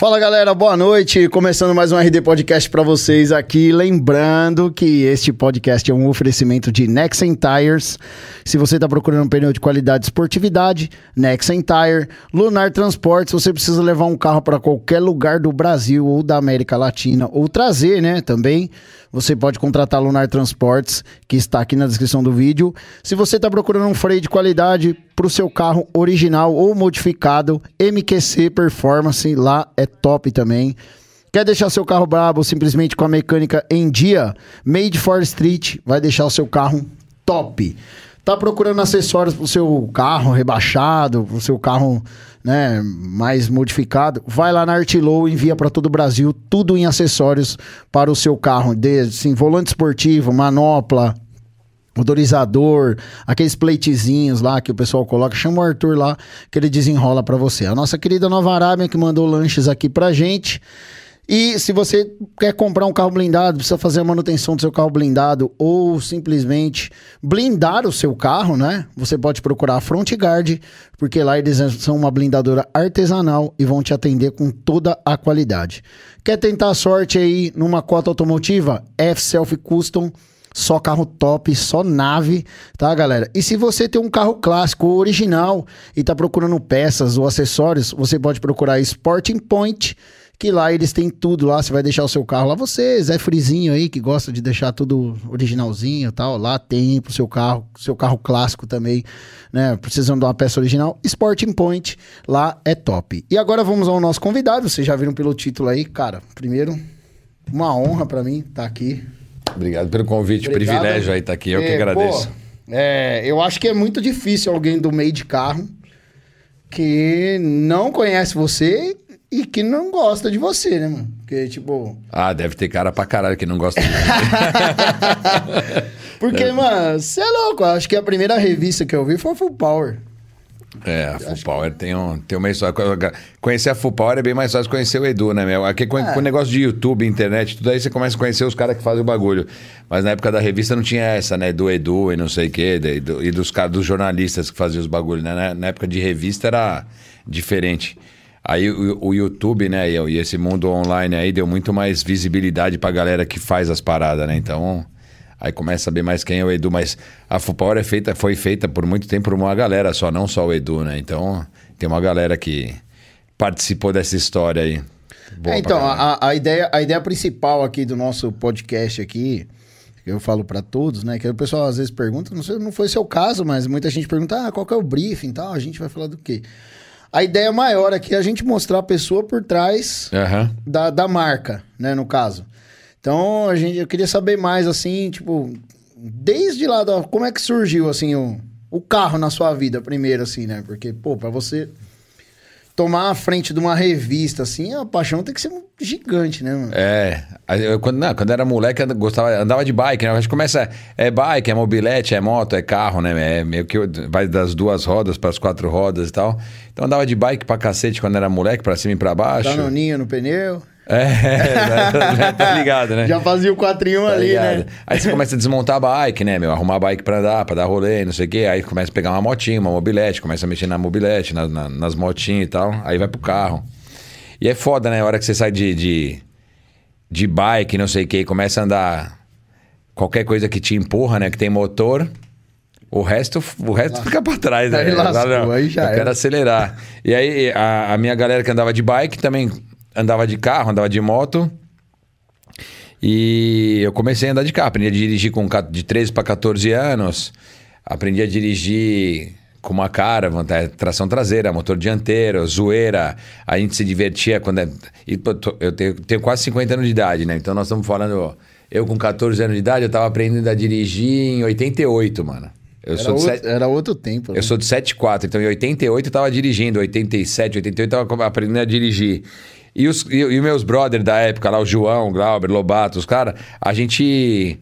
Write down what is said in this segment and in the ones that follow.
Fala galera, boa noite. Começando mais um RD Podcast para vocês aqui. Lembrando que este podcast é um oferecimento de Nexen Tires. Se você está procurando um pneu de qualidade e esportividade, Nexen Tire. Lunar Transportes, você precisa levar um carro para qualquer lugar do Brasil ou da América Latina, ou trazer, né, também. Você pode contratar Lunar Transportes, que está aqui na descrição do vídeo. Se você está procurando um freio de qualidade para o seu carro original ou modificado, MQC Performance, lá é top também. Quer deixar seu carro brabo simplesmente com a mecânica em dia? Made for Street vai deixar o seu carro top. Tá procurando acessórios para o seu carro rebaixado, para o seu carro né, mais modificado? Vai lá na Artlow, envia para todo o Brasil tudo em acessórios para o seu carro, desde assim, volante esportivo, manopla, motorizador, aqueles pleitezinhos lá que o pessoal coloca, chama o Arthur lá que ele desenrola para você. A nossa querida Nova Arábia que mandou lanches aqui pra gente. E se você quer comprar um carro blindado, precisa fazer a manutenção do seu carro blindado ou simplesmente blindar o seu carro, né? Você pode procurar a Front Guard, porque lá eles são uma blindadora artesanal e vão te atender com toda a qualidade. Quer tentar a sorte aí numa cota automotiva? F-Self Custom só carro top, só nave, tá, galera? E se você tem um carro clássico original e tá procurando peças ou acessórios, você pode procurar Sporting Point, que lá eles têm tudo lá. Você vai deixar o seu carro lá. Você, Zé Frizinho aí, que gosta de deixar tudo originalzinho tal, lá tem pro seu carro, seu carro clássico também, né? Precisando de uma peça original. Sporting Point, lá é top. E agora vamos ao nosso convidado. Vocês já viram pelo título aí, cara. Primeiro, uma honra para mim estar tá aqui. Obrigado pelo convite, Obrigado. privilégio aí estar tá aqui, eu é, que agradeço. Pô, é, eu acho que é muito difícil alguém do meio de carro que não conhece você e que não gosta de você, né, mano? Porque, tipo. Ah, deve ter cara pra caralho que não gosta de mim. Porque, é. mano, você é louco. Acho que a primeira revista que eu vi foi Full Power. É, a Full Power que... tem, um, tem uma história. Conhecer a Full Power é bem mais fácil conhecer o Edu, né, meu? Aqui com, é. com o negócio de YouTube, internet, tudo aí você começa a conhecer os caras que fazem o bagulho. Mas na época da revista não tinha essa, né? Do Edu e não sei o quê, e, do, e dos caras, dos jornalistas que faziam os bagulhos, né? Na época de revista era diferente. Aí o, o, YouTube, né, e, e esse mundo online aí deu muito mais visibilidade pra galera que faz as paradas, né? Então. Aí começa a saber mais quem é o Edu, mas a Full Power é feita, foi feita por muito tempo por uma galera só, não só o Edu, né? Então tem uma galera que participou dessa história aí. É, então, a, a, ideia, a ideia principal aqui do nosso podcast aqui, que eu falo para todos, né? Que o pessoal às vezes pergunta, não, sei, não foi seu caso, mas muita gente pergunta, ah, qual que é o briefing e tal, a gente vai falar do quê? A ideia maior aqui é a gente mostrar a pessoa por trás uhum. da, da marca, né, no caso. Então, a gente, eu queria saber mais, assim, tipo, desde lá, da, como é que surgiu, assim, o, o carro na sua vida primeiro, assim, né? Porque, pô, pra você tomar a frente de uma revista, assim, a paixão tem que ser gigante, né, mano? É. Eu, quando, não, quando era moleque, eu gostava, andava de bike, né? A gente começa. É bike, é mobilete, é moto, é carro, né? É meio que vai das duas rodas para as quatro rodas e tal. Então andava de bike pra cacete quando era moleque, pra cima e pra baixo. Danoninho no pneu. É, tá ligado, né? Já fazia o quatrinho tá ali, ligado. né? Aí você começa a desmontar a bike, né, meu? Arrumar a bike pra andar, pra dar rolê, não sei o quê. Aí começa a pegar uma motinha, uma mobilete, começa a mexer na mobilete, na, na, nas motinhas e tal. Aí vai pro carro. E é foda, né? A hora que você sai de, de, de bike, não sei o quê, começa a andar qualquer coisa que te empurra, né? Que tem motor. O resto, o resto fica pra trás, né? Aí, lascou, aí já Eu quero acelerar. E aí, a, a minha galera que andava de bike também andava de carro, andava de moto. E eu comecei a andar de carro. Aprendi a dirigir com de 13 para 14 anos. Aprendi a dirigir com uma cara, tração traseira, motor dianteiro, zoeira. A gente se divertia quando. É... Eu tenho, tenho, quase 50 anos de idade, né? Então nós estamos falando. Eu com 14 anos de idade, eu estava aprendendo a dirigir em 88, mano. Eu era, outro, set... era outro tempo. Né? Eu sou de 74, então em 88 eu estava dirigindo, 87, 88 eu estava aprendendo a dirigir. E os e, e meus brothers da época lá, o João, Glauber, Lobato, os caras, a gente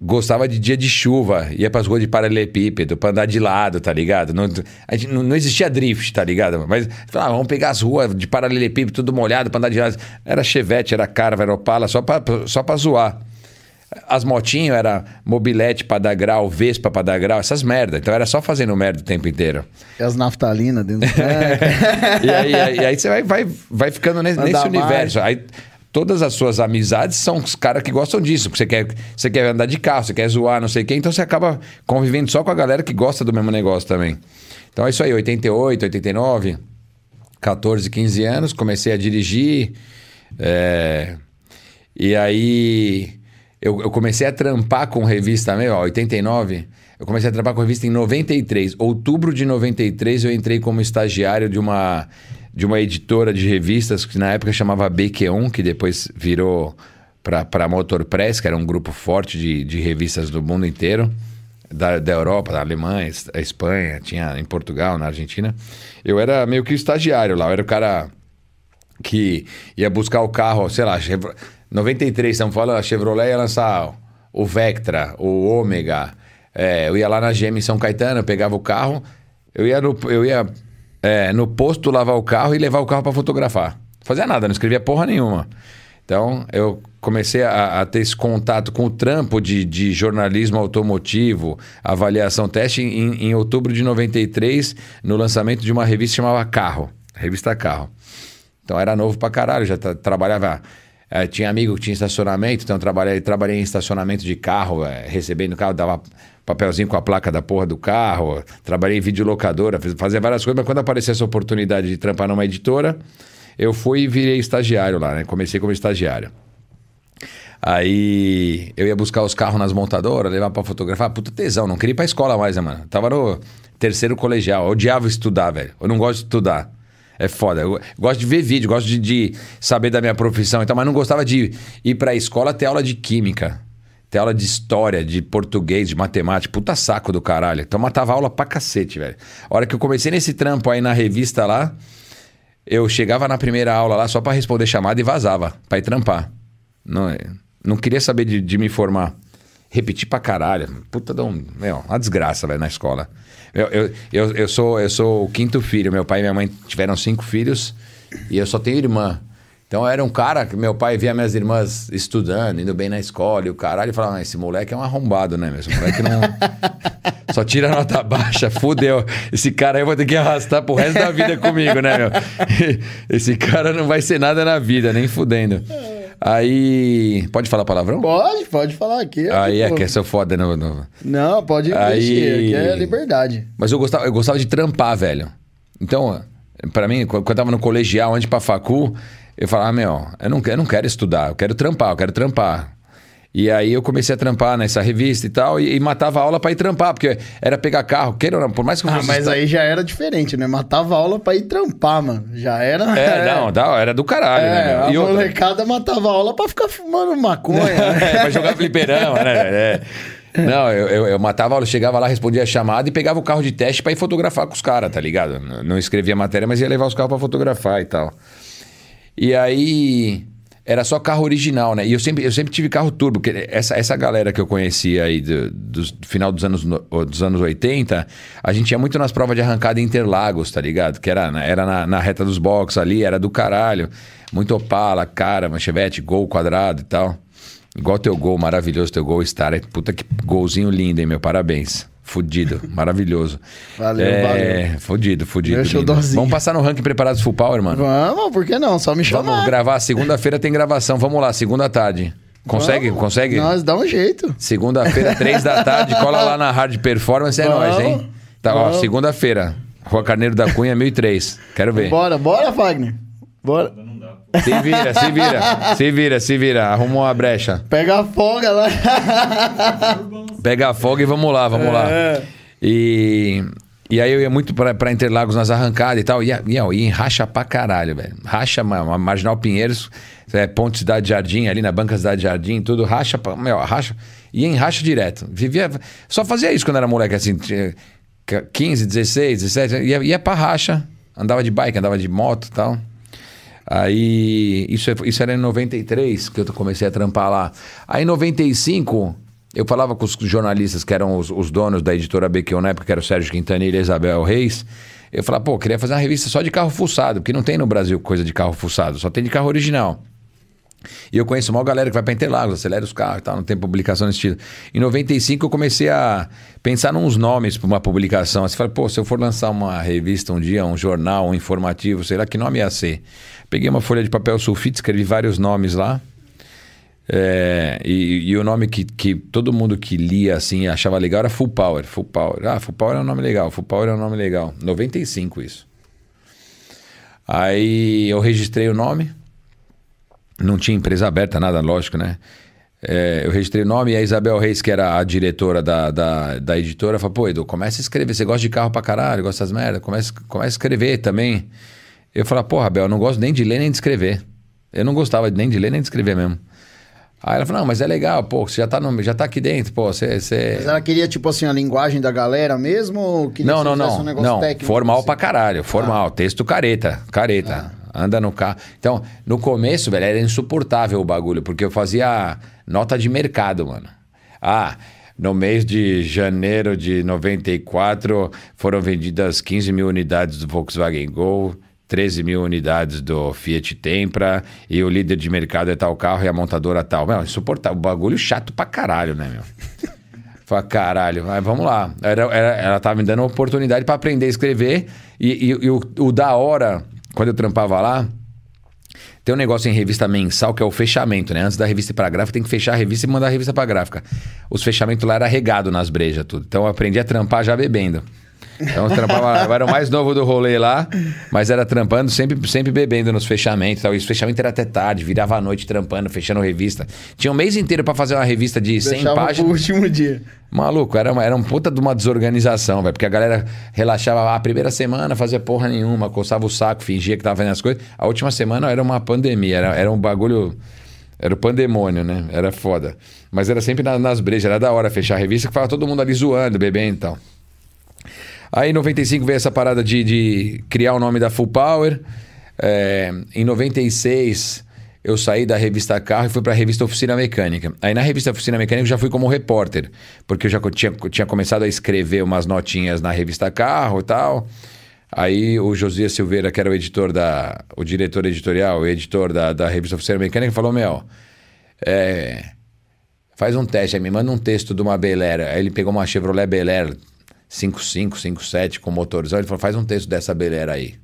gostava de dia de chuva, ia pras ruas de paralelepípedo pra andar de lado, tá ligado? Não, a gente, não, não existia drift, tá ligado? Mas falava, vamos pegar as ruas de paralelepípedo, tudo molhado pra andar de lado. Era chevette, era cara, era opala, só pra, só pra zoar. As motinhas era mobilete pra dar grau, Vespa pra dar grau, essas merda. Então era só fazendo merda o tempo inteiro. E as naftalinas dentro do e, aí, aí, aí você vai, vai, vai ficando nesse, nesse universo. Aí todas as suas amizades são os caras que gostam disso. Você quer, você quer andar de carro, você quer zoar, não sei o quê. Então você acaba convivendo só com a galera que gosta do mesmo negócio também. Então é isso aí, 88, 89, 14, 15 anos, comecei a dirigir. É... E aí eu, eu, comecei a trampar com revista mesmo, ó, 89. Eu comecei a trampar com revista em 93. Outubro de 93 eu entrei como estagiário de uma, de uma editora de revistas que na época chamava BQ1, que depois virou para Motor Press, que era um grupo forte de, de revistas do mundo inteiro da, da Europa, da Alemanha, da Espanha, tinha em Portugal, na Argentina. Eu era meio que estagiário lá, eu era o cara que ia buscar o carro, sei lá, 93, estamos falando, a Chevrolet ia lançar o Vectra, o Ômega. É, eu ia lá na GM em São Caetano, eu pegava o carro, eu ia no, eu ia, é, no posto lavar o carro e levar o carro para fotografar. Fazia nada, não escrevia porra nenhuma. Então, eu comecei a, a, ter esse contato com o trampo de, de jornalismo automotivo, avaliação, teste em, em, outubro de 93, no lançamento de uma revista que chamava Carro, revista Carro. Então, era novo pra caralho, já trabalhava... É, tinha amigo que tinha estacionamento, então eu trabalhei, trabalhei em estacionamento de carro, é, recebendo carro, dava papelzinho com a placa da porra do carro, trabalhei em videolocadora, fazia várias coisas, mas quando apareceu essa oportunidade de trampar numa editora eu fui e virei estagiário lá, né? Comecei como estagiário. Aí eu ia buscar os carros nas montadoras, levar para fotografar. Puta tesão, não queria ir pra escola mais, né, mano? Tava no terceiro colegial. Eu odiava estudar, velho. Eu não gosto de estudar. É foda. Eu gosto de ver vídeo, gosto de, de saber da minha profissão e tal, mas não gostava de ir pra escola ter aula de química, ter aula de história, de português, de matemática. Puta saco do caralho. Então matava aula pra cacete, velho. A hora que eu comecei nesse trampo aí na revista lá, eu chegava na primeira aula lá só para responder chamada e vazava, para ir trampar. Não, não queria saber de, de, me formar. Repetir pra caralho. Puta, dá um, meu, uma desgraça, velho, na escola. Eu, eu, eu, eu, sou, eu sou o quinto filho. Meu pai e minha mãe tiveram cinco filhos e eu só tenho irmã. Então eu era um cara que meu pai via minhas irmãs estudando, indo bem na escola e o caralho, e falava: ah, esse moleque é um arrombado, né? Esse moleque não. Só tira nota baixa, fudeu. Esse cara aí eu vou ter que arrastar pro resto da vida comigo, né, meu? Esse cara não vai ser nada na vida, nem fudendo. Aí. Pode falar palavrão? Pode, pode falar aqui. Aí é que é seu foda, não, não. Não, pode aí... aqui é liberdade. Mas eu gostava, eu gostava de trampar, velho. Então, para mim, quando eu tava no colegial, antes pra facu, eu falava, ah, meu, eu não, eu não quero estudar, eu quero trampar, eu quero trampar. E aí eu comecei a trampar nessa revista e tal, e, e matava aula para ir trampar, porque era pegar carro, queira ou não, por mais que eu Ah, mas aí já era diferente, né? Matava aula para ir trampar, mano. Já era. É, não, era do caralho, é, né? Meu? A molecada matava aula para ficar fumando maconha. né? pra jogar fliperama, né? É. Não, eu, eu, eu, matava aula, chegava lá, respondia a chamada e pegava o carro de teste para ir fotografar com os caras, tá ligado? Não escrevia matéria, mas ia levar os carros para fotografar e tal. E aí era só carro original, né? E eu sempre, eu sempre tive carro turbo, porque essa, essa galera que eu conhecia aí do, do, final dos anos, dos anos 80, a gente ia muito nas provas de arrancada em Interlagos, tá ligado? Que era, era na, na reta dos boxes ali, era do caralho. Muito Opala, cara, manchevete, gol quadrado e tal. Igual teu gol, maravilhoso teu gol, Star. Puta que golzinho lindo, hein, meu? Parabéns. Fudido, maravilhoso. Valeu, é, valeu. Fudido, fudido. Vamos passar no ranking preparados full power, mano? Vamos, por que não? Só me chamar. Vamos gravar. Segunda-feira tem gravação. Vamos lá, segunda tarde. Consegue? Vamos. Consegue? Nós dá um jeito. Segunda-feira, três da tarde, cola lá na Hard Performance, é nóis, hein? Tá, ó, segunda-feira. Rua Carneiro da Cunha, 1003. Quero ver. Bora, bora, Wagner. Bora. Se vira, se vira, se vira, se vira. Arrumou uma brecha. Pega a folga lá. Pega a folga e vamos lá, vamos é. lá. E, e aí eu ia muito pra, pra Interlagos nas arrancadas e tal. E ia, ia, ia em racha pra caralho, velho. Racha, uma, Marginal Pinheiros, é, Ponte Cidade Jardim, ali na Banca Cidade Jardim, tudo. Racha, pra, meu, racha. Ia em racha direto. Vivia. Só fazia isso quando era moleque, assim. 15, 16, 17. Ia, ia pra racha. Andava de bike, andava de moto e tal. Aí, isso, isso era em 93 que eu comecei a trampar lá. Aí em 95, eu falava com os jornalistas que eram os, os donos da editora BQ na época, que era o Sérgio Quintanilha e Isabel Reis. Eu falava, pô, queria fazer uma revista só de carro fuçado, porque não tem no Brasil coisa de carro fuçado, só tem de carro original. E eu conheço uma galera que vai para Interlagos, acelera os carros e tal, não tem publicação nesse estilo. Em 95 eu comecei a pensar nos nomes para uma publicação. Assim, falei, pô, se eu for lançar uma revista um dia, um jornal, um informativo, sei lá, que nome ia ser? Peguei uma folha de papel sulfite, escrevi vários nomes lá. É, e, e, o nome que, que todo mundo que lia assim achava legal era Full Power. Full Power. Ah, Full Power é um nome legal. Full Power é um nome legal. 95 isso. Aí eu registrei o nome. Não tinha empresa aberta, nada, lógico, né? É, eu registrei o nome e a Isabel Reis, que era a diretora da, da, da editora, falou: pô, Edu, começa a escrever. Você gosta de carro pra caralho, gosta das merdas, começa, começa a escrever também. Eu falei: porra, Abel, eu não gosto nem de ler nem de escrever. Eu não gostava nem de ler nem de escrever mesmo. Aí ela falou, não, mas é legal, pô, você já tá, no, já tá aqui dentro, pô, você... você... Mas ela queria, tipo assim, a linguagem da galera mesmo? Ou queria não, não, não, um não, técnico, formal assim? pra caralho, formal, ah. texto careta, careta, ah. anda no carro. Então, no começo, velho, era insuportável o bagulho, porque eu fazia nota de mercado, mano. Ah, no mês de janeiro de 94 foram vendidas 15 mil unidades do Volkswagen Gol, 13 mil unidades do Fiat Tempra e o líder de mercado é tal carro e a montadora tal. Meu, insuportável. Bagulho chato pra caralho, né, meu? Fala, caralho, mas vamos lá. Era, era, ela tava me dando uma oportunidade para aprender a escrever e, e, e o, o, da hora, quando eu trampava lá, tem um negócio em revista mensal que é o fechamento, né? Antes da revista ir pra gráfica, tem que fechar a revista e mandar a revista pra gráfica. Os fechamentos lá era regado nas brejas, tudo. Então eu aprendi a trampar já bebendo. Então trampava, eu era o mais novo do rolê lá, mas era trampando, sempre, sempre bebendo nos fechamentos. Tal. E os fechamentos era até tarde, virava a noite trampando, fechando revista. Tinha um mês inteiro para fazer uma revista de 100 Deixava páginas. Pro último dia. Maluco, era, uma, era um puta de uma desorganização, velho. Porque a galera relaxava a primeira semana, fazia porra nenhuma, coçava o saco, fingia que tava fazendo as coisas. A última semana era uma pandemia, era, era um bagulho. Era o pandemônio, né? Era foda. Mas era sempre nas, nas brejas, era da hora fechar a revista, que ficava todo mundo ali zoando, bebendo e tal. Aí em 95 veio essa parada de, de criar o nome da Full Power. É, em 96 eu saí da revista Carro e fui para a revista Oficina Mecânica. Aí na revista Oficina Mecânica eu já fui como repórter, porque eu já tinha, tinha começado a escrever umas notinhas na revista Carro e tal. Aí o Josias Silveira, que era o editor da. o diretor editorial, o editor da, da revista Oficina Mecânica, falou: Meu, é, faz um teste aí, me manda um texto de uma Bel Air. Aí ele pegou uma Chevrolet Bel Air 55, 57 com motorzão. Ele falou: faz um texto dessa belera aí.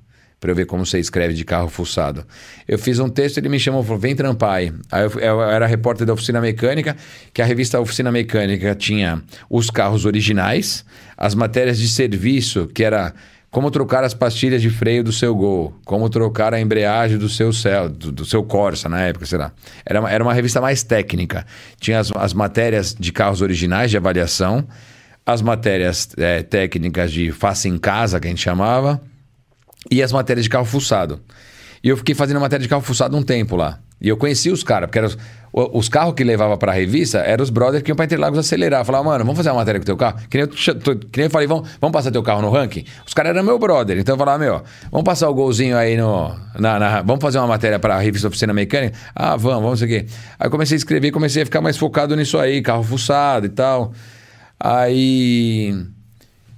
Pra eu ver como você escreve de carro fuçado. Eu fiz um texto, ele me chamou e falou: vem trampar aí. Aí eu, eu, era repórter da Oficina Mecânica, que a revista Oficina Mecânica tinha os carros originais, as matérias de serviço, que era como trocar as pastilhas de freio do seu Gol, como trocar a embreagem do seu céu, do, do, seu Corsa na época, sei lá. Era uma, era uma revista mais técnica. Tinha as, as matérias de carros originais de avaliação as matérias é, técnicas de faça em casa, que a gente chamava, e as matérias de carro fuçado. E eu fiquei fazendo matéria de carro fuçado um tempo lá. E eu conheci os caras, porque os, os, carros que levava pra revista eram os brothers que iam pra Interlagos acelerar. Falava, mano, vamos fazer uma matéria com teu carro? Que nem eu, que nem eu falei, vamos, vamos passar teu carro no ranking? Os caras eram meu brother. Então eu falava, meu, vamos passar o golzinho aí no. Na, na, vamos fazer uma matéria pra revista Oficina Mecânica? Ah, vamos, vamos, quê. Aí eu comecei a escrever comecei a ficar mais focado nisso aí, carro fuçado e tal. Aí,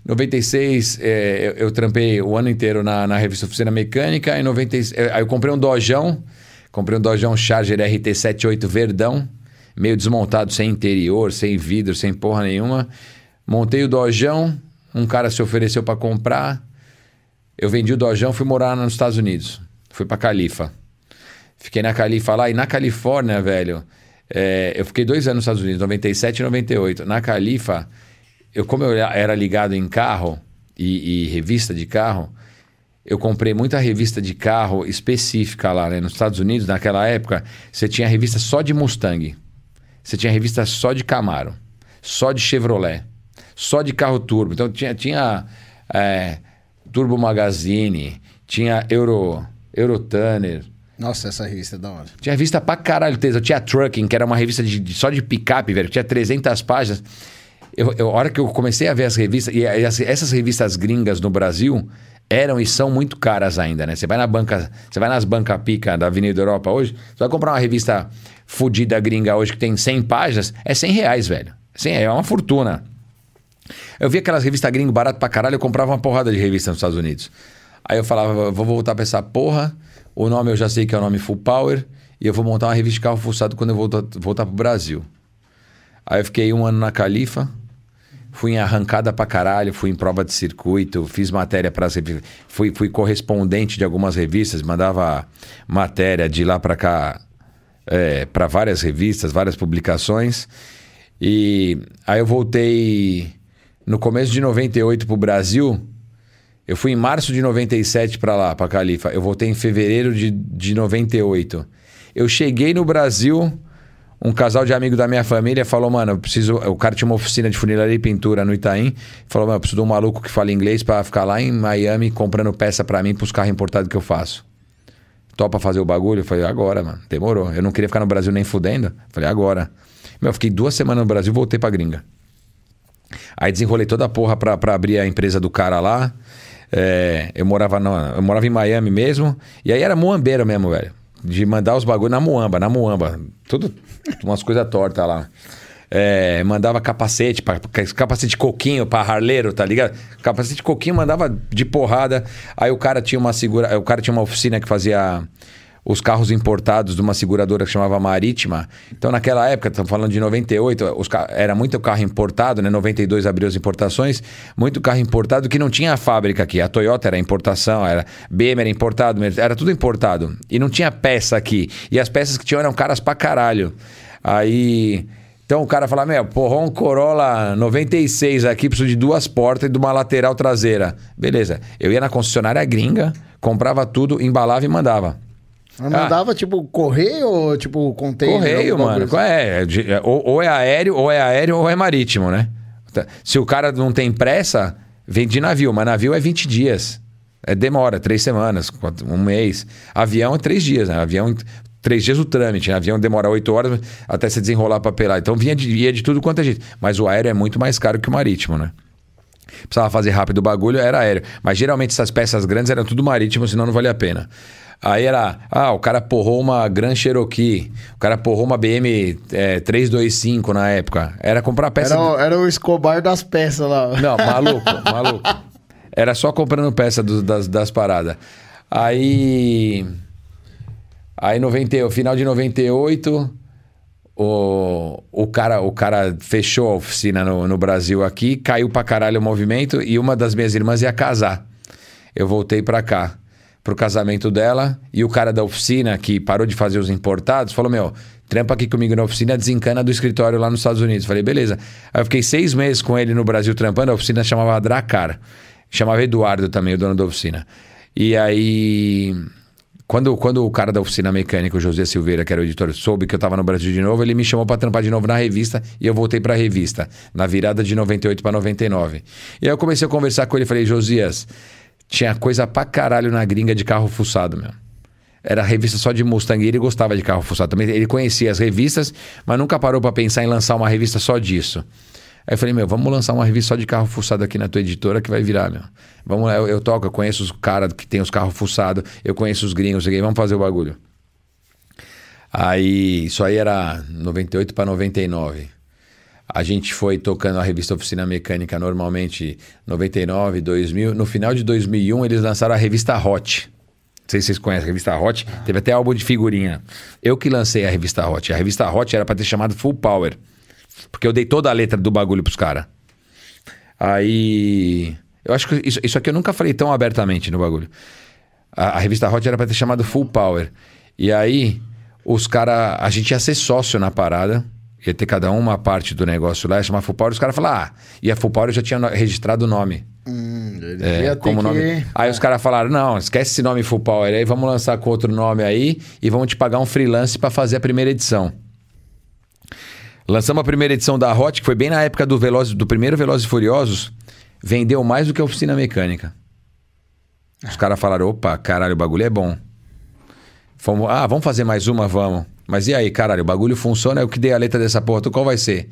96, é, eu, eu trampei o ano inteiro na, na revista Oficina Mecânica. Em 96, é, aí eu comprei um Dojão, comprei um Dojão Charger RT78 Verdão, meio desmontado, sem interior, sem vidro, sem porra nenhuma. Montei o Dojão, um cara se ofereceu para comprar. Eu vendi o Dojão, fui morar nos Estados Unidos. Fui para Califa. Fiquei na Califa lá e na Califórnia, velho. É, eu fiquei dois anos nos Estados Unidos, 97 e 98. Na Califa, eu, como eu era ligado em carro e, e, revista de carro, eu comprei muita revista de carro específica lá, né? Nos Estados Unidos, naquela época, você tinha revista só de Mustang. Você tinha revista só de Camaro, só de Chevrolet, só de carro turbo. Então tinha, tinha é, Turbo Magazine, tinha Euro, Eurotunner, nossa, essa revista é da hora. Tinha revista pra caralho, Eu tinha Trucking, que era uma revista de, de só de picape, velho. Tinha 300 páginas. Eu, eu, a hora que eu comecei a ver as revistas, e as, essas revistas gringas no Brasil eram e são muito caras ainda, né? Você vai na banca, você vai nas bancas pica da Avenida Europa hoje, você vai comprar uma revista fodida gringa hoje que tem 100 páginas, é 100 reais, velho. 100, é uma fortuna. Eu vi aquelas revistas gringas barato pra caralho, eu comprava uma porrada de revista nos Estados Unidos. Aí eu falava, vou voltar pra essa porra o nome eu já sei que é o nome Full Power. e eu vou montar uma revista de carro fuçado quando eu voltar, voltar pro Brasil. Aí eu fiquei um ano na Califa, fui em arrancada pra caralho, fui em prova de circuito, fiz matéria para fui, fui correspondente de algumas revistas, mandava matéria de lá para cá é, para várias revistas, várias publicações. E aí eu voltei no começo de 98 pro Brasil. Eu fui em março de 97 para lá, para Califa. Eu voltei em fevereiro de, de 98. Eu cheguei no Brasil um casal de amigos da minha família falou, mano, eu preciso. O cara tinha uma oficina de funilaria e pintura no Itaim. Falou, mano, eu preciso de um maluco que fala inglês para ficar lá em Miami comprando peça para mim pros carros importados que eu faço. Topa fazer o bagulho? Eu falei, agora, mano. Demorou. Eu não queria ficar no Brasil nem fudendo. Eu falei, agora. Meu, eu fiquei duas semanas no Brasil voltei pra gringa. Aí desenrolei toda a porra pra, pra abrir a empresa do cara lá. É, eu, morava no, eu morava em Miami mesmo. E aí era muambeiro mesmo, velho de mandar os bagulhos na muamba, na muamba. Tudo, umas coisas tortas lá. É, mandava capacete, pra, capacete de coquinho para harleiro, tá ligado? Capacete de coquinho mandava de porrada. Aí o cara tinha uma segura, o cara tinha uma oficina que fazia os carros importados de uma seguradora que chamava Marítima. Então, naquela época, estamos falando de 98, os, era muito carro importado, né? 92 abriu as importações, muito carro importado que não tinha fábrica aqui. A Toyota era importação, era BM era importado, era tudo importado. E não tinha peça aqui. E as peças que tinham eram caras pra caralho. Aí. Então o cara fala: Meu, porra, um Corolla 96 aqui, preciso de duas portas e de uma lateral traseira. Beleza. Eu ia na concessionária gringa, comprava tudo, embalava e mandava. Mas mandava, ah, tipo, correio ou, tipo, container? Correio, mano. Assim? É, é, ou, ou, é aéreo, ou é aéreo, ou é marítimo, né? Tá, se o cara não tem pressa, vem de navio. Mas navio é 20 dias. É, demora, três semanas, um mês. Avião é três dias, né? Avião, três dias o trâmite. Né? Avião demora oito horas até se desenrolar para pelar. Então vinha de, de tudo quanto é jeito. Mas o aéreo é muito mais caro que o marítimo, né? Precisava fazer rápido o bagulho, era aéreo. Mas geralmente essas peças grandes eram tudo marítimo, senão não valia a pena. Aí era, ah, o cara porrou uma Grand Cherokee, o cara porrou uma BM é, 325 na época. Era comprar peça. Era, era o Escobar das peças lá. Não, maluco, maluco. Era só comprando peça do, das, das paradas. Aí. Aí, 90, final de 98, o, o, cara, o cara fechou a oficina no, no Brasil aqui, caiu pra caralho o movimento e uma das minhas irmãs ia casar. Eu voltei pra cá pro casamento dela e o cara da oficina que parou de fazer os importados falou: Meu, trampa aqui comigo na oficina, desencana do escritório lá nos Estados Unidos. Falei, beleza. Aí eu fiquei seis meses com ele no Brasil trampando, a oficina chamava Dracar. Chamava Eduardo também, o dono da oficina. E aí. Quando, quando o cara da oficina mecânica, o José Silveira, que era o editor, soube que eu estava no Brasil de novo, ele me chamou para trampar de novo na revista e eu voltei para a revista, na virada de 98 para 99. E aí eu comecei a conversar com ele falei, Josias, tinha coisa pra caralho na gringa de carro fuçado, meu. Era revista só de Mustang e ele gostava de carro fuçado também. Ele conhecia as revistas, mas nunca parou para pensar em lançar uma revista só disso. Aí eu falei, meu, vamos lançar uma revista só de carro fuçado aqui na tua editora que vai virar, meu. Vamos lá, eu, eu toco, eu conheço os caras que tem os carros fuçados, eu conheço os gringos, vamos fazer o bagulho. Aí, isso aí era 98 para 99. A gente foi tocando a revista Oficina Mecânica normalmente 99, 2000. No final de 2001, eles lançaram a revista Hot. Não sei se vocês conhecem a revista Hot. Teve até álbum de figurinha. Eu que lancei a revista Hot. A revista Hot era para ter chamado Full Power. Porque eu dei toda a letra do bagulho pros caras. Aí. Eu acho que isso, isso aqui eu nunca falei tão abertamente no bagulho. A, a revista Hot era para ter chamado Full Power. E aí, os caras. A gente ia ser sócio na parada ia ter cada um uma parte do negócio lá, ia chamar Full Power, os caras falaram, ah, e a Full Power já tinha registrado o nome. Hum, é, como que... nome. Aí os caras falaram: não, esquece esse nome Full Power aí, vamos lançar com outro nome aí e vamos te pagar um freelance para fazer a primeira edição. Lançamos a primeira edição da Hot, que foi bem na época do, Veloz, do primeiro Velozes e Furiosos, vendeu mais do que a oficina mecânica. Os caras falaram: opa, caralho, o bagulho é bom. Fomos, ah, vamos fazer mais uma? Vamos. Mas e aí, caralho, o bagulho funciona, eu que dei a letra dessa porra, tu qual vai ser?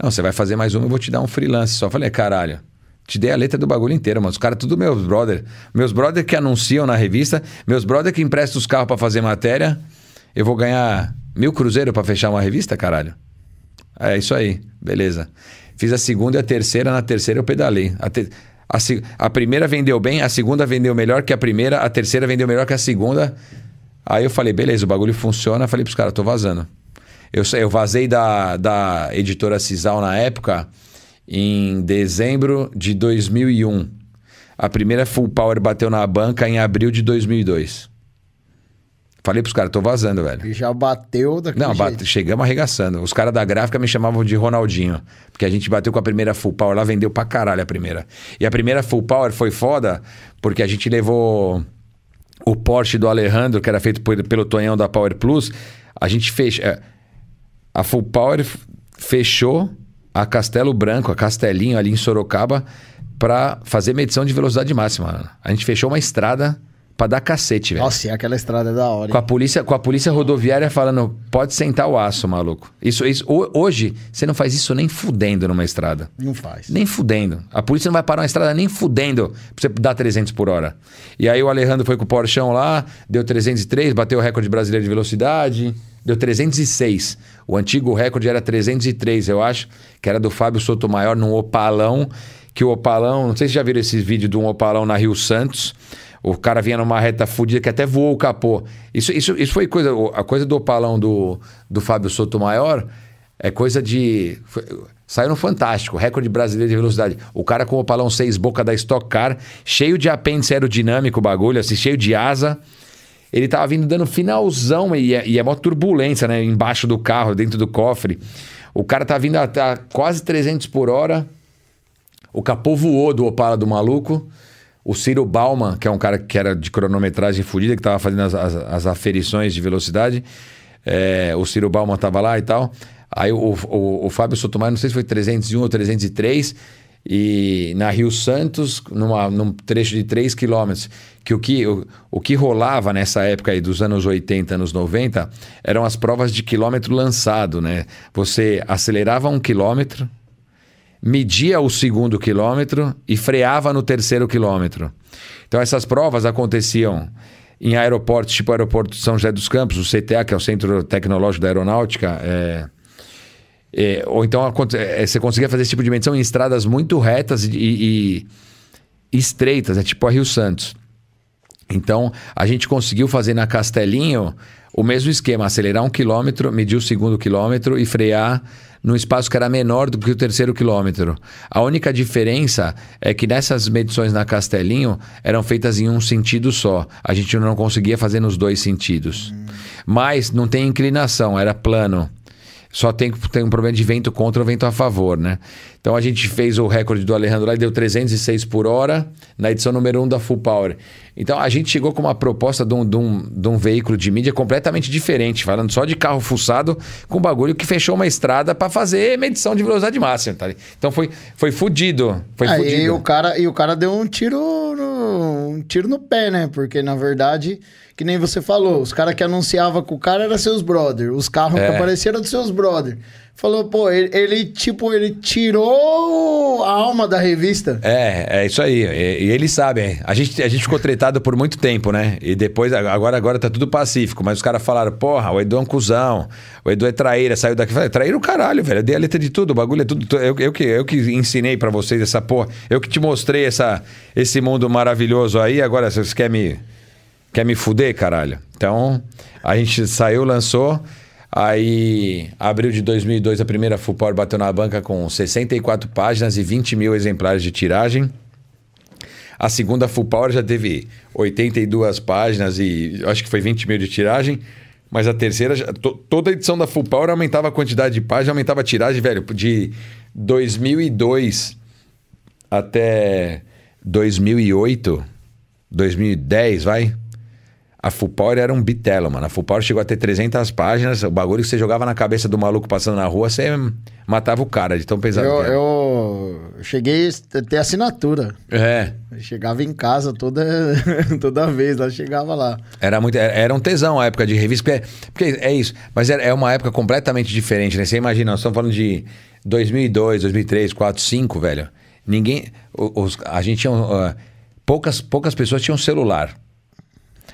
Não, você vai fazer mais uma, eu vou te dar um freelance só. Falei, caralho, te dei a letra do bagulho inteiro, mano. Os caras, tudo meus brother. Meus brother que anunciam na revista, meus brother que emprestam os carros para fazer matéria. Eu vou ganhar mil cruzeiros para fechar uma revista, caralho? É isso aí, beleza. Fiz a segunda e a terceira, na terceira eu pedalei. A, te... a, a primeira vendeu bem, a segunda vendeu melhor que a primeira, a terceira vendeu melhor que a segunda. Aí eu falei, beleza, o bagulho funciona. Falei pros caras, tô vazando. Eu, eu vazei da, da editora Cisal na época, em dezembro de 2001. A primeira Full Power bateu na banca em abril de 2002. Falei pros caras, tô vazando, velho. E já bateu daquele Não, bate, chegamos arregaçando. Os caras da gráfica me chamavam de Ronaldinho. Porque a gente bateu com a primeira Full Power lá, vendeu pra caralho a primeira. E a primeira Full Power foi foda, porque a gente levou o Porsche do Alejandro, que era feito por- pelo Tonhão da Power Plus. A gente fez. é, A Full Power fechou a Castelo Branco, a Castelinho ali em Sorocaba, pra fazer medição de velocidade máxima. A gente fechou uma estrada pra dar cacete, velho. Nossa, e aquela estrada é da hora. Com a hein? polícia, com a polícia rodoviária falando, pode sentar o aço, maluco. Isso, isso, ho- hoje, você não faz isso nem fudendo numa estrada. Não faz. Nem fudendo. A polícia não vai parar uma estrada nem fudendo pra você dar 300 por hora. E aí o Alejandro foi com o Porchão lá, deu 303, bateu o recorde brasileiro de velocidade, deu 306. O antigo recorde era 303, eu acho, que era do Fábio Sotomayor num opalão, que o opalão, não sei se já viram esse vídeo de um opalão na Rio Santos. O cara vinha numa reta fudida que até voou o capô. Isso, isso, isso foi coisa. A coisa do opalão do, do Fábio Sotomayor é coisa de. foi- saiu no Fantástico, recorde brasileiro de velocidade. O cara com o opalão 6 boca da Stock Car, cheio de apêndice aerodinâmico, o bagulho, assim, cheio de asa. Ele tava vindo dando finalzão e é, e é mó turbulência, né? Embaixo do carro, dentro do cofre. O cara tá vindo a, a quase 300 por hora. O capô voou do Opala do maluco. O Ciro Bauman, que é um cara que era de cronometragem fodida, que estava fazendo as, as- as aferições de velocidade. é, o Ciro Bauman estava lá e tal. Aí o, o, o Fábio Sotomayor, não sei se foi 301 ou 303, e na Rio Santos, numa, num trecho de 3 quilômetros, que o que, o, o que rolava nessa época aí dos anos 80, anos 90, eram as provas de quilômetro lançado, né? Você acelerava um quilômetro, media o segundo quilômetro e freava no terceiro quilômetro. Então essas provas aconteciam em aeroportos, tipo o aeroporto de São José dos Campos, o CTA, que é o Centro Tecnológico da Aeronáutica, é, é, ou então aconte- é, você conseguia fazer esse tipo de medição em estradas muito retas e, e- e estreitas, é tipo a Rio Santos. Então, a gente conseguiu fazer na Castelinho o mesmo esquema: acelerar um quilômetro, medir o segundo quilômetro e frear num espaço que era menor do que o terceiro quilômetro. A única diferença é que nessas medições na Castelinho eram feitas em um sentido só. A gente não conseguia fazer nos dois sentidos. Mas não tem inclinação, era plano. Só tem, tem um problema de vento contra ou vento a favor, né? Então a gente fez o recorde do Alejandro lá e deu 306 por hora na edição número 1 da Full Power. Então a gente chegou com uma proposta de um, de um, de um veículo de mídia completamente diferente, falando só de carro fuçado com bagulho que fechou uma estrada para fazer medição de velocidade máxima. Tá? Então foi, foi fudido. Foi Aí fudido. o cara, e o cara deu um tiro no, um tiro no pé, né? Porque, na verdade, que nem você falou, os caras que anunciavam com o cara eram seus brother. Os carros É. que apareceram dos seus brother. Falou, pô, ele, ele, tipo, ele tirou a alma da revista. É, é isso aí. E, e eles sabem. A gente, a gente ficou tretado por muito tempo, né? E depois, agora, agora tá tudo pacífico. Mas os caras falaram, porra, o Edu é um cuzão. O Edu é traíra. Saiu daqui. Eu Falei, traíra o caralho, velho. Eu dei a letra de tudo. O bagulho é tudo. Eu, eu, que, eu que ensinei pra vocês essa porra. Eu que te mostrei essa, esse mundo maravilhoso aí. Agora, vocês querem me, quer me fuder, caralho? Então, a gente saiu, lançou. Aí, abril de 2002, a primeira Full Power bateu na banca com 64 páginas e 20 mil exemplares de tiragem. A segunda Full Power já teve 82 páginas e acho que foi 20 mil de tiragem. Mas a terceira, já- to- toda a edição da Full Power aumentava a quantidade de páginas, aumentava a tiragem, velho. De 2002 até 2008, 2010, vai. A Full Power era um bitelo, mano. A Full Power chegou a ter 300 páginas. O bagulho que você jogava na cabeça do maluco passando na rua, você matava o cara de tão pesado Eu, eu cheguei a ter assinatura. É. Eu chegava em casa toda, toda vez, lá chegava lá. Era, muito, era era um tesão a época de revista, porque, porque é isso. Mas é uma época completamente diferente, né? Você imagina, nós estamos falando de 2002, 2003, 2004, 2005, velho. Ninguém... Os, a gente tinha... ah, poucas, poucas pessoas tinham celular.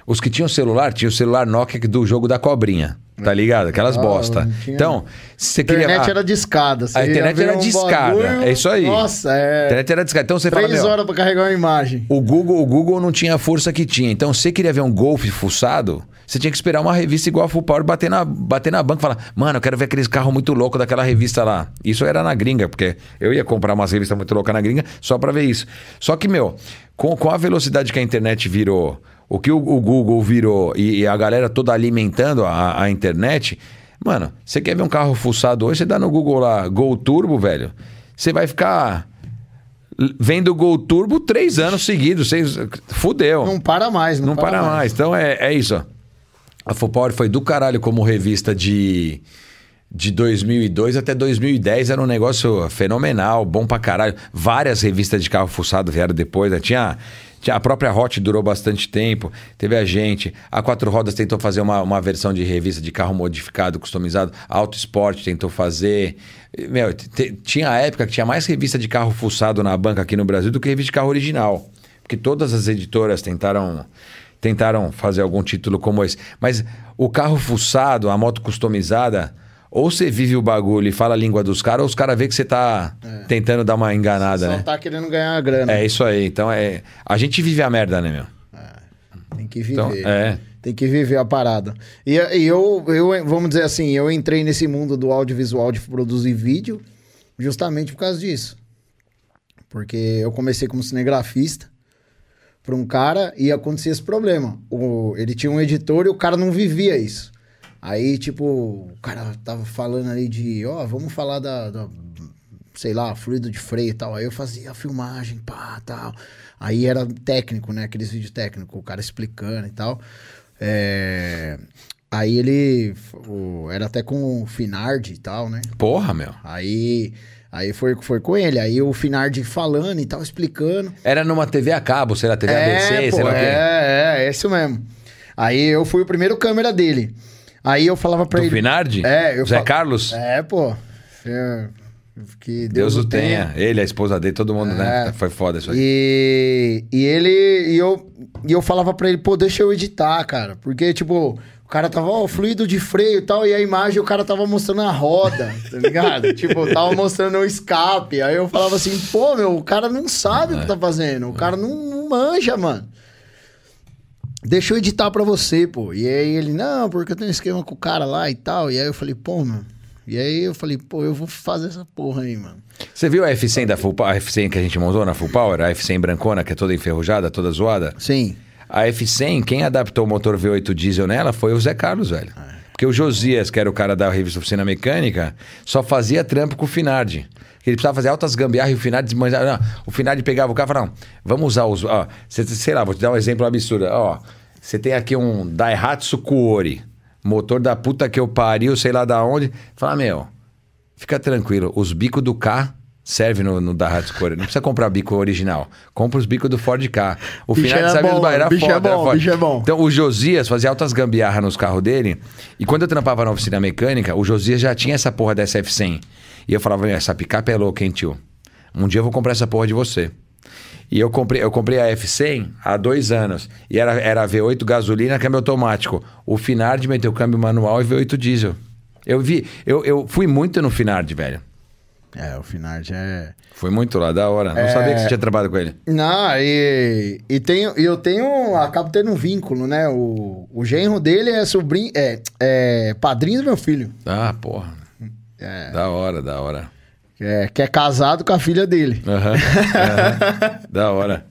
Os que tinham celular, tinham o celular Nokia do jogo da cobrinha. Tá ligado? Aquelas Ah, bosta. tinha- Então, se você A queria. internet ah, era de escada. você a internet era um de escada, bagulho, é isso aí. Nossa, a é. internet era discada. Então você fala, Três meu, horas pra carregar uma imagem. o Google, o Google não tinha a força que tinha. Então, você queria ver um Golf fuçado, você tinha que esperar uma revista igual a Full Power bater na, bater na banca e falar: Mano, eu quero ver aqueles carros muito loucos daquela revista lá. Isso era na gringa, porque eu ia comprar umas revistas muito loucas na gringa só pra ver isso. Só que, meu, com, com a velocidade que a internet virou, o que o, o Google virou e, e a galera toda alimentando a, a internet. Mano, você quer ver um carro fuçado hoje? Você dá no Google lá, Gol Turbo, velho. Você vai ficar vendo Gol Turbo três anos seguidos. Vocês... Fudeu. Não para mais, não, Não para mais. Então é, é isso. ó. A Full Power foi do caralho como revista de, de 2002 até 2010. Era um negócio fenomenal, bom pra caralho. Várias revistas de carro fuçado vieram depois. né? Tinha a própria Hot durou bastante tempo. Teve a gente. A Quatro Rodas tentou fazer uma, uma versão de revista de carro modificado, customizado. A Auto Sport tentou fazer. Meu, tinha a época que tinha mais revista de carro fuçado na banca aqui no Brasil do que revista de carro original. Porque todas as editoras tentaram tentaram fazer algum título como esse. Mas o carro fuçado, a moto customizada, ou você vive o bagulho e fala a língua dos caras, ou os caras vê que você tá tentando dar uma enganada, Só né? tá querendo ganhar a grana. É isso aí. Então é. A gente vive a merda, né, meu? Tem que viver. Então, é. Tem que viver a parada. E, e eu, eu, vamos dizer assim, eu entrei nesse mundo do audiovisual de produzir vídeo justamente por causa disso. Porque eu comecei como cinegrafista para um cara e acontecia esse problema. O, ele tinha um editor e o cara não vivia isso. Aí, tipo, o cara tava falando ali de, ó, vamos falar da, da, sei lá, fluido de freio e tal. Aí eu fazia a filmagem, pá, tal. Aí era técnico, né? Aqueles vídeos técnicos, o cara explicando e tal. É, Aí ele o- era até com o Finardi e tal, né? Porra, meu. Aí, aí foi, foi com ele. Aí o Finardi falando e tal, explicando. Era numa TV a cabo, sei lá, TV ABC, pô, sei lá o quê. é, é, é isso mesmo. Aí eu fui o primeiro câmera dele. Aí eu falava pra Do ele. Finardi? É, eu Zé fal- Carlos? É, pô. É, que Deus, o tenha. Ele, a esposa dele, todo mundo, né? É. Foi foda isso aí. E, e ele. E eu, e eu falava pra ele, pô, deixa eu editar, cara. Porque, tipo, o cara tava, ó, fluido de freio e tal, e a imagem o cara tava mostrando a roda, tá ligado? tipo, tava mostrando o escape. Aí eu falava assim, pô, meu, o cara não sabe o que tá fazendo. O cara não, não manja, mano. Deixa eu editar pra você, pô. E aí ele, não, porque eu tenho um esquema com o cara lá e tal. E aí eu falei, pô, mano. E aí eu falei, pô, eu vou fazer essa porra aí, mano. Você viu a F100 da Full Power, a F100 que a gente montou na Full Power? A F100 brancona, que é toda enferrujada, toda zoada? Sim. A F100, quem adaptou o motor V8 diesel nela foi o Zé Carlos, velho. Porque o Josias, que era o cara da revista Oficina Mecânica, só fazia trampo com o Finardi. Ele precisava fazer altas gambiarras e o Finardi desmanjava. Não, o Finardi pegava o carro e falava, não, vamos usar os... Ó, cê- sei lá, vou te dar um exemplo absurdo. Ó, você tem aqui um Daihatsu Kuori, motor da puta que eu pariu, sei lá da onde. Fala, meu, Fica tranquilo, os bicos do K servem no, no Daihatsu Core. Não precisa comprar bico original. Compra os bicos do Ford K. O Bicho final era sabe bom, os ba- era bicho é foda, era bom, bicho é bom. Então o Josias fazia altas gambiarra nos carros dele. E quando eu trampava na oficina mecânica, o Josias já tinha essa porra dessa F100. E eu falava, essa picape é louca, hein, tio? Um dia eu vou comprar essa porra de você. E eu comprei, eu comprei a F100 há dois anos. E era, era V8 gasolina, câmbio automático. O Finard meteu câmbio manual e V8 diesel. Eu vi, eu, eu fui muito no Finard, velho. É, o Finard é. Fui muito lá, da hora. Não É. sabia que você tinha trabalhado com ele. Não, e, e tenho, eu tenho. Acabo tendo um vínculo, né? O, o genro dele é sobrinho. É, é padrinho do meu filho. Ah, porra. É, Da hora, da hora. é, que é casado com a filha dele. Aham, aham. da hora.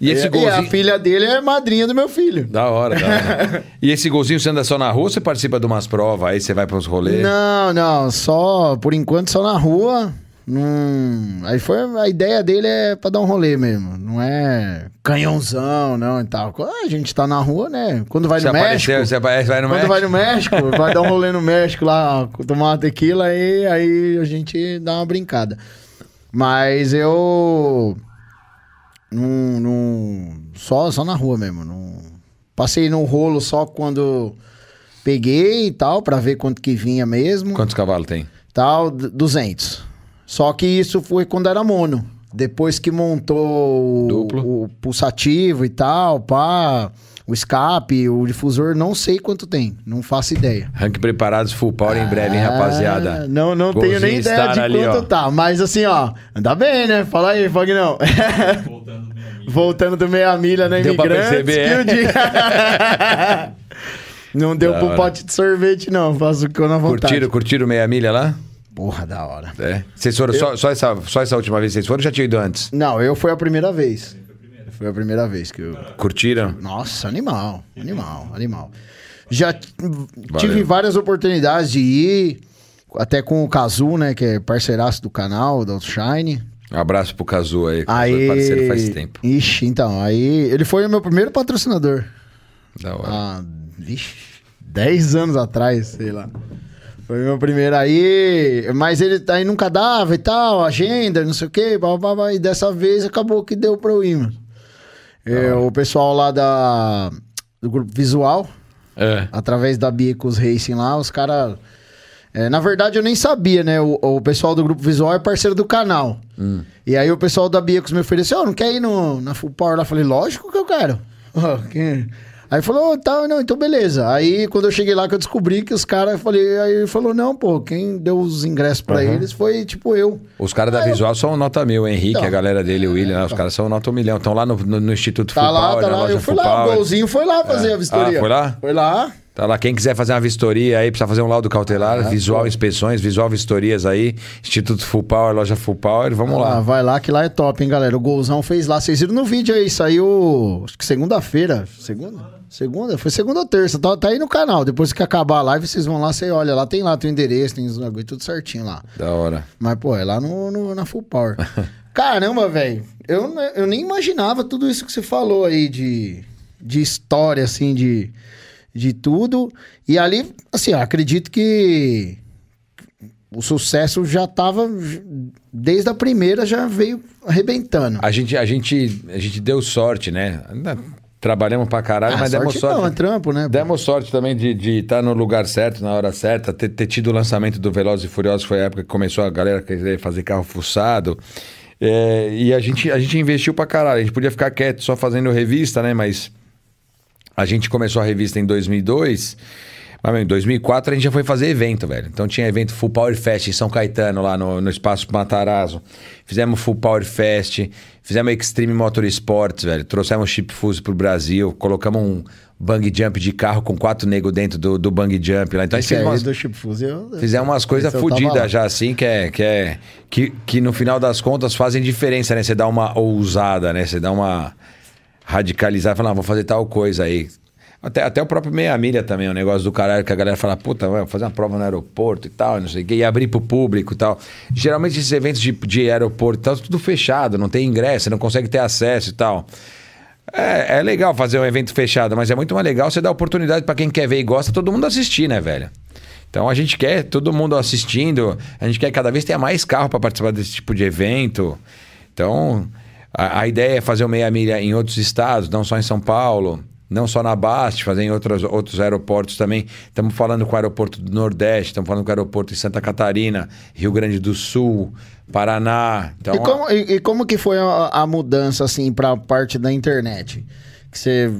E esse e, e a golzinho. filha dele é madrinha do meu filho. Da hora, da hora. E esse golzinho você anda só na rua ou você participa de umas provas? Aí você vai para uns rolês? Não, não, só, por enquanto, só na rua. Não... Aí foi, a ideia dele é pra dar um rolê mesmo. Não é canhãozão, não, e tal. A gente tá na rua, né? Quando vai Você no México... apareceu, você aparece, vai no Quando México? vai no México, vai dar um rolê no México lá, tomar uma tequila e aí a gente dá uma brincada. Mas eu. Não. não só, só na rua mesmo. Não, passei no rolo só quando peguei e tal, pra ver quanto que vinha mesmo. Quantos cavalos tem? Tal, d- 200. Só que isso foi quando era mono. Depois que montou o, Duplo. o pulsativo e tal, pá. O escape, o difusor, não sei quanto tem. Não faço ideia. Rank preparados full power em breve, hein, Ah, rapaziada? Não, não tenho Golzinho nem ideia de ali, quanto ó. tá. Mas assim, ó, anda bem, né? Fala aí, Fagnão. Voltando. Voltando do meia milha na Deu pra Imigrantes. perceber, que é? não deu Da pro hora. pote de sorvete, não. Faço o que eu na vontade. Curtiram, curtiram meia milha lá? Porra, da hora. É. Vocês foram só, só, essa, só essa última vez que vocês foram ou já tinham ido antes? Não, eu foi a primeira vez. Foi a primeira vez que eu. Curtiram? Nossa, animal, animal, animal. Já tive várias oportunidades de ir, até com o Kazu, né, que é parceiraço do canal, do Shine. Um abraço pro Cazu aí, que foi Aí, parceiro faz tempo. Ixi, então, aí ele foi o meu primeiro patrocinador. Da hora. Vixe, 10 anos atrás, sei lá. Foi meu primeiro aí, mas ele aí nunca dava e tal, agenda, não sei o quê, blá, blá, blá, e dessa vez acabou que deu pra eu ir, mano. É, o pessoal lá da, do grupo visual, É. através da Biecos Racing lá, os caras. na verdade, eu nem sabia, né? O, o pessoal do grupo visual é parceiro do canal. E aí o pessoal da Biecos me ofereceu: "Ó, não quer ir no, na Full Power lá? Eu falei: lógico que eu quero. Ó, que- Aí falou, tá, não, então beleza. Aí quando eu cheguei lá que eu descobri que os caras, falei, aí ele falou, não, pô, quem deu os ingressos pra eles foi tipo eu. Os caras da Ah, eu- Visual são nota mil, o Henrique, Então. a galera dele, o William, né? os caras são nota um milhão. Estão lá no, no- no Instituto Tá Full lá, Power, tá lá. Eu fui Full lá, o golzinho foi lá fazer a vistoria. Ah, foi lá? Foi lá. Tá lá, quem quiser fazer uma vistoria aí, precisa fazer um laudo cautelar, Ah, visual pô. inspeções, visual vistorias aí, Instituto Full Power, loja Full Power, vamos Ah, lá. vai lá que lá é top, hein, galera. O golzão fez lá. Vocês viram no vídeo aí, saiu acho que segunda-feira. Segunda? Segunda? Foi segunda ou terça. Tá, tá aí no canal. Depois que acabar a live, vocês vão lá, você olha lá. Tem lá teu endereço, tem os bagulho, tudo certinho lá. Da hora. Mas, pô, é lá no, no- na Full Power. Caramba, velho. Eu, eu nem imaginava tudo isso que você falou aí de, de história, assim, de, de tudo. E ali, assim, acredito que o sucesso já tava. Desde a primeira já veio arrebentando. A gente, a gente, a gente deu sorte, né? Trabalhamos pra caralho, Ah, mas demos sorte sorte. não, é trampo, né? Demos sorte também de estar no lugar certo, na hora certa, ter, ter tido o lançamento do Velozes e Furiosos, foi a época que começou a galera querer fazer carro fuçado. É, e a gente, a gente investiu pra caralho. A gente podia ficar quieto só fazendo revista, né? Mas a gente começou a revista em 2002. Mas meu, em 2004 a gente já foi fazer evento, velho. Então tinha evento Full Power Fest em São Caetano, lá no, no Espaço Matarazzo. Fizemos Full Power Fest, fizemos Extreme Motorsports, velho. Trouxemos Chip Fuse pro Brasil, colocamos um bang jump de carro com quatro negros dentro do, do bang jump lá. Então aí umas, do Chip Fuse, eu- Fizemos umas coisas fodidas já, assim, que é, que é. Que, que no final das contas fazem diferença, né? Você dá uma ousada, né? Você dá uma radicalizada, fala, ah, vou fazer tal coisa aí. Até, até o próprio meia milha também, o negócio do caralho que a galera fala, puta, vai fazer uma prova no aeroporto e tal, não sei o quê, e abrir pro público e tal. Geralmente esses eventos de, de aeroporto e tal, tudo fechado, não tem ingresso, não consegue ter acesso e tal. É, é legal fazer um evento fechado, mas é muito mais legal você dar oportunidade pra quem quer ver e gosta, todo mundo assistir, né, velho? Então a gente quer todo mundo assistindo, a gente quer cada vez ter mais carro para participar desse tipo de evento. Então a, a ideia é fazer o meia milha em outros estados, não só em São Paulo, não só na Bast, fazer em outros, outros aeroportos também. Estamos falando com o aeroporto do Nordeste, estamos falando com o aeroporto em Santa Catarina, Rio Grande do Sul, Paraná. Então, e, como, e- e como que foi a, a mudança, assim, pra parte da internet? Que você,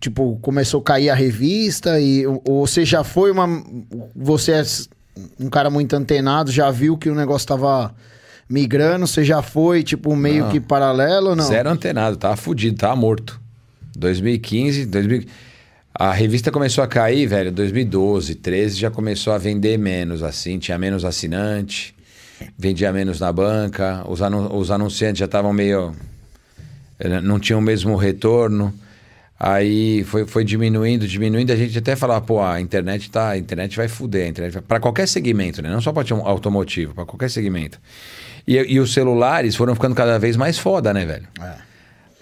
tipo, começou a cair a revista e ou ou você já foi uma... Você é um cara muito antenado, já viu que o negócio tava migrando, você já foi, tipo, meio Não. que paralelo ou não? Zero antenado, tava fudido, tava morto. 2015, 2000... a revista começou a cair, velho, 2012, 13 já começou a vender menos, assim, tinha menos assinante, vendia menos na banca, os, anu- os anunciantes já estavam meio. eh, não tinham o mesmo retorno. Aí foi, foi diminuindo, diminuindo, a gente até falava, pô, a internet tá, a internet vai fuder, a internet vai... para qualquer segmento, né? Não só para automotivo, para qualquer segmento. E, e os celulares foram ficando cada vez mais foda, né, velho? É.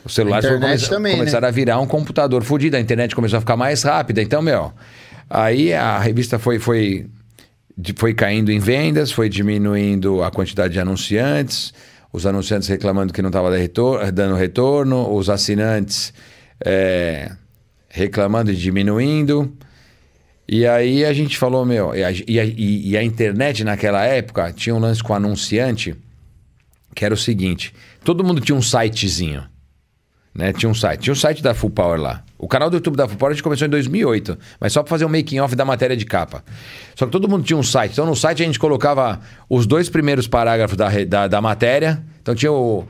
Os celulares começar- também, né? começaram a virar um computador fudido, a internet começou a ficar mais rápida. Então, meu, aí a revista foi, foi, foi caindo em vendas, foi diminuindo a quantidade de anunciantes, os anunciantes reclamando que não estava dando retorno, os assinantes é, reclamando e diminuindo. E aí a gente falou, meu, e a, e a- e a internet naquela época tinha um lance com anunciante que era o seguinte: todo mundo tinha um sitezinho. Né? Tinha um site. Tinha o site da Full Power lá. O canal do YouTube da Full Power a gente começou em 2008, mas só para fazer um making off da matéria de capa. Só que todo mundo tinha um site. Então no site a gente colocava os dois primeiros parágrafos da, da, da matéria. Então tinha o,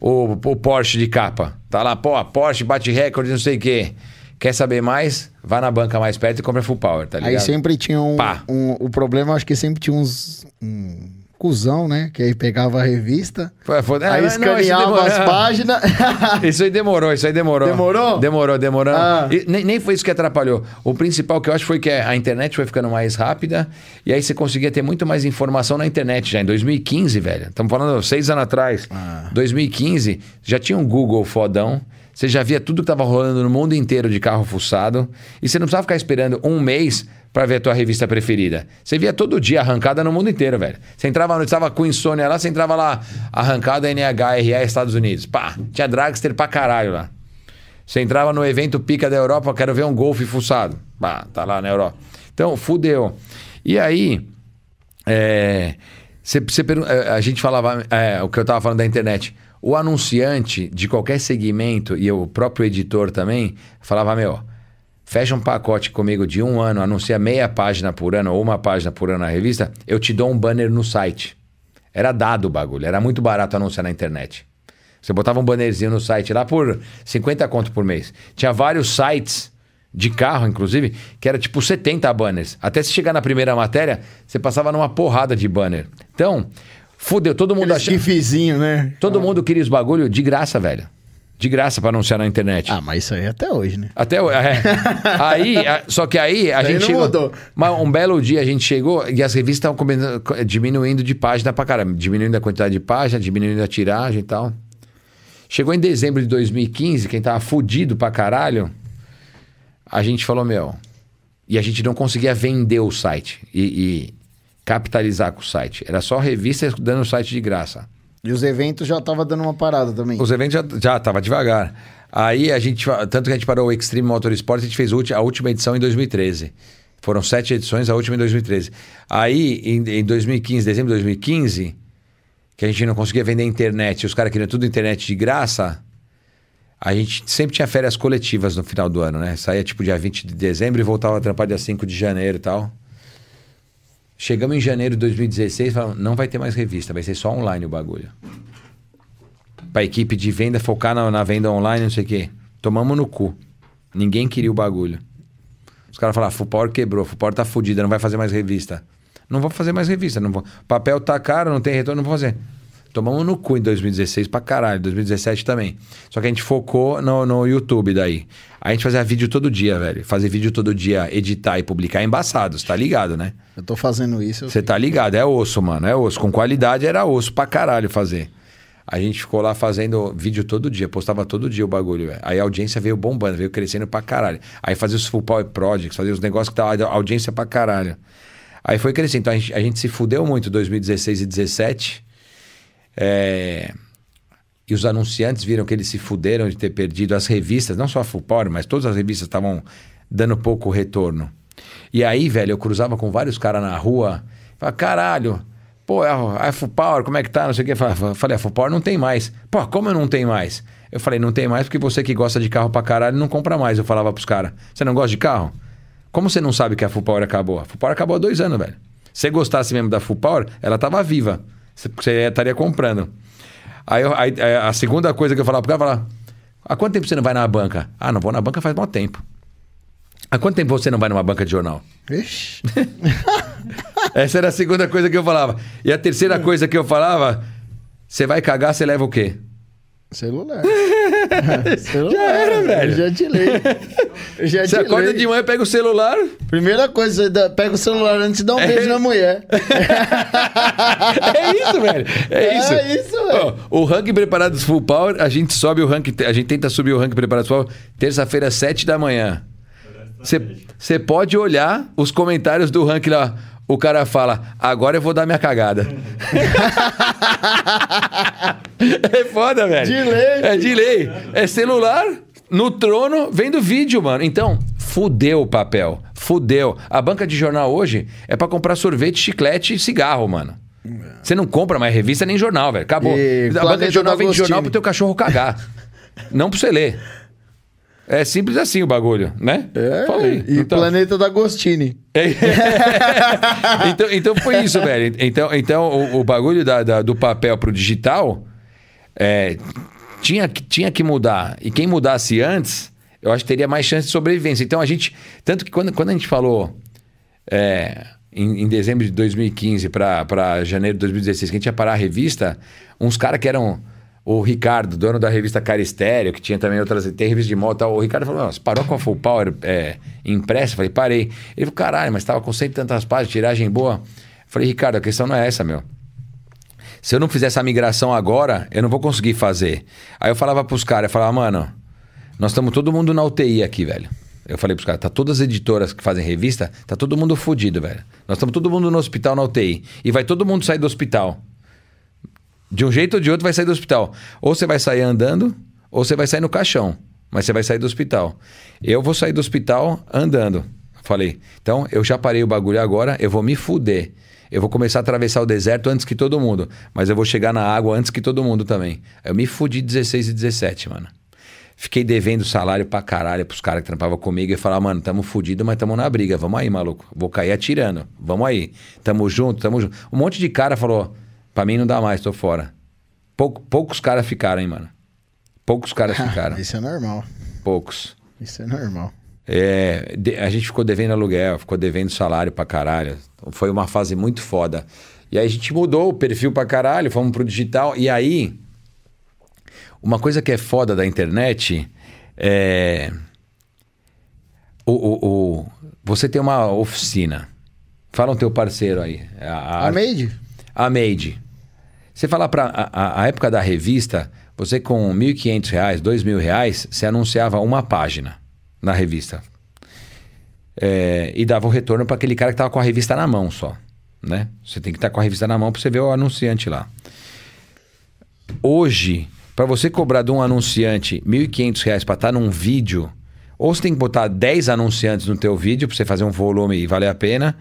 o, o, Porsche de capa. Tá lá, pô, Porsche bate recorde, não sei o quê. Quer saber mais? Vá na banca mais perto e compra Full Power, tá ligado? Aí sempre tinha um, um o problema, acho que sempre tinha uns... Um cuzão, né? Que aí pegava a revista, foi, foi, aí escaneava não, as páginas. isso aí demorou, isso aí demorou. Demorou? Demorou, demorou. Ah. nem, nem foi isso que atrapalhou. O principal que eu acho foi que a internet foi ficando mais rápida e aí você conseguia ter muito mais informação na internet já. Em 2015, velho. Estamos falando seis anos atrás. Ah. 2015, já tinha um Google fodão. Você já via tudo que estava rolando no mundo inteiro de carro fuçado. E você não precisava ficar esperando um mês para ver a tua revista preferida. Você via todo dia arrancada no mundo inteiro, velho. Você entrava no estava com insônia lá, você entrava lá, arrancada NHRA Estados Unidos. Pá, tinha dragster pra caralho lá. Você entrava no evento Pica da Europa, quero ver um golfe fuçado. Pá, tá lá na Europa. Então, fudeu. E aí, é, você, você, é, a gente falava, é, o que eu tava falando da internet. O anunciante de qualquer segmento e o próprio editor também falava, meu, fecha um pacote comigo de um ano, anuncia meia página por ano ou uma página por ano na revista, eu te dou um banner no site. Era dado o bagulho, era muito barato anunciar na internet. Você botava um bannerzinho no site lá por 50 conto por mês. Tinha vários sites de carro, inclusive, que era tipo 70 banners. Até se chegar na primeira matéria, você passava numa porrada de banner. Então, fudeu, todo mundo achava. vizinho, né? Todo ah. mundo queria os bagulho de graça, velho de graça para anunciar na internet. Ah, mas isso aí é até hoje, né? Até hoje. É. aí, só que aí a gente chegou. Mudou. Mas um belo dia a gente chegou e as revistas estavam diminuindo de página pra caramba. Diminuindo a quantidade de página, diminuindo a tiragem e tal. Chegou em dezembro de 2015, quem tava fudido pra caralho, a gente falou, meu. E a gente não conseguia vender o site e, e capitalizar com o site. Era só revista dando o site de graça. E os eventos já tava dando uma parada também. Os eventos já, já devagar. Aí a gente, tanto que a gente parou o Extreme Motorsport, a gente fez a última edição em 2013. Foram sete edições, a última em 2013. Aí, em, em 2015, dezembro de 2015, que a gente não conseguia vender internet, os caras queriam tudo internet de graça, a gente sempre tinha férias coletivas no final do ano, né? Saía tipo dia 20 de dezembro e voltava a trampar dia 5 de janeiro e tal. Chegamos em janeiro de 2016 falamos, não vai ter mais revista, vai ser só online o bagulho. Pra equipe de venda focar na, na venda online, não sei o quê. Tomamos no cu. Ninguém queria o bagulho. Os caras falaram, Fupower quebrou, Fupower tá fodida, não vai fazer mais revista. Não vou fazer mais revista, não vou. Papel tá caro, não tem retorno, não vou fazer. Tomamos no cu em 2016 pra caralho, 2017 também. Só que a gente focou no, no YouTube daí. A gente fazia vídeo todo dia, velho. Fazer vídeo todo dia, editar e publicar é embaçado, você tá ligado, né? Eu tô fazendo isso. Você tá ligado, é osso, mano, é osso. Com qualidade era osso pra caralho fazer. A gente ficou lá fazendo vídeo todo dia, postava todo dia o bagulho. Véio. Aí a audiência veio bombando, veio crescendo pra caralho. Aí fazia os full power projects, fazia os negócios que tava audiência pra caralho. Aí foi crescendo. Então a gente, a gente se fudeu muito em 2016 e 2017 é... E os anunciantes viram que eles se fuderam de ter perdido as revistas, não só a Full Power, mas todas as revistas estavam dando pouco retorno. E aí, velho, eu cruzava com vários caras na rua, falava, caralho, pô, a, Full Power, como é que tá? Não sei o que. Falei, a Power não tem mais. Pô, como eu não tenho mais? Eu falei, não tem mais porque você que gosta de carro pra caralho não compra mais. Eu falava pros caras, você não gosta de carro? Como você não sabe que a Power acabou? A Power acabou há dois anos, velho. Se você gostasse mesmo da Power, ela tava viva. Você estaria comprando. Aí, aí, a segunda coisa que eu falava pro cara, falava, há quanto tempo você não vai na banca? Ah, não vou na banca faz muito tempo. Há quanto tempo você não vai numa banca de jornal? Ixi. Essa era a segunda coisa que eu falava. E a terceira coisa que eu falava, você vai cagar, você leva o quê? Celular. celular. Já era, velho. Já te leio. Já você acorda lei. de manhã, pega o celular. Primeira coisa, você pega o celular antes de dar um é... beijo na mulher. é isso, velho. É, é isso. É isso, velho. o ranking preparados full power, a gente sobe o ranking, a gente tenta subir o ranking preparados full power terça-feira, 7 da manhã. Você pode olhar os comentários do ranking lá. O cara fala, agora eu vou dar minha cagada. é foda, velho. De lei. É de lei. É celular no trono vendo vídeo, mano. Então, fudeu o papel. Fudeu. A banca de jornal hoje é para comprar sorvete, chiclete e cigarro, mano. Você não compra mais revista nem jornal, velho. Acabou. E a banca de jornal vende jornal pro teu cachorro cagar. não pra você ler. É simples assim o bagulho, né? É, Falei. e Então- Planeta da Agostini. então, então foi isso, velho. Então, então o, o bagulho da- da- do papel pro digital é, tinha, que- tinha que mudar. E quem mudasse antes, eu acho que teria mais chance de sobrevivência. Então a gente. Tanto que quando, quando a gente falou é, em, em dezembro de 2015 para janeiro de 2016, que a gente ia parar a revista, uns caras que eram. O Ricardo, dono da revista Cara Estéreo, que tinha também outras. Tem revista de moto tal. O Ricardo falou: "Não, você parou com a Full Power é, impressa? Eu falei: parei. Ele falou: caralho, mas tava com cento e tantas páginas, tiragem boa. Eu falei: Ricardo, a questão não é essa, meu. Se eu não fizer essa migração agora, eu não vou conseguir fazer. Aí eu falava pros caras, eu falava, mano, nós estamos todo mundo na UTI aqui, velho. Eu falei pros caras, tá todas as editoras que fazem revista, tá todo mundo fudido, velho. Nós estamos todo mundo no hospital na UTI. E vai todo mundo sair do hospital. De um jeito ou de outro vai sair do hospital. Ou você vai sair andando, ou você vai sair no caixão. Mas você vai sair do hospital. Eu vou sair do hospital andando. Falei, então eu já parei o bagulho agora, eu vou me fuder. Eu vou começar a atravessar o deserto antes que todo mundo. Mas eu vou chegar na água antes que todo mundo também. Eu me fudi 16 e 17, mano. Fiquei devendo salário pra caralho pros caras que trampavam comigo e falar, mano, tamo fudido, mas tamo na briga. Vamos aí, maluco. Vou cair atirando. Vamos aí. Tamo junto, tamo junto. Um monte de cara falou, pra mim não dá mais, tô fora. Pouco- poucos caras ficaram, hein, mano. Poucos caras ficaram. Isso é normal. Poucos. Isso é normal. É, de- a gente ficou devendo aluguel, ficou devendo salário pra caralho. Foi uma fase muito foda. E aí a gente mudou o perfil pra caralho, fomos pro digital. E aí, uma coisa que é foda da internet é. O, o, o- você tem uma oficina. Fala o teu parceiro aí. A, A Made? A Made. Você fala para a, a- época da revista, você com 1.500 reais, 2.000 reais, você anunciava uma página na revista. É, e dava o retorno para aquele cara que estava com a revista na mão só. Né? Você tem que estar com a revista na mão para você ver o anunciante lá. Hoje, para você cobrar de um anunciante 1.500 reais para estar num vídeo, ou você tem que botar 10 anunciantes no teu vídeo para você fazer um volume e valer a pena,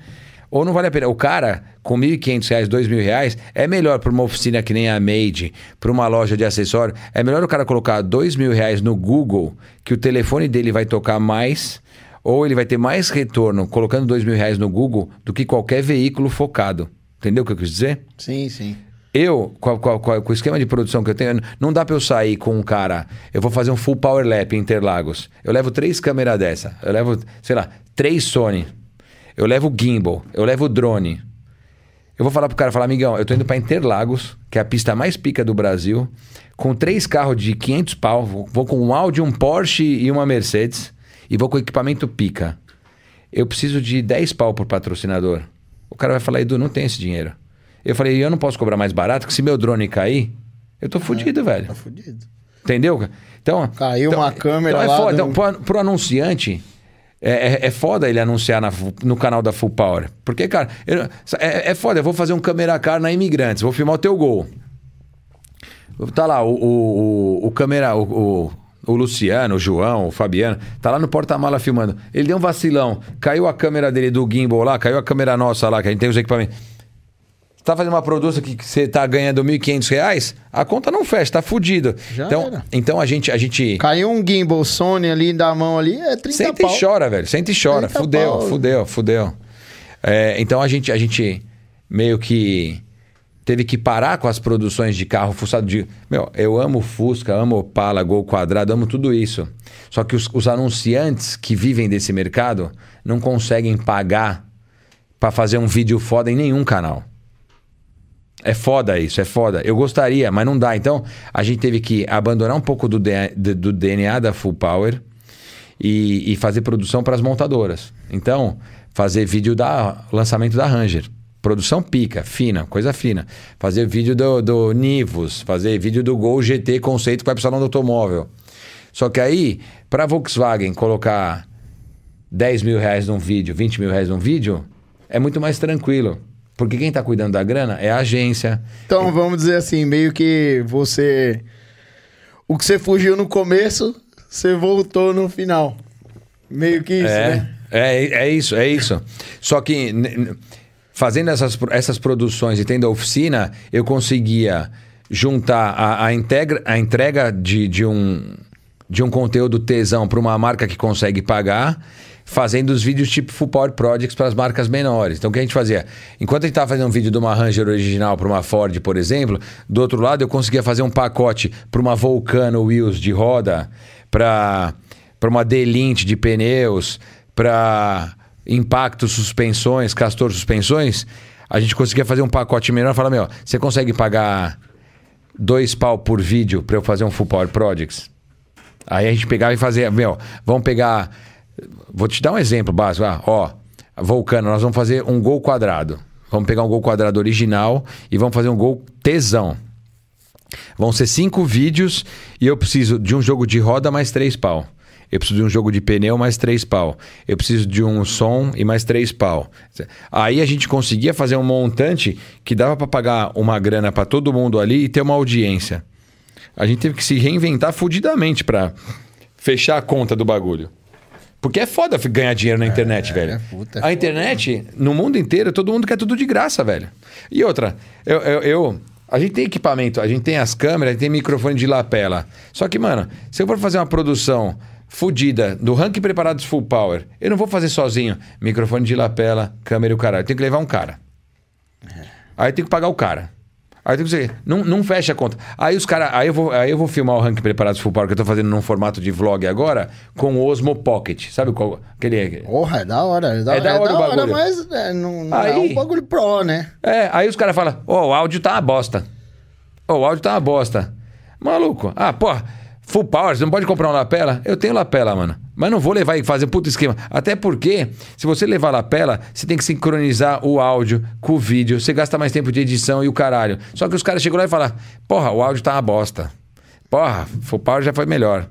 ou não vale a pena. O cara com 1.500 reais, 2.000 reais, é melhor para uma oficina que nem a Made, para uma loja de acessório, é melhor o cara colocar 2.000 reais no Google, que o telefone dele vai tocar mais, ou ele vai ter mais retorno colocando 2.000 reais no Google do que qualquer veículo focado. Entendeu o que eu quis dizer? Sim, sim. Eu, com, com com o esquema de produção que eu tenho, não dá pra eu sair com um cara. Eu vou fazer um full power lap em Interlagos. Eu levo três câmeras dessa. Eu levo, sei lá, três Sony. Eu levo gimbal. Eu levo drone. Eu vou falar pro cara, falar, amigão, eu tô indo pra Interlagos, que é a pista mais pica do Brasil, com três carros de 500 pau. Vou, com um Audi, um Porsche e uma Mercedes. E vou com equipamento pica. Eu preciso de 10 pau por patrocinador. O cara vai falar, Edu, não tem esse dinheiro. Eu falei, eu não posso cobrar mais barato, que se meu drone cair, eu tô fudido, velho. Tá fudido. Entendeu? Então, Caiu então- uma câmera então é lá foda. do- Então, pro, pro anunciante, é, é, é foda ele anunciar na no canal da Full Power. Porque, cara, eu- é, é foda. Eu vou fazer um câmera car na Imigrantes, vou filmar o teu gol. Tá lá, o, o, o, o câmera, o, o, o Luciano, o João, o Fabiano, tá lá no porta-mala filmando. Ele deu um vacilão, caiu a câmera dele do gimbal lá, caiu a câmera nossa lá, que a gente tem os equipamentos. Você tá fazendo uma produção que você tá ganhando 1.500 reais, a conta não fecha, tá fudido. Já então, era. então a gente, a gente Caiu um gimbal Sony ali da mão ali, é 30 senta pau. e chora, velho. Senta e chora. 30 Fudeu, pau. fudeu, fudeu. É, então a gente, a gente meio que teve que parar com as produções de carro fuçado de. Meu, eu amo Fusca, amo Opala, Gol Quadrado, amo tudo isso. Só que os, os anunciantes que vivem desse mercado não conseguem pagar para fazer um vídeo foda em nenhum canal. É foda isso, é foda. Eu gostaria, mas não dá. Então, a gente teve que abandonar um pouco do, do- DNA da Full Power e, e fazer produção para as montadoras. Então, fazer vídeo da lançamento da Ranger. Produção pica, fina, coisa fina. Fazer vídeo do, do Nivus, fazer vídeo do Gol GT conceito que vai para o salão do automóvel. Só que aí, para Volkswagen colocar 10 mil reais num vídeo, 20 mil reais num vídeo, é muito mais tranquilo. Porque quem está cuidando da grana é a agência. Então, vamos dizer assim, meio que você... O que você fugiu no começo, você voltou no final. Meio que isso, é, né? é, é isso, é isso. Só que fazendo essas, essas produções e tendo a oficina, eu conseguia juntar a, a, integra, a entrega de, de um de um conteúdo tesão para uma marca que consegue pagar, fazendo os vídeos tipo Full Power Projects para as marcas menores. Então o que a gente fazia? Enquanto a gente estava fazendo um vídeo de uma Ranger original para uma Ford, por exemplo, do outro lado eu conseguia fazer um pacote para uma Vulcano Wheels de roda, para uma Delint de pneus, para Impacto Suspensões, Castor Suspensões. A gente conseguia fazer um pacote menor e falar, meu, você consegue pagar dois pau por vídeo para eu fazer um Full Power Projects? Aí a gente pegava e fazia, meu, vamos pegar. Vou te dar um exemplo básico. Ah, ó, Vulcano, nós vamos fazer um gol quadrado. Vamos pegar um gol quadrado original e vamos fazer um gol tesão. Vão ser cinco vídeos e eu preciso de um jogo de roda mais três pau. Eu preciso de um jogo de pneu mais três pau. Eu preciso de um som e mais três pau. Aí a gente conseguia fazer um montante que dava para pagar uma grana para todo mundo ali e ter uma audiência. A gente teve que se reinventar fudidamente para fechar a conta do bagulho. Porque é foda ganhar dinheiro na internet, é, velho. É, puta, a internet, no mundo inteiro, todo mundo quer tudo de graça, velho. E outra, eu, eu, eu, a gente tem equipamento, a gente tem as câmeras, a gente tem microfone de lapela. Só que, mano, se eu for fazer uma produção fodida do ranking preparados full power, eu não vou fazer sozinho. Microfone de lapela, câmera e o caralho. Eu tenho que levar um cara. É. Aí eu tenho que pagar o cara. Aí tem que dizer, não, não fecha a conta. Aí os caras. Aí, eu vou, aí eu vou filmar o ranking preparados full power que eu tô fazendo num formato de vlog agora com o Osmo Pocket. Sabe qual? Aquele. Porra, é da hora. É da, é da hora, é da hora mas é, não, não aí, é um bagulho pro, né? É, aí os caras falam, ó, oh, o áudio tá uma bosta. Ó, oh, o áudio tá uma bosta. Maluco. Ah, porra. Full power, você não pode comprar uma lapela? Eu tenho lapela, mano. Mas não vou levar e fazer puto esquema. Até porque, se você levar lapela, você tem que sincronizar o áudio com o vídeo. Você gasta mais tempo de edição e o caralho. Só que os caras chegam lá e falam: Porra, o áudio tá uma bosta. Porra, full power já foi melhor.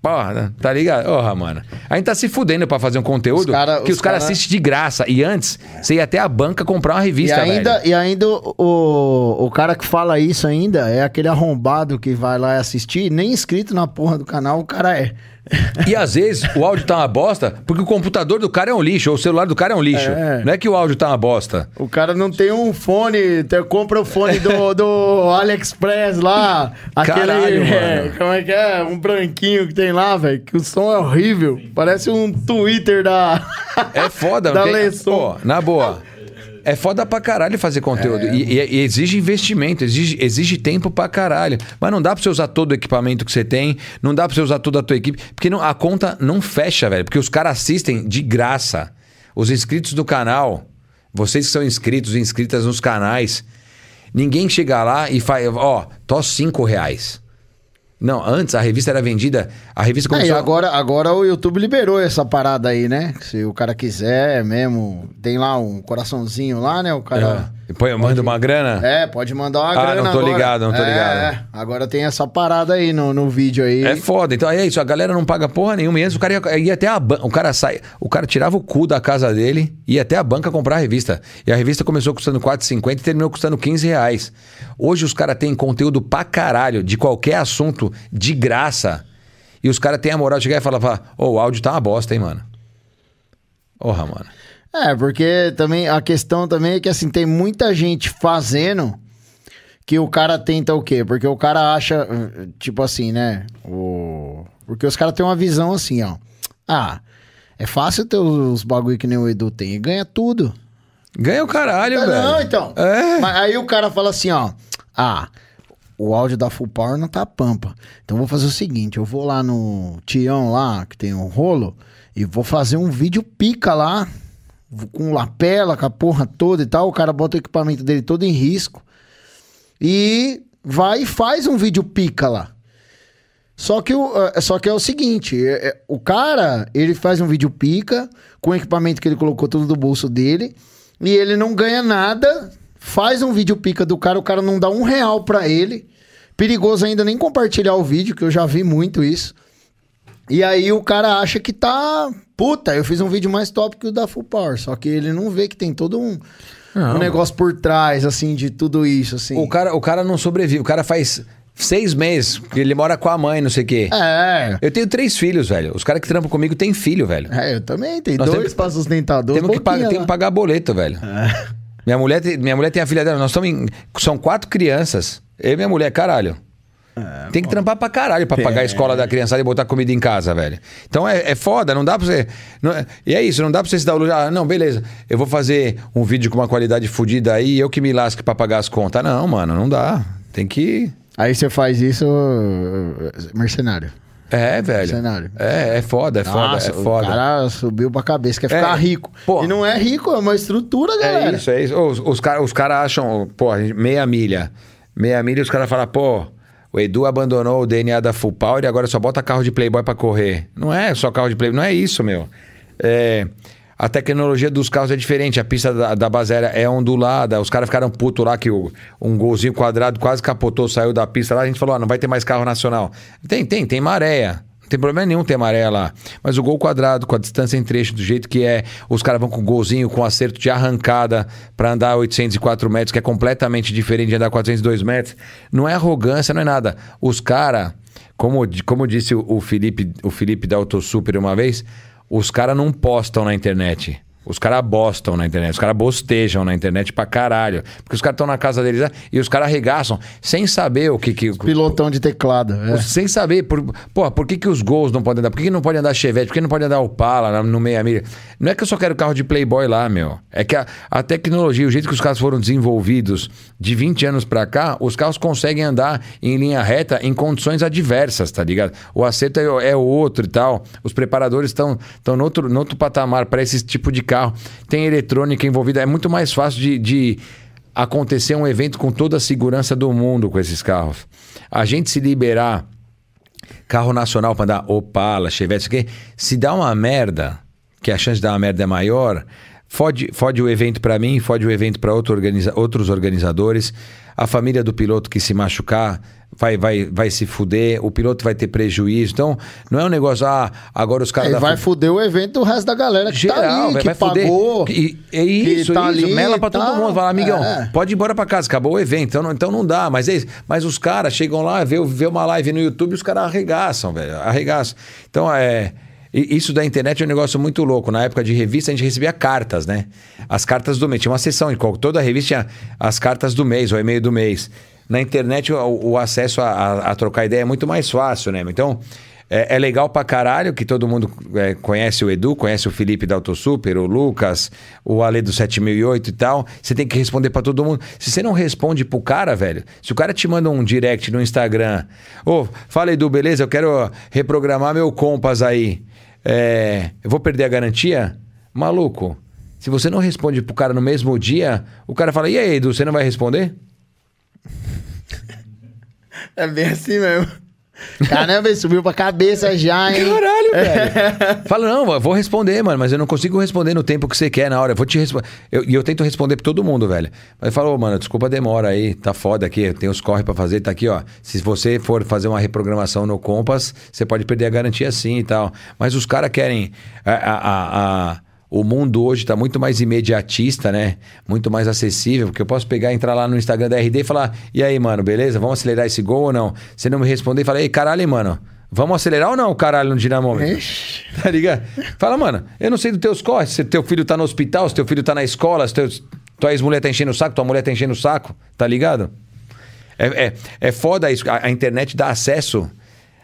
Porra, tá ligado? Porra, mano. A gente tá se fudendo pra fazer um conteúdo os cara, que os, os caras cara... assistem de graça. E antes, você ia até a banca comprar uma revista, e ainda, velho. E ainda o, o cara que fala isso ainda é aquele arrombado que vai lá assistir, nem inscrito na porra do canal, o cara é. E às vezes o áudio tá uma bosta porque o computador do cara é um lixo, ou o celular do cara é um lixo. É. Não é que o áudio tá uma bosta. O cara não tem um fone, te, compra o fone do, do AliExpress lá. Aquele. Caralho, é, como é que é? Um branquinho que tem lá, velho. Que o som é horrível. Parece um Twitter da. É foda, da tem... Pô, na boa. É foda pra caralho fazer conteúdo. É... E, e, exige investimento, exige, exige tempo pra caralho. Mas não dá pra você usar todo o equipamento que você tem, não dá pra você usar toda a tua equipe, porque não, a conta não fecha, velho. Porque os caras assistem de graça. Os inscritos do canal, vocês que são inscritos e inscritas nos canais, ninguém chega lá e faz, ó, oh, tô cinco reais. Não, antes a revista era vendida. A revista começou. É, agora, agora o YouTube liberou essa parada aí, né? Se o cara quiser mesmo, tem lá um coraçãozinho lá, né? O cara. É. Põe, manda uma grana? É, pode mandar uma ah, grana. Ah, não tô agora. ligado, não tô é, ligado. É, agora tem essa parada aí no, no vídeo aí. É foda. Então é isso, a galera não paga porra nenhuma. E antes o cara ia, ia até a banca. O cara sai. O cara tirava o cu da casa dele ia até a banca comprar a revista. E a revista começou custando 4,50 e terminou custando 15 reais. Hoje os caras têm conteúdo pra caralho de qualquer assunto de graça. E os caras têm a moral de chegar e falar: Ô, oh, o áudio tá uma bosta, hein, mano. Porra, mano. É, porque também a questão também é que assim, tem muita gente fazendo que o cara tenta o quê? Porque o cara acha, tipo assim, né? O... Porque os caras têm uma visão assim, ó. Ah, é fácil ter os bagulho que nem o Edu tem e ganha tudo. Ganha o caralho, não, velho. Não, então. É. Mas aí o cara fala assim, ó. Ah, o áudio da Full Power não tá pampa. Então vou fazer o seguinte, eu vou lá no Tião lá, que tem um rolo, e vou fazer um vídeo pica lá com lapela, com a porra toda e tal. O cara bota o equipamento dele todo em risco. E vai e faz um vídeo pica lá. Só que, o, é, só que é o seguinte: é, é, o cara, ele faz um vídeo pica com o equipamento que ele colocou tudo do bolso dele. E ele não ganha nada. Faz um vídeo pica do cara, o cara não dá um real pra ele. Perigoso ainda nem compartilhar o vídeo, que eu já vi muito isso. E aí o cara acha que tá. Puta, eu fiz um vídeo mais top que o da Full Power. Só que ele não vê que tem todo um, um negócio por trás, assim, de tudo isso, assim. O cara, o cara não sobrevive. O cara faz seis meses, que ele mora com a mãe, não sei o quê. É. Eu tenho três filhos, velho. Os caras que trampam comigo têm filho, velho. É, eu também. Tem Nós dois sustentar, dois temos que, pagar, temos que pagar boleto, velho. É. Minha mulher, minha mulher tem a filha dela. Nós estamos em, São quatro crianças. Eu e minha mulher, caralho. É, tem que trampar pra caralho pra pagar a escola da criançada e botar comida em casa, velho. Então é, é foda, não dá pra você. Não, é, e é isso, não dá pra você se dar o luxo. Ah, não, beleza, eu vou fazer um vídeo com uma qualidade fodida aí e eu que me lasque pra pagar as contas. Não, mano, não dá. Tem que. Aí você faz isso, mercenário. É, velho. Cenário. É, é foda, é Nossa, foda, é foda. O cara subiu pra cabeça, quer ficar é, rico. Pô, e não é rico, é uma estrutura, galera. É isso, é isso. Os, os caras os cara acham, pô, meia milha. Meia milha os caras falam, pô, o Edu abandonou o DNA da Full Power e agora só bota carro de Playboy pra correr. Não é só carro de Playboy, não é isso, meu. É a tecnologia dos carros é diferente. A pista da, da é ondulada. Os caras ficaram putos lá que o, um golzinho quadrado quase capotou, saiu da pista lá. A gente falou: ah, não vai ter mais carro nacional. Tem, tem, tem maréia. Não tem problema nenhum ter maré lá. Mas o gol quadrado, com a distância em trecho, do jeito que é, os caras vão com golzinho, com acerto de arrancada para andar 804 metros, que é completamente diferente de andar 402 metros. Não é arrogância, não é nada. Os caras, como, como disse o, o Felipe, o Felipe da Autosuper uma vez, os caras não postam na internet. Os caras bostam na internet, os caras bostejam na internet pra caralho. Porque os caras estão na casa deles né? e os caras arregaçam sem saber o que. que Pilotão de teclado. É. Sem saber. Por, porra, por que, que os gols não podem andar? Por que, que não pode andar Chevette? Por que não pode andar Opala no meia milha? Não é que eu só quero carro de Playboy lá, meu. É que a, a tecnologia, o jeito que os carros foram desenvolvidos de 20 anos pra cá, os carros conseguem andar em linha reta em condições adversas, tá ligado? O acerto é, é outro e tal. Os preparadores estão no outro, no outro patamar para esse tipo de carro carro, tem eletrônica envolvida. É muito mais fácil de, de acontecer um evento com toda a segurança do mundo com esses carros. A gente se liberar carro nacional para dar Opala, Chevette, se dá uma merda, que a chance de dar uma merda é maior, fode, fode o evento para mim, fode o evento para outro organiza, outros organizadores. A família do piloto que se machucar vai, vai, vai se fuder, o piloto vai ter prejuízo. Então, não é um negócio, ah, agora os caras. É, vai fuder o evento do resto da galera que tá Geral, tá ali, vai, que vai pagou. E, é isso, tá isso. Ali, mela pra tá, todo mundo. Fala, amigão, é. pode ir embora pra casa, acabou o evento. Então não, então não dá. Mas é isso. Mas os caras chegam lá, vê, vê uma live no YouTube e os caras arregaçam, velho. Arregaçam. Então, é. Isso da internet é um negócio muito louco. Na época de revista, a gente recebia cartas, né? As cartas do mês. Tinha uma sessão toda a revista tinha as cartas do mês, o e-mail do mês na internet o, o acesso a, a, a, trocar ideia é muito mais fácil, né? Então, é, é legal pra caralho que todo mundo é, conhece o Edu, conhece o Felipe da AutoSuper, o Lucas, o Ale do 7008 e tal. Você tem que responder para todo mundo. Se você não responde pro cara, velho, se o cara te manda um direct no Instagram, ô, oh, fala Edu, beleza? Eu quero reprogramar meu Compass aí. É, eu vou perder a garantia? Maluco. Se você não responde pro cara no mesmo dia, o cara fala: E aí, Edu, você não vai responder? É bem assim mesmo. Caramba, ele subiu pra cabeça já, hein? Caralho, velho. Fala, não, eu vou responder, mano, mas eu não consigo responder no tempo que você quer na hora. Eu vou te responder. E eu, eu, tento responder pra todo mundo, velho. Mas falou, mano, desculpa a demora aí, tá foda aqui, tem os corre pra fazer, tá aqui, ó. Se você for fazer uma reprogramação no Compass, você pode perder a garantia sim e tal. Mas os caras querem. a, a, a o mundo hoje está muito mais imediatista, né? Muito mais acessível, porque eu posso pegar, entrar lá no Instagram da RD e falar: e aí, mano, beleza? Vamos acelerar esse gol ou não? Você não me responder e fala: ei, caralho, mano. Vamos acelerar ou não, caralho, no dinamômetro? Tá ligado? Fala, mano, eu não sei dos teus corres, se teu filho tá no hospital, se teu filho tá na escola, se teu, tua ex-mulher tá enchendo o saco, tua mulher tá enchendo o saco, tá ligado? É, é, é foda isso, a, a internet dá acesso.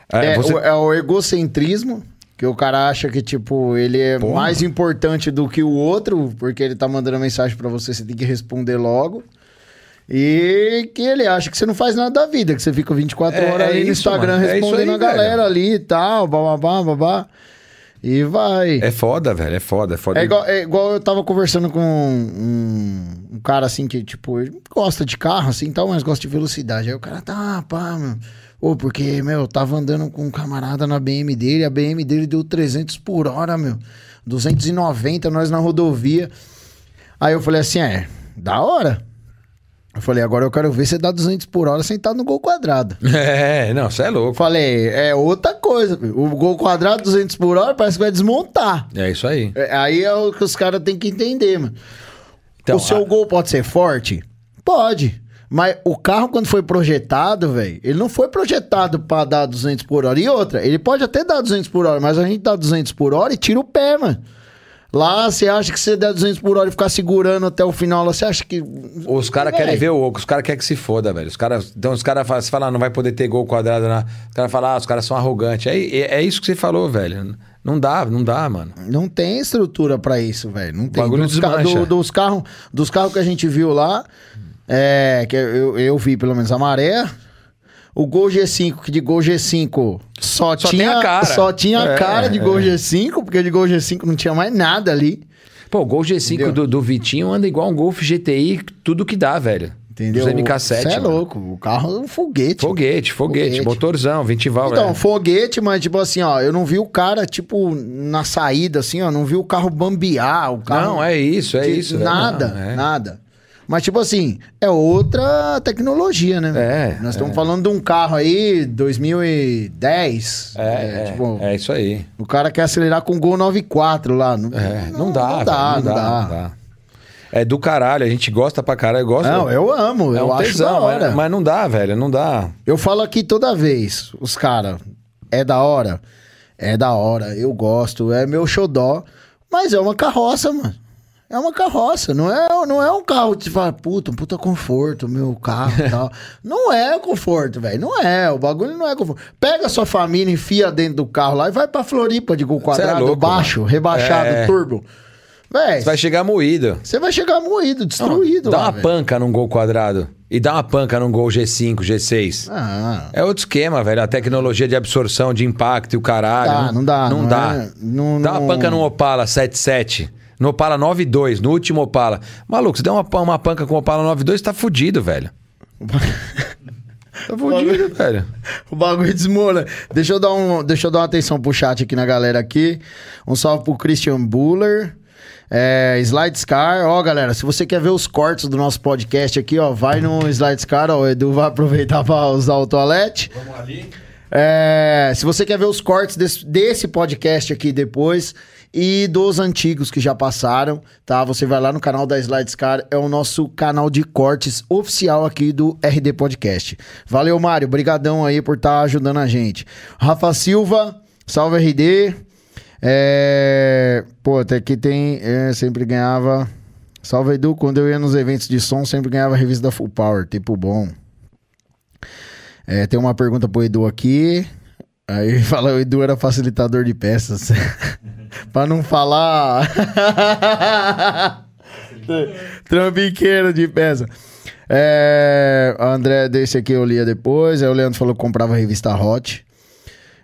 É, você... o, é o egocentrismo que o cara acha que, tipo, ele é mais importante do que o outro, porque ele tá mandando mensagem para você, você tem que responder logo. E que ele acha que você não faz nada da vida, que você fica 24 é, horas é ali no Instagram mano. É respondendo é aí, a galera velho. ali e tal, babá, babá. E vai. É foda, velho, é foda, é foda. É igual, é igual eu tava conversando com um, um, cara assim que, tipo, ele gosta de carro assim tal, mas gosta de velocidade. Aí o cara tá, pá, mano. Ô, porque, meu, eu tava andando com um camarada na BM dele, a BM dele deu 300 por hora, meu. 290, nós na rodovia. Aí eu falei assim, é, da hora. Eu falei, agora eu quero ver você dar 200 por hora sentado no gol quadrado. É, não, você é louco. Falei, é outra coisa. O gol quadrado, 200 por hora, parece que vai desmontar. É isso aí. É, aí é o que os caras têm que entender, mano. Então, o seu a... gol pode ser forte? Pode. Mas o carro, quando foi projetado, velho, ele não foi projetado para dar 200 por hora. E outra, ele pode até dar 200 por hora, mas a gente dá 200 por hora e tira o pé, mano. Lá, você acha que você der 200 por hora e ficar segurando até o final, lá, você acha que... Os caras querem ver o oco, os caras querem que se foda, velho. Os caras, então os caras falam, você fala, ah, não vai poder ter gol quadrado lá. Os caras falam, ah, os caras são arrogantes. É, é, é isso que você falou, velho. Não dá, não dá, mano. Não tem estrutura pra isso, velho. Não tem. bagulho Dos, ca- dos carros dos carros que a gente viu lá, é, que eu, eu vi pelo menos a maré. O Gol G5, que de Gol G5 só, Só tinha a cara. Só tinha a É, cara de é. Gol G5, porque de Gol G5 não tinha mais nada ali. Pô, o Gol G5 Entendeu? do, do Vitinho anda igual um Golf GTI, tudo que dá, velho. Entendeu? Dos MK7. Você é louco. O carro é um foguete. Foguete, foguete, Foguete. motorzão, ventival, Então, velho. foguete, mas tipo assim, ó, eu não vi o cara, tipo, na saída, assim, ó, não vi o carro bambear, o carro... Não, é isso, é de- isso. Nada, Não, é. nada. Mas, tipo assim, é outra tecnologia, né? É, Nós estamos falando de um carro aí, 2010. É, é, tipo, é isso aí. o cara quer acelerar com o Gol 94 lá. Não, É, não, dá, não dá, não, dá, não dá. É do caralho, a gente gosta pra caralho, eu gosto. Não, eu amo, é eu um acho tesão, da hora. é- mas não dá, velho, não dá. Eu falo aqui toda vez, os caras, é da hora? É da hora, eu gosto, é meu xodó, mas é uma carroça, mano. É uma carroça, não é, não é um carro que você fala, puta, um puta conforto, meu carro e tal. não é conforto, velho, não é, o bagulho não é conforto. Pega a sua família, enfia dentro do carro lá e vai pra Floripa de gol quadrado, louco, baixo, mano. rebaixado, É. turbo. Você Velho, vai chegar moído. você vai chegar moído, destruído dá lá, uma velho. panca num gol quadrado. E dá uma panca num gol G5, G6. Ah, É outro esquema, velho. A tecnologia de absorção, de impacto e o caralho. Dá, não dá, Não, não dá. é- não- dá uma não- panca no Opala 77. No Opala 92, no último Opala. Maluco, se der uma, uma panca com o Opala 92, tá fudido, velho. tá fudido, velho. O bagulho desmora. Deixa eu dar um, deixa eu dar uma atenção pro chat aqui na galera aqui. Um salve pro Christian Buller. É, Slidescar, ó galera, se você quer ver os cortes do nosso podcast aqui, ó, vai no Slidescar, ó, o Edu vai aproveitar pra usar o toalete. Vamos ali. É, se você quer ver os cortes desse, desse podcast aqui depois e dos antigos que já passaram, tá? Você vai lá no canal da Slidescar, é o nosso canal de cortes oficial aqui do RD Podcast. Valeu, Mário, brigadão aí por estar ajudando a gente. Rafa Silva, salve RD. É, pô, até aqui tem, é, sempre ganhava... Salve, Edu, quando eu ia nos eventos de som, sempre ganhava a revista da Full Power, tipo bom. É, tem uma pergunta pro Edu aqui. Aí fala, o Edu era facilitador de peças. pra não falar. Trambiqueiro de peça. É, André, desse aqui eu lia depois. Aí o Leandro falou que comprava a revista Hot.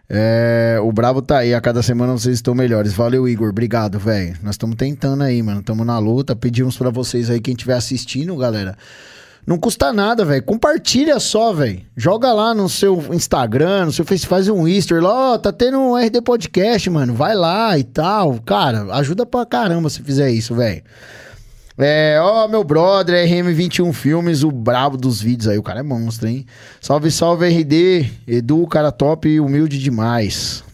É, o Bravo tá aí, a cada semana vocês estão melhores. Valeu, Igor. Obrigado, velho. Nós estamos tentando aí, mano. Estamos na luta. Pedimos pra vocês aí, quem estiver assistindo, galera. Não custa nada, velho. Compartilha só, velho. Joga lá no seu Instagram, no seu Facebook, faz um Easter lá, ó, tá tendo um RD Podcast, mano. Vai lá e tal. Cara, ajuda pra caramba se fizer isso, velho. É, ó, meu brother, RM21 Filmes, o brabo dos vídeos aí. O cara é monstro, hein? Salve, salve, RD. Edu, cara top e humilde demais.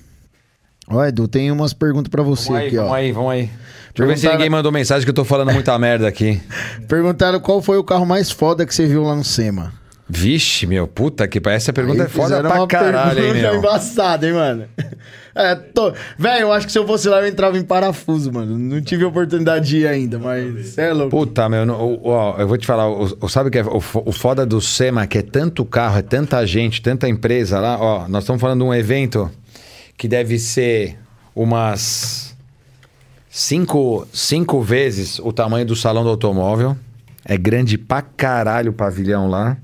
Ó, Edu, tem umas perguntas pra você Vamos aí, aqui, vamos ó. aí, vamos aí. Deixa eu ver se ninguém mandou mensagem que eu tô falando muita merda aqui. Perguntaram qual foi o carro mais foda que você viu lá no SEMA. Vixe, meu, puta que pariu. Essa pergunta Aí é foda pra uma caralho, hein, pergunta meu. embaçada, hein, mano? É, tô... Velho, eu acho que se eu fosse lá eu entrava em parafuso, mano. Não tive oportunidade de ir ainda, mas é louco. Puta, meu, não- ó, eu vou te falar, o, o- sabe o que é o, o foda do SEMA, que é tanto carro, é tanta gente, tanta empresa lá, ó, nós estamos falando de um evento que deve ser umas cinco, cinco vezes o tamanho do salão do automóvel, é grande pra caralho o pavilhão lá,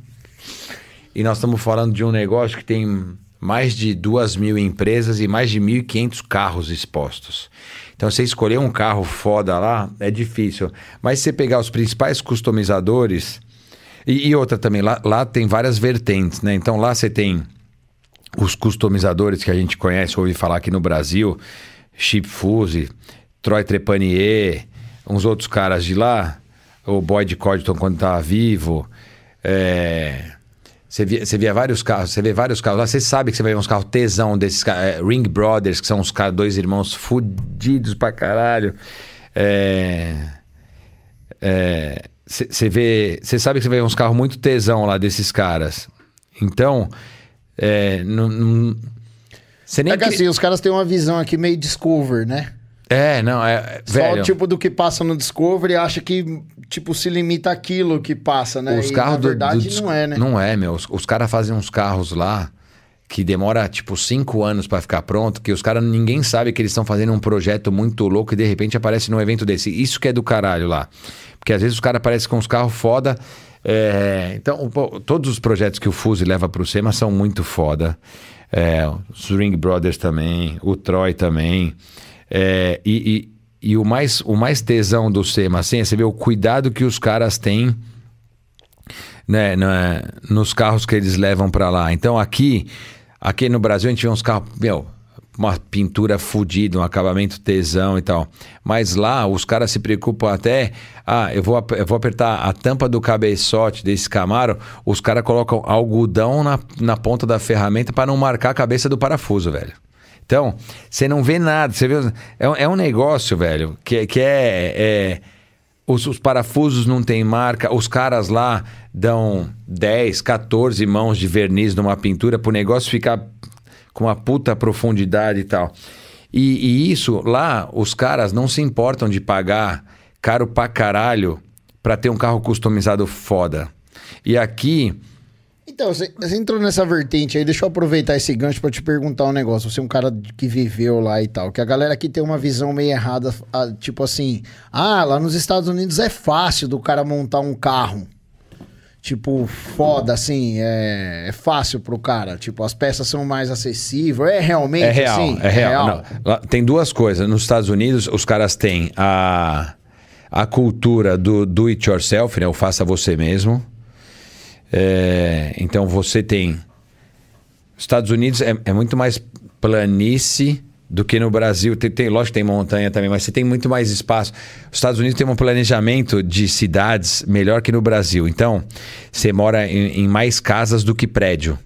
e nós estamos falando de um negócio que tem mais de duas mil empresas e mais de 1.500 carros expostos. Então, você escolher um carro foda lá é difícil. Mas se você pegar os principais customizadores. E, e outra também, lá, lá tem várias vertentes, né? Então, lá você tem os customizadores que a gente conhece, ouve falar aqui no Brasil, Chip Fuse, Troy Trepanier, uns outros caras de lá, o Boyd Codington quando estava vivo. É, Você via, você via vários carros, você vê vários carros lá, você sabe que você vai ver uns carros tesão desses caras, é, Ring Brothers, que são caras, dois irmãos fudidos pra caralho. É. Você vê. Você sabe que você vê uns carros muito tesão lá desses caras. Então. É, não. Você nem. É que assim, os caras têm uma visão aqui meio discover, né? É, não, é. Só velho, tipo do que passa no Discovery acha que tipo se limita aquilo que passa, né? os E, carros na do- verdade do, não é, né? Não é, meu. Os, os caras fazem uns carros lá que demora tipo cinco anos pra ficar pronto, que os caras ninguém sabe que eles estão fazendo um projeto muito louco e de repente aparece num evento desse. Isso que é do caralho lá. Porque às vezes os caras aparecem com uns carros foda. é, então, todos os projetos que o Fuse leva pro SEMA são muito foda. É, os Ring Brothers também, o Troy também. É, e, e- e o, mais, o mais tesão do SEMA, assim, é você ver o cuidado que os caras têm né, na- nos carros que eles levam pra lá. Então aqui, aqui no Brasil a gente vê uns carros, meu, uma pintura fodida, um acabamento tesão e tal. Mas lá os caras se preocupam até, ah, eu vou, eu vou apertar a tampa do cabeçote desse Camaro, os caras colocam algodão na, na ponta da ferramenta para não marcar a cabeça do parafuso, velho. Então, você não vê nada, você vê, é, um- é um negócio, velho, que, que é- é os, os parafusos não tem marca, os caras lá dão 10, 14 mãos de verniz numa pintura pro negócio ficar com uma puta profundidade e tal. E, e isso lá, os caras não se importam de pagar caro pra caralho pra ter um carro customizado foda. E aqui, Então, você, entrou nessa vertente aí, deixa eu aproveitar esse gancho pra te perguntar um negócio. Você é um cara que viveu lá e tal, que a galera aqui tem uma visão meio errada, tipo assim, ah, lá nos Estados Unidos é fácil do cara montar um carro. Tipo, foda, assim, é, é fácil pro cara. Tipo, as peças são mais acessíveis. É realmente É real, assim? é real. Não, lá tem duas coisas. Nos Estados Unidos, os caras têm a, a cultura do do it yourself, né? O faça você mesmo. É, então você tem. Estados Unidos é, é muito mais planície do que no Brasil. Tem, tem, lógico tem montanha também, mas você tem muito mais espaço. Os Estados Unidos tem um planejamento de cidades melhor que no Brasil. Então, você mora em, em mais casas do que prédio.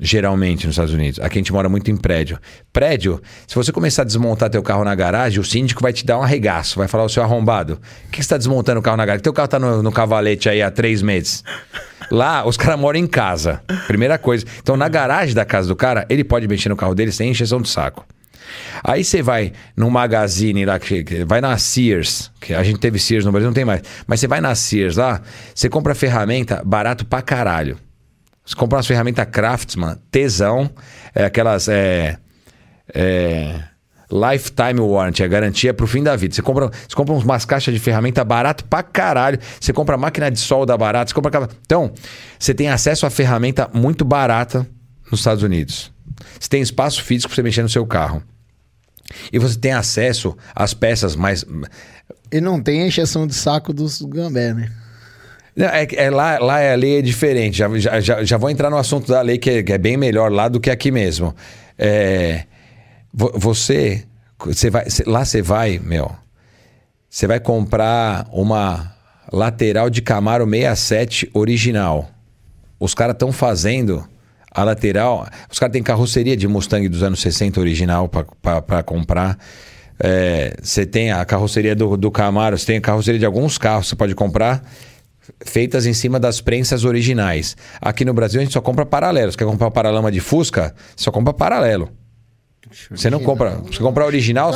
Geralmente nos Estados Unidos. Aqui a gente mora muito em prédio. Prédio, se você começar a desmontar teu carro na garagem, o síndico vai te dar um arregaço. Vai falar, o seu arrombado, por que você está desmontando o carro na garagem? Teu carro tá no, no cavalete aí há três meses. Lá, os caras moram em casa. Primeira coisa. Então, na garagem da casa do cara, ele pode mexer no carro dele sem encheção de saco. Aí você vai num magazine lá, que, vai na Sears, que a gente teve Sears no Brasil, não tem mais. Mas você vai na Sears lá, você compra ferramenta barato pra caralho. Você compra umas ferramentas Craftsman, tesão, é aquelas. É, é, lifetime warranty, a garantia pro fim da vida. Você compra, você compra umas caixas de ferramenta barato pra caralho. Você compra máquina de solda barata, você compra. Então, você tem acesso a ferramenta muito barata nos Estados Unidos. Você tem espaço físico pra você mexer no seu carro. E você tem acesso às peças mais. E não tem a encheção de saco dos Gambé, né? Não, é, é lá, lá a lei é diferente. Já, já, já, já vou entrar no assunto da lei que é, que é bem melhor lá do que aqui mesmo. É, você, você vai, lá você vai, meu, você vai comprar uma lateral de Camaro 67 original. Os caras estão fazendo a lateral. Os caras têm carroceria de Mustang dos anos 60 original para comprar. É, Você tem a carroceria do, do Camaro, você tem a carroceria de alguns carros, você pode comprar feitas em cima das prensas originais. Aqui no Brasil a gente só compra paralelo. Você quer comprar paralama de Fusca? Só compra paralelo. Você não compra. Você comprar original,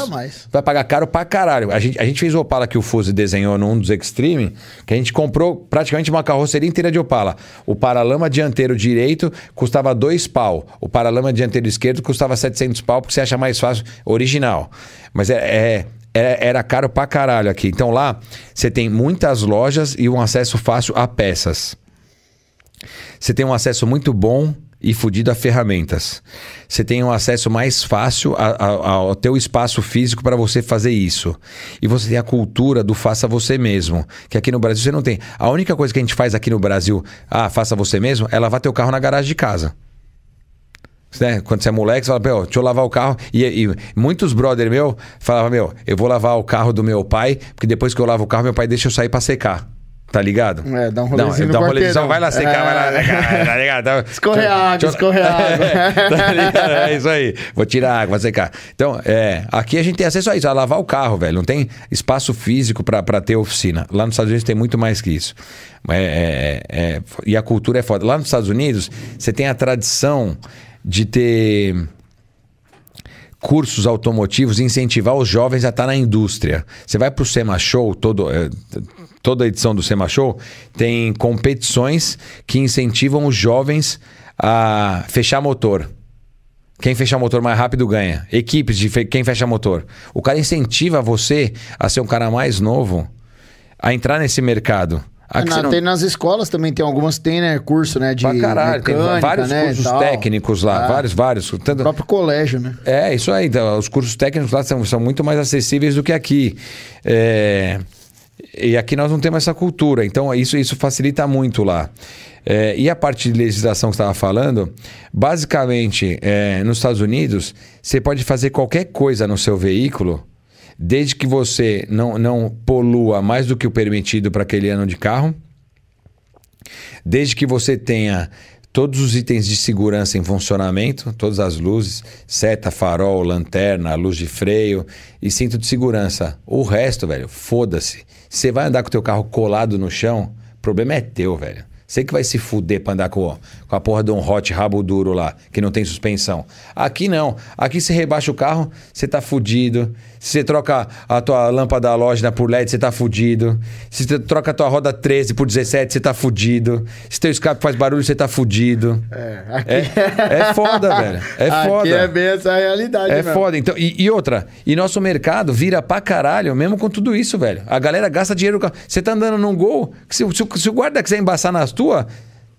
vai pagar caro pra caralho. A gente, a gente fez o Opala que o Fuse desenhou num dos Extreme, que a gente comprou praticamente uma carroceria inteira de Opala. O paralama dianteiro direito custava dois pau. O paralama dianteiro esquerdo custava 700 pau, porque você acha mais fácil original. Mas é, é- era, era caro pra caralho aqui. Então lá você tem muitas lojas e um acesso fácil a peças. Você tem um acesso muito bom e fodido a ferramentas. Você tem um acesso mais fácil ao teu espaço físico para você fazer isso. E você tem a cultura do faça você mesmo, que aqui no Brasil você não tem. A única coisa que a gente faz aqui no Brasil, ah, faça você mesmo, é lavar teu carro na garagem de casa. Né? Quando você é moleque, você fala, deixa eu lavar o carro. E, e muitos brother meu falavam, meu, eu vou lavar o carro do meu pai, porque depois que eu lavo o carro, meu pai deixa eu sair pra secar. Tá ligado? É, dá um Não, rolezinho no dá um rolezinho, vai lá secar, É. vai lá tá ligado? Então, Escorre água, deixa eu- escorre água. tá ligado? É isso aí. Vou tirar água, vai secar. Então, é, aqui a gente tem acesso a isso, a lavar o carro, velho. Não tem espaço físico pra, pra ter oficina. Lá nos Estados Unidos tem muito mais que isso. É, é, é, e a cultura é foda. Lá nos Estados Unidos, você tem a tradição de ter cursos automotivos incentivar os jovens a estar na indústria. Você vai para o SEMA Show, todo, é, toda edição do SEMA Show tem competições que incentivam os jovens a fechar motor. Quem fechar motor mais rápido ganha. Equipes de fe quem fecha motor. O cara incentiva você a ser um cara mais novo, a entrar nesse mercado. Na, não... Tem nas escolas também, tem algumas tem, né? Curso, né? De pra caralho, mecânica, tem vários né, cursos técnicos lá, ah, vários, vários. Tanto... O próprio colégio, né? É, isso aí. Então, os cursos técnicos lá são, são muito mais acessíveis do que aqui. É... E aqui nós não temos essa cultura, então isso, isso facilita muito lá. É, e a parte de legislação que estava falando, basicamente, é, nos Estados Unidos, você pode fazer qualquer coisa no seu veículo, desde que você não, não polua mais do que o permitido para aquele ano de carro, desde que você tenha todos os itens de segurança em funcionamento, todas as luzes, seta, farol, lanterna, luz de freio e cinto de segurança. O resto, velho, foda-se. Você vai andar com o teu carro colado no chão, o problema é teu, velho. Você que vai se fuder pra andar com, com a porra de um hot rabo duro lá, que não tem suspensão. Aqui não. Aqui você rebaixa o carro, você tá fudido. Se você troca a tua lâmpada halógena por LED, você tá fudido. Se você troca a tua roda 13 por 17, você tá fudido. Se teu escape faz barulho, você tá fudido. É, aqui... é, é foda, velho. É aqui foda. é bem essa realidade, É mesmo. foda. Então, e, e, outra, e nosso mercado vira pra caralho, mesmo com tudo isso, velho. A galera gasta dinheiro. Você tá andando num gol, se, se, se o guarda quiser embaçar nas tua,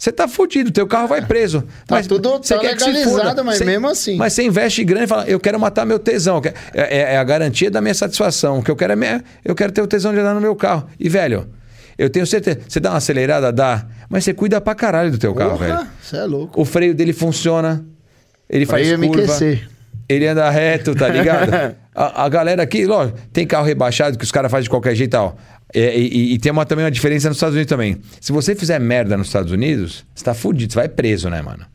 você tá fudido, teu carro vai preso. Tá mas tudo você tá quer legalizado, mas cê, mesmo assim. Mas você investe grande e fala, eu quero matar meu tesão. É, é, é, a garantia da minha satisfação. O que eu quero é minha, eu quero ter o tesão de andar no meu carro. E, velho, eu tenho certeza. Você dá uma acelerada, dá. Mas você cuida pra caralho do teu Porra, carro, velho. Você é louco. O freio dele funciona. Ele faz curva. MQC. Ele anda reto, tá ligado? a, a, galera aqui, lógico, tem carro rebaixado que os caras fazem de qualquer jeito e tal. É, e, e, tem uma, também uma diferença nos Estados Unidos também. Se você fizer merda nos Estados Unidos, você tá fudido, você vai preso, né, mano?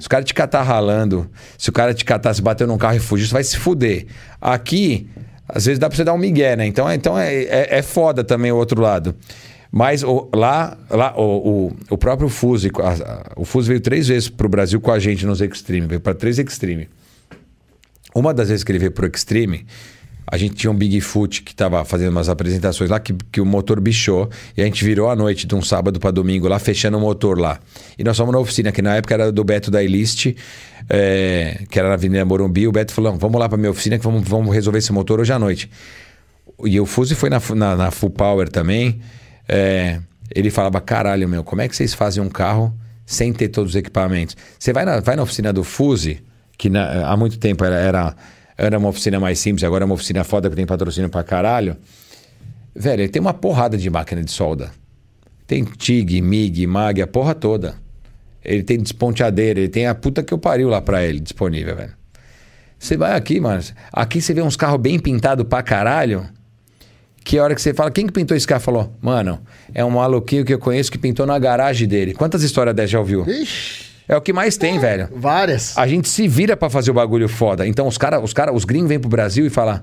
Se o cara te catar ralando, se o cara te catar, se bater num carro e fugir, você vai se fuder. Aqui, às vezes dá pra você dar um migué, né? Então, então é, é, é foda também o outro lado. Mas o, lá, lá o, o, o próprio Fuse, o Fuse veio três vezes pro Brasil com a gente nos Extreme, veio para três Extreme. Uma das vezes que ele veio pro Extreme, a gente tinha um Bigfoot que estava fazendo umas apresentações lá que, que o motor bichou e a gente virou a noite de um sábado para domingo lá fechando o motor lá. E nós fomos na oficina, que na época era do Beto da Elist, é, que era na Avenida Morumbi. O Beto falou: vamos lá para minha oficina que vamos, vamos resolver esse motor hoje à noite. E o Fuse foi na, na, na Full Power também. É, ele falava: caralho, meu, como é que vocês fazem um carro sem ter todos os equipamentos? Você vai na, vai na oficina do Fuse, que na, há muito tempo era, era era uma oficina mais simples, agora é uma oficina foda que tem patrocínio pra caralho. Velho, ele tem uma porrada de máquina de solda. Tem TIG, MIG, MAG, a porra toda. Ele tem desponteadeira, ele tem a puta que eu pariu lá pra ele disponível, velho. Você vai aqui, mano. Aqui você vê uns carros bem pintados pra caralho. Que a hora que você fala, quem que pintou esse carro? Falou, mano, é um maluquinho que eu conheço que pintou na garagem dele. Quantas histórias dessa já ouviu? Ixi. É o que mais tem, é, velho. Várias. A gente se vira para fazer o bagulho foda. Então os caras, os, cara, os gringos vêm pro Brasil e falam: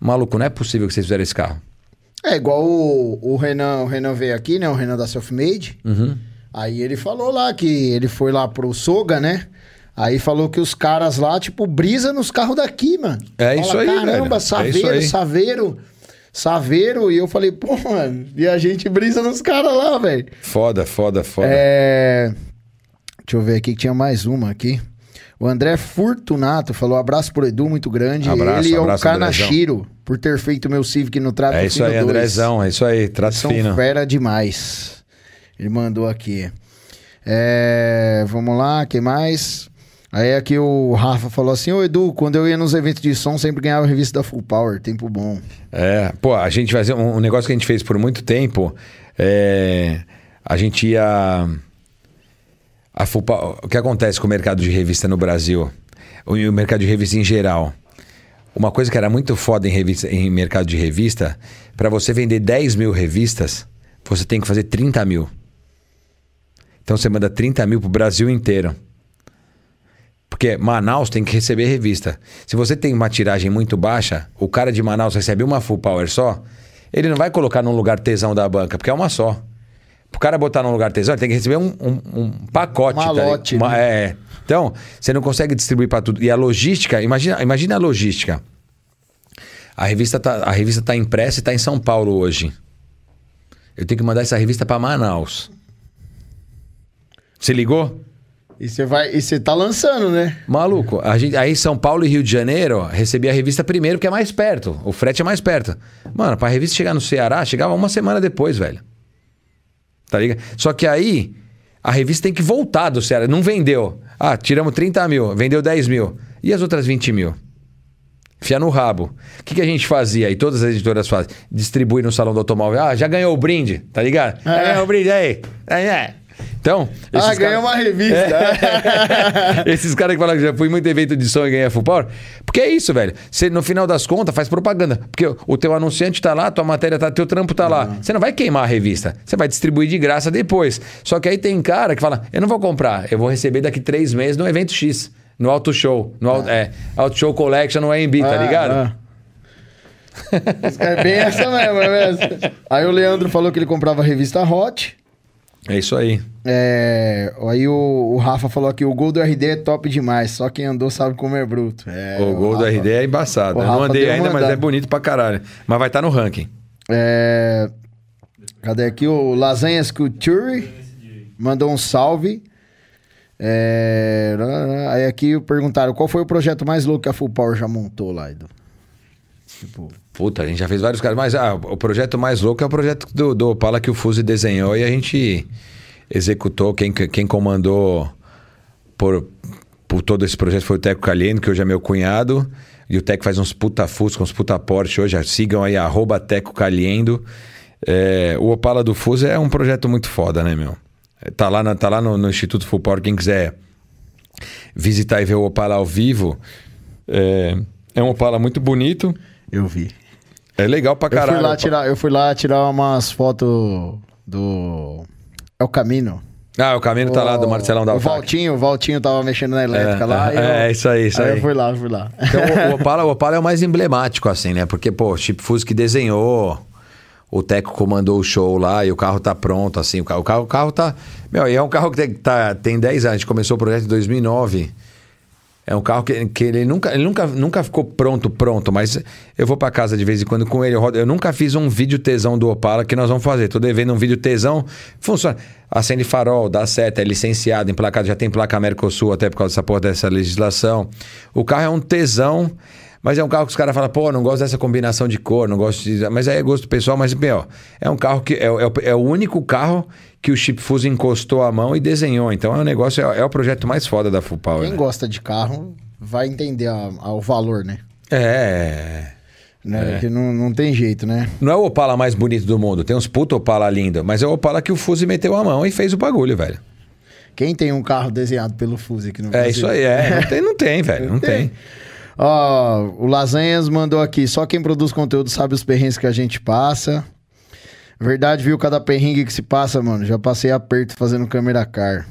maluco, não é possível que vocês fizeram esse carro. É igual o, o Renan, o Renan veio aqui, né? O Renan da Selfmade. Uhum. Aí ele falou lá que ele foi lá pro Soga, né? Aí falou que os caras lá, tipo, brisa nos carros daqui, mano. É Fala, isso aí, Caramba, velho. Saveiro, é Saveiro, Saveiro. E eu falei, pô, mano, e a gente brisa nos caras lá, velho. Foda, foda, foda. É... Deixa eu ver aqui que tinha mais uma aqui. O André Furtunato falou: abraço pro Edu, muito grande. Abraço, Ele é o Kanashiro, por ter feito meu Civic no trato É isso aí, dois. Andrezão, é isso aí, trato São fino. fera demais. Ele mandou aqui. É, vamos lá, que mais? Aí aqui o Rafa falou assim: Ô Edu, quando eu ia nos eventos de som, sempre ganhava a revista da Full Power, tempo bom. É, pô, a gente vai fazer um, um negócio que a gente fez por muito tempo. É, a gente ia a FUPA, o que acontece com o mercado de revista no Brasil? O, o mercado de revista em geral. Uma coisa que era muito foda em, revista, em mercado de revista, para você vender 10 mil revistas, você tem que fazer 30 mil. Então você manda 30 mil pro Brasil inteiro. Porque Manaus tem que receber revista. Se você tem uma tiragem muito baixa, o cara de Manaus recebe uma full power só, ele não vai colocar num lugar tesão da banca, porque é uma só. Pro cara botar num lugar tesão, ele tem que receber um, um, um pacote. Malote, tá uma, né? É. Então, você não consegue distribuir para tudo. E a logística, imagina, imagina a logística. A revista tá, a revista tá impressa e tá em São Paulo hoje. Eu tenho que mandar essa revista para Manaus. Você ligou? E você vai, e você tá lançando, né? Maluco, a gente, aí São Paulo e Rio de Janeiro, recebi a revista primeiro, porque é mais perto. O frete é mais perto. Mano, pra revista chegar no Ceará, chegava uma semana depois, velho. Tá ligado? Só que aí, a revista tem que voltar do Ceará. Não vendeu. Ah, tiramos 30 mil, vendeu 10 mil. E as outras 20 mil? Fia no rabo. O que, que a gente fazia? E todas as editoras fazem. Distribui no salão do automóvel. Ah, já ganhou o brinde, tá ligado? Já É. ganhou o brinde aí. É, é. Então. Ah, ganhou caras- uma revista. esses caras que falam que já fui muito evento de som e ganhei full power. Porque é isso, velho. Você, no final das contas, faz propaganda. Porque o- teu anunciante tá lá, tua matéria tá, teu trampo tá lá. Você não vai queimar a revista. Você vai distribuir de graça depois. Só que aí tem cara que fala: eu não vou comprar, eu vou receber daqui três meses no evento X. No Auto Show. No, Auto- é, Auto Show Collection no AMB, tá Ah, ligado? ah. É bem essa mesmo, é mesmo. Aí o Leandro falou que ele comprava a revista Hot. É isso aí. É, aí o, o Rafa falou que o gol do RD é top demais, só quem andou sabe como é bruto. É, o gol do Rafa- RD é embaçado. o Eu não Rafa andei ainda, mas é bonito pra caralho. Mas vai estar no ranking. É, cadê aqui? O Lasanhas Couture mandou um salve. É, aí aqui perguntaram qual foi o projeto mais louco que a Full Power já montou lá, Edu? Tipo, Puta, a gente já fez vários caras, mas ah, o projeto mais louco é o projeto do, do Opala que o Fuse desenhou e a gente executou. Quem, quem comandou por, por todo esse projeto foi o Teco Calheno, que hoje é meu cunhado. E o Teco faz uns puta Fusca, uns puta Porsche hoje. Sigam aí, arroba Teco Calhendo. É, o Opala do Fuse é um projeto muito foda, né, meu? Tá lá, na- tá lá no, no Instituto Full Power, quem quiser visitar e ver o Opala ao vivo. É, é um Opala muito bonito. eu vi. É legal pra Eu caralho. fui, lá tirar, eu fui lá tirar umas fotos do. É o Camino. Ah, o caminho tá lá do Marcelão da O. Valtinho, o Valtinho tava mexendo na elétrica É, lá. é, eu- é, isso aí, isso aí. eu fui lá, fui lá. Então, o, Opala, o Opala é o mais emblemático, assim, né? Porque, pô, Chip que desenhou, o Teco comandou o show lá e o carro tá pronto, assim. O carro, o carro, o carro tá... Meu, e é um carro que tem, tá, tem 10 anos. A gente começou o projeto em 2009. É um carro que, que ele, nunca, ele nunca, nunca ficou pronto, pronto. Mas eu vou pra casa de vez em quando com ele. Eu, rodo- eu nunca fiz um vídeo tesão do Opala que nós vamos fazer. Tô devendo um vídeo tesão. Funciona. Acende farol, dá seta, é licenciado, emplacado. Já tem placa Mercosul até por causa dessa porra dessa legislação. O carro é um tesão. Mas é um carro que os caras falam, pô, não gosto dessa combinação de cor, não gosto de. Mas aí é gosto pessoal, mas, meu, é um carro que. É, é o- é o único carro que o Chip Fuse encostou a mão e desenhou. Então é um negócio, é, é o projeto mais foda da Full Power. Quem né? gosta de carro vai entender a- a- o valor, né? É. né? Que não, não tem jeito, né? Não é o Opala mais bonito do mundo. Tem uns puta Opala lindo. Mas é o Opala que o Fuse meteu a mão e fez o bagulho, velho. Quem tem um carro desenhado pelo Fuse aqui no É Brasil? isso aí, é. Não tem, não tem velho. Não tem. Ó, o Lasanhas mandou aqui. Só quem produz conteúdo sabe os perrengues que a gente passa. Verdade, viu cada perrengue que se passa, mano. Já passei aperto fazendo câmera car.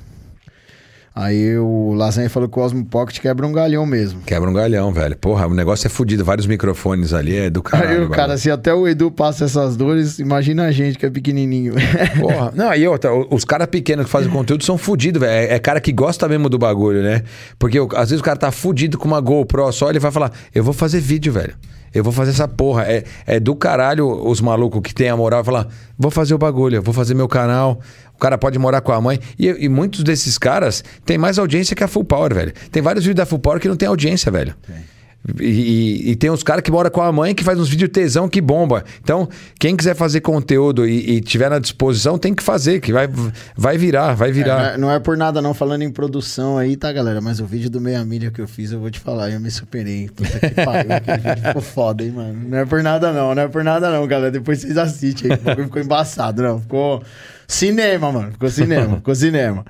Aí o Lasanha falou que o Osmo Pocket quebra um galhão mesmo. Quebra um galhão, velho. Porra, o negócio é fodido. Vários microfones ali, é do caralho. Aí o bagulho. cara, se até o Edu passa essas dores, imagina a gente que é pequenininho. Porra. Não, e outra, os caras pequenos que fazem conteúdo são fodidos, velho. É, é cara que gosta mesmo do bagulho, né? Porque às vezes o cara tá fudido com uma GoPro só, ele vai falar, eu vou fazer vídeo, velho. Eu vou fazer essa porra. É, é do caralho os malucos que tem a moral falar, vou fazer o bagulho, eu vou fazer meu canal. O cara pode morar com a mãe. E, e muitos desses caras têm mais audiência que a Full Power, velho. Tem vários vídeos da Full Power que não tem audiência, velho. E, e- e tem uns caras que moram com a mãe que faz uns vídeos tesão que bomba. Então, quem quiser fazer conteúdo e, e tiver na disposição, tem que fazer, que vai, vai virar, vai É, virar. não é por nada não, falando em produção aí, tá, galera? Mas o vídeo do meia milha que eu fiz, eu vou te falar, eu me superei. Puta que pariu, aquele vídeo ficou foda, hein, mano? Não é por nada não, não é por nada não, galera. Depois vocês assistem aí, ficou embaçado, não. Ficou cinema, mano. Ficou cinema, ficou cinema.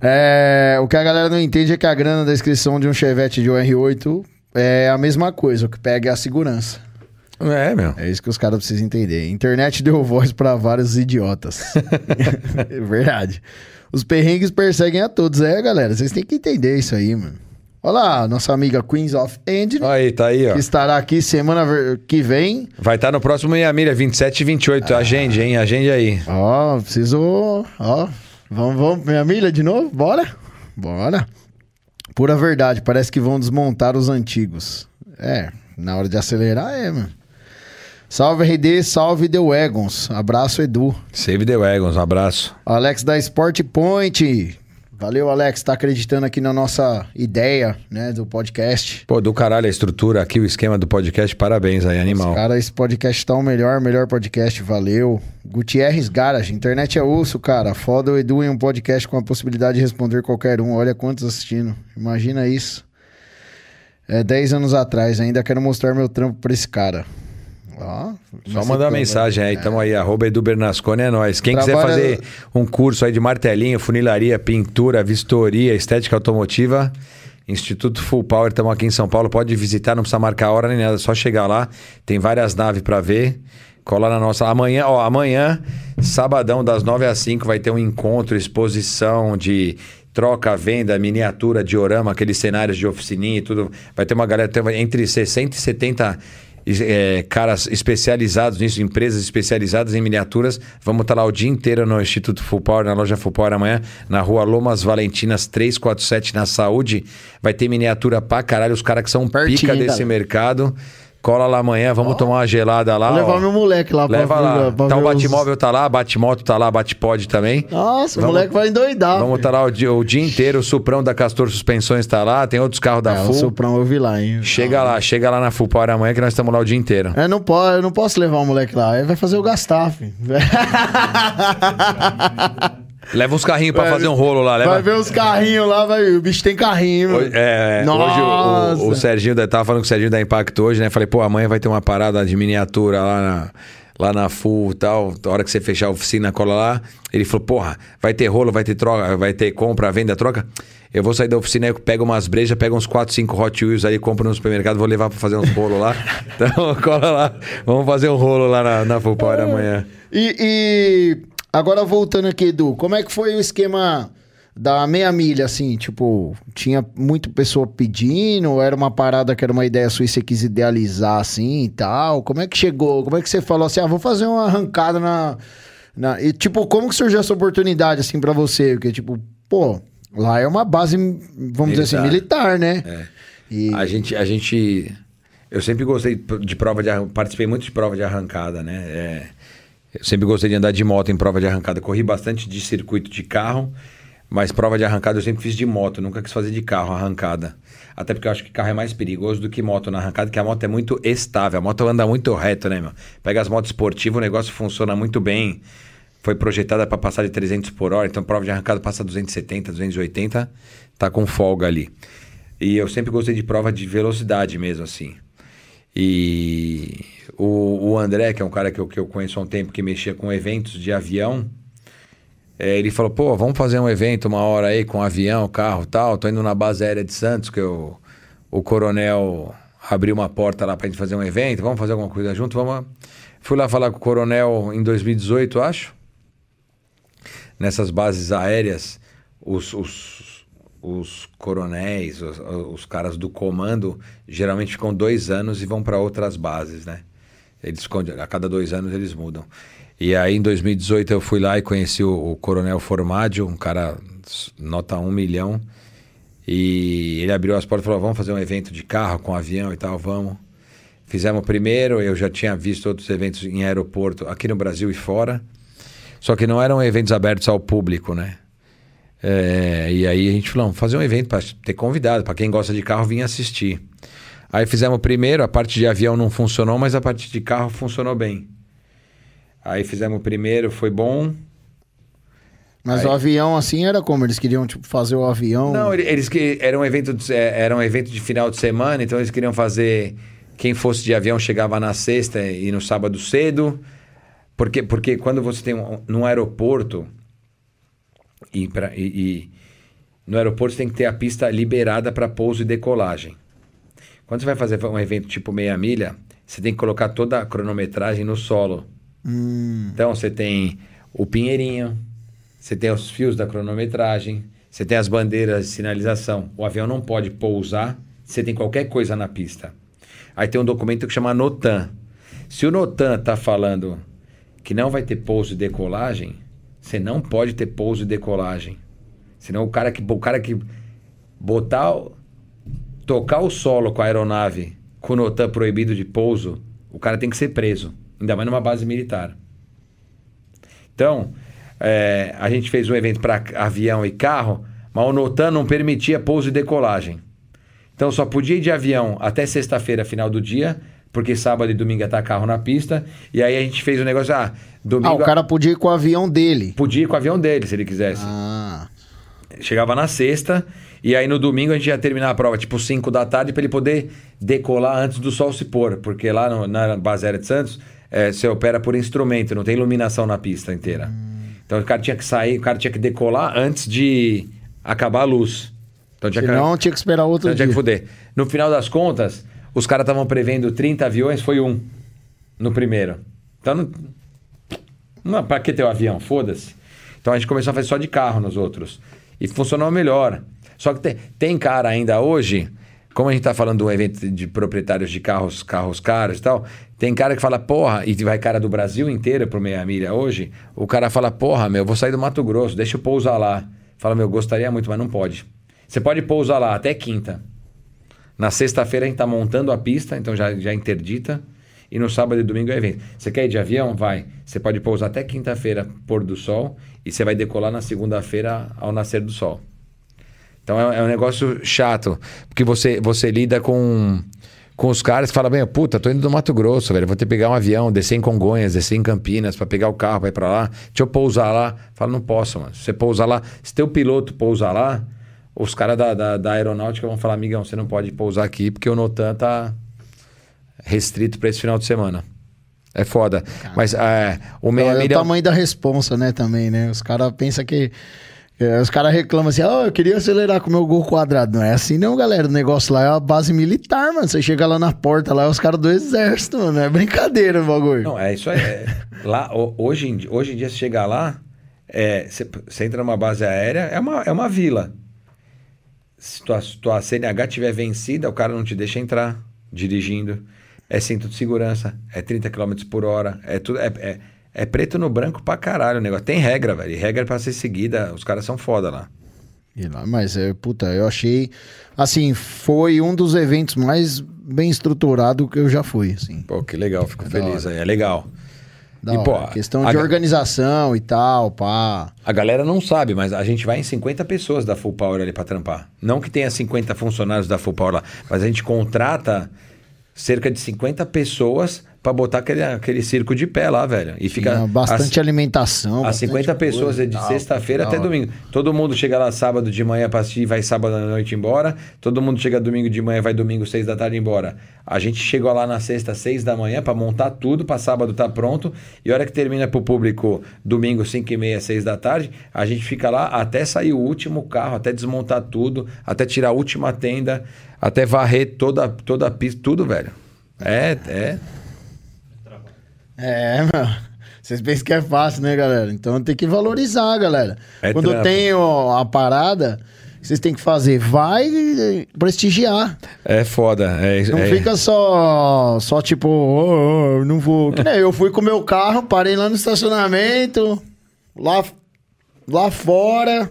É, o que a galera não entende é que a grana da inscrição de um Chevette de um R8 é a mesma coisa, o que pega é a segurança. É, meu. É isso que os caras precisam entender. Internet deu voz pra vários idiotas. é verdade. Os perrengues perseguem a todos. É, galera, vocês têm que entender isso aí, mano. Olha lá, nossa amiga Queens of Engine, Aí, tá aí, ó. que estará aqui semana que vem. Vai estar no próximo Meia Milha, 27 e 28. Agende, hein? Agende aí. Ó, preciso... Ó, vamos, vamos, minha milha de novo? Bora? Bora. Pura verdade, parece que vão desmontar os antigos. É, na hora de acelerar é, mano. Salve RD, salve The Wagons. Abraço, Edu. Save the Wagons, um abraço. Alex da Sport Point. Valeu, Alex, tá acreditando aqui na nossa ideia, né, do podcast. Pô, do caralho a estrutura aqui, o esquema do podcast, parabéns aí, animal. Cara, esse podcast tá o melhor, melhor podcast, valeu. Gutierrez Garage, internet é osso, cara. Foda o Edu em um podcast com a possibilidade de responder qualquer um. Olha quantos assistindo. Imagina isso. É 10 anos atrás, ainda quero mostrar meu trampo pra esse cara. Ó, Só mandar uma você- mensagem aí, tamo aí, arroba Edu Bernasconi é nóis. Quem quiser Trabalha- fazer um curso aí de martelinho, funilaria, pintura, vistoria, estética automotiva, Instituto Full Power, estamos aqui em São Paulo, pode visitar, não precisa marcar hora nem nada, só chegar lá, tem várias naves para ver. Cola na nossa. Amanhã, ó, amanhã, sabadão, das 9 às 5, vai ter um encontro, exposição de troca, venda, miniatura, diorama, aqueles cenários de oficininha e tudo. Vai ter uma galera, entre 60 e 70 é, caras especializados nisso, empresas especializadas em miniaturas. Vamos estar lá o dia inteiro no Instituto Full Power, na loja Full Power amanhã, na rua Lomas Valentinas 347, na Saúde. Vai ter miniatura pra caralho, os caras que são Pertinho, pica desse mercado. Cola lá amanhã, vamos tomar uma gelada lá. Vou levar ó. meu moleque lá pra- Leva lá. pra tá o ver os- Batmóvel tá lá, Batmoto tá lá, Batpod também. Nossa, o Vamos- moleque vai endoidar. Vamos estar lá o dia, o dia inteiro, o Suprão da Castor Suspensões tá lá, tem outros carros da É, o Full. Suprão eu vi lá, hein? Chega lá, chega lá na Full Power amanhã que nós estamos lá o dia inteiro. Eu não, posso, eu não posso levar o moleque lá. Ele vai fazer o gastar, filho. Leva uns carrinhos pra Vai fazer um rolo lá, leva. Vai ver os carrinhos lá, vai... o bicho tem carrinho. Hoje, é, é, Nossa. hoje o, o, o Serginho, da- tava falando com o Serginho da Impacto hoje, né? Falei, pô, amanhã vai ter uma parada de miniatura lá na, lá na Full e tal. A hora que você fechar a oficina, cola lá. Ele falou, porra, vai ter rolo, vai ter troca, vai ter compra, venda, troca. Eu vou sair da oficina, eu pego umas brejas, pego uns 4, 5 Hot Wheels aí, compro no supermercado, vou levar pra fazer uns rolos lá. Então, cola lá. Vamos fazer um rolo lá na, na Full Power amanhã. E, e agora voltando aqui, Edu, como é que foi o esquema da meia milha, assim? Tipo, tinha muita pessoa pedindo? Era uma parada que era uma ideia sua e você quis idealizar assim e tal? Como é que chegou? Como é que você falou assim, ah, vou fazer uma arrancada na... na... E tipo, como que surgiu essa oportunidade assim pra você? Porque tipo, pô, lá é uma base, vamos dizer assim, militar, né? É. E... A gente, a gente. Eu sempre gostei de prova de participei muito de prova de arrancada, né? É, eu sempre gostei de andar de moto em prova de arrancada. Corri bastante de circuito de carro, mas prova de arrancada eu sempre fiz de moto, nunca quis fazer de carro arrancada. Até porque eu acho que carro é mais perigoso do que moto na arrancada, porque a moto é muito estável, a moto anda muito reto, né, meu? Pega as motos esportivas, o negócio funciona muito bem. Foi projetada para passar de 300 por hora, então prova de arrancada passa 270, 280, tá com folga ali. E eu sempre gostei de prova de velocidade mesmo, assim. E o, o André, que é um cara que eu, que eu conheço há um tempo, que mexia com eventos de avião, é, ele falou, pô, vamos fazer um evento uma hora aí com avião, carro tal. Tô indo na base aérea de Santos, que eu, o coronel abriu uma porta lá pra gente fazer um evento. Vamos fazer alguma coisa junto? Vamos. Fui lá falar com o coronel em 2018, acho. Nessas bases aéreas, os, os, os coronéis, os, os caras do comando, geralmente ficam dois anos e vão para outras bases, né? Eles a cada dois anos eles mudam. E aí em 2018 eu fui lá e conheci o, o Coronel Formaggio, um cara nota um milhão. E ele abriu as portas e falou: vamos fazer um evento de carro com avião e tal, vamos. Fizemos o primeiro, eu já tinha visto outros eventos em aeroporto aqui no Brasil e fora. Só que não eram eventos abertos ao público, né? É, e aí a gente falou, vamos fazer um evento para ter convidado, para quem gosta de carro vir assistir. Aí fizemos o primeiro, a parte de avião não funcionou, mas a parte de carro funcionou bem. Aí fizemos o primeiro, foi bom. Mas Aí- o avião, assim, era como? Eles queriam, tipo, fazer o avião... Não, ele- eles que era um evento de, é, era um evento de final de semana, então eles queriam fazer quem fosse de avião chegava na sexta e no sábado cedo. Porque porque quando você tem um, num aeroporto e, pra, e, e no aeroporto você tem que ter a pista liberada para pouso e decolagem. Quando você vai fazer um evento tipo meia milha, você tem que colocar toda a cronometragem no solo. Hum, Então você tem o pinheirinho, você tem os fios da cronometragem, você tem as bandeiras de sinalização. O avião não pode pousar se tem qualquer coisa na pista. Aí tem um documento que chama NOTAM. Se o NOTAM está falando que não vai ter pouso e decolagem, você não pode ter pouso e decolagem. Senão o cara que, o cara que botar, tocar o solo com a aeronave com o NOTAM proibido de pouso, o cara tem que ser preso, ainda mais numa base militar. Então, é, a gente fez um evento para avião e carro, mas o NOTAM não permitia pouso e decolagem. Então só podia ir de avião até sexta-feira, final do dia, porque sábado e domingo ia estar carro na pista. E aí a gente fez o negócio, ah, Ah, domingo o cara podia ir com o avião dele. podia ir com o avião dele, se ele quisesse. Ah. Chegava na sexta, e aí no domingo a gente ia terminar a prova, tipo 5 da tarde, para ele poder decolar antes do sol se pôr. Porque lá no- na base aérea de Santos, é, você opera por instrumento, não tem iluminação na pista inteira. Então o cara tinha que sair, o cara tinha que decolar antes de acabar a luz. Então tinha que- Senão tinha que esperar outro então tinha dia. que fuder. No final das contas, os caras estavam prevendo 30 aviões, foi um no primeiro. Então, não, não pra que ter o avião? Foda-se. Então a gente começou a fazer só de carro nos outros. E funcionou melhor. Só que tem, tem cara ainda hoje, como a gente tá falando de um evento de proprietários de carros, carros caros e tal, tem cara que fala, porra, e vai cara do Brasil inteiro pro meia milha hoje, o cara fala, porra, meu, eu vou sair do Mato Grosso, deixa eu pousar lá. Fala, meu, gostaria muito, mas não pode. Você pode pousar lá até quinta. Na sexta-feira a gente tá montando a pista, então já, já interdita. E no sábado e domingo é evento. Você quer ir de avião? Vai. Você pode pousar até quinta-feira, pôr do sol, e você vai decolar na segunda-feira ao nascer do sol. Então é, é um negócio chato, porque você, você lida com, com os caras que falam, bem, puta, tô indo do Mato Grosso, velho, vou ter que pegar um avião, descer em Congonhas, descer em Campinas para pegar o carro, vai para lá, deixa eu pousar lá. Fala, não posso, mano. Se você pousar lá, se teu piloto pousar lá, os caras da, da, da aeronáutica vão falar, amigão, você não pode pousar aqui porque o Notan tá restrito para esse final de semana. É foda. Mas é, o meia É o milha... tamanho da responsa, né, também, né? Os caras pensam que... é, os caras reclamam assim, ó, eu queria acelerar com o meu gol quadrado. Não é assim não, galera. O negócio lá é a base militar, mano. Você chega lá na porta, lá é os caras do exército, mano. É brincadeira o bagulho. Não, é isso aí. é- lá, ho- hoje, em, hoje em dia, se chegar lá, é, você você entra numa base aérea, é uma, é uma vila. Se tua, se tua CNH tiver vencida, o cara não te deixa entrar dirigindo. É cinto de segurança, é 30 km por hora, é tudo. É, é, é preto no branco pra caralho o negócio. Tem regra, velho. E regra pra ser seguida, os caras são foda lá. E lá, mas, é, puta, eu achei... Assim, foi um dos eventos mais bem estruturados que eu já fui, assim. Pô, que legal, fico da feliz aí. É legal. Da E, hora. pô, Questão de ga- organização e tal, pá. A galera não sabe, mas a gente vai em 50 pessoas da Full Power ali pra trampar. Não que tenha 50 funcionários da Full Power lá, mas a gente contrata cerca de 50 pessoas pra botar aquele, aquele circo de pé lá, velho. E fica Tinha bastante as, alimentação. as bastante 50 pessoas coisa é de sexta-feira até domingo. Todo mundo chega lá sábado de manhã pra assistir, vai sábado à noite embora. Todo mundo chega domingo de manhã, vai domingo seis da tarde embora. A gente chegou lá na sexta, seis da manhã pra montar tudo, pra sábado tá pronto. E a hora que termina pro público domingo, cinco e meia, seis da tarde, a gente fica lá até sair o último carro, até desmontar tudo, até tirar a última tenda, até varrer toda, toda a pista, tudo, velho. É, é. É, meu. Vocês pensam que é fácil, né, galera? Então tem que valorizar, galera. É Quando trampo. tem ó, a parada, vocês têm que fazer. Vai prestigiar. É foda. É, Não é- fica só, só tipo, "Oh, oh, não vou. Eu fui com o meu carro, parei lá no estacionamento, lá, lá fora.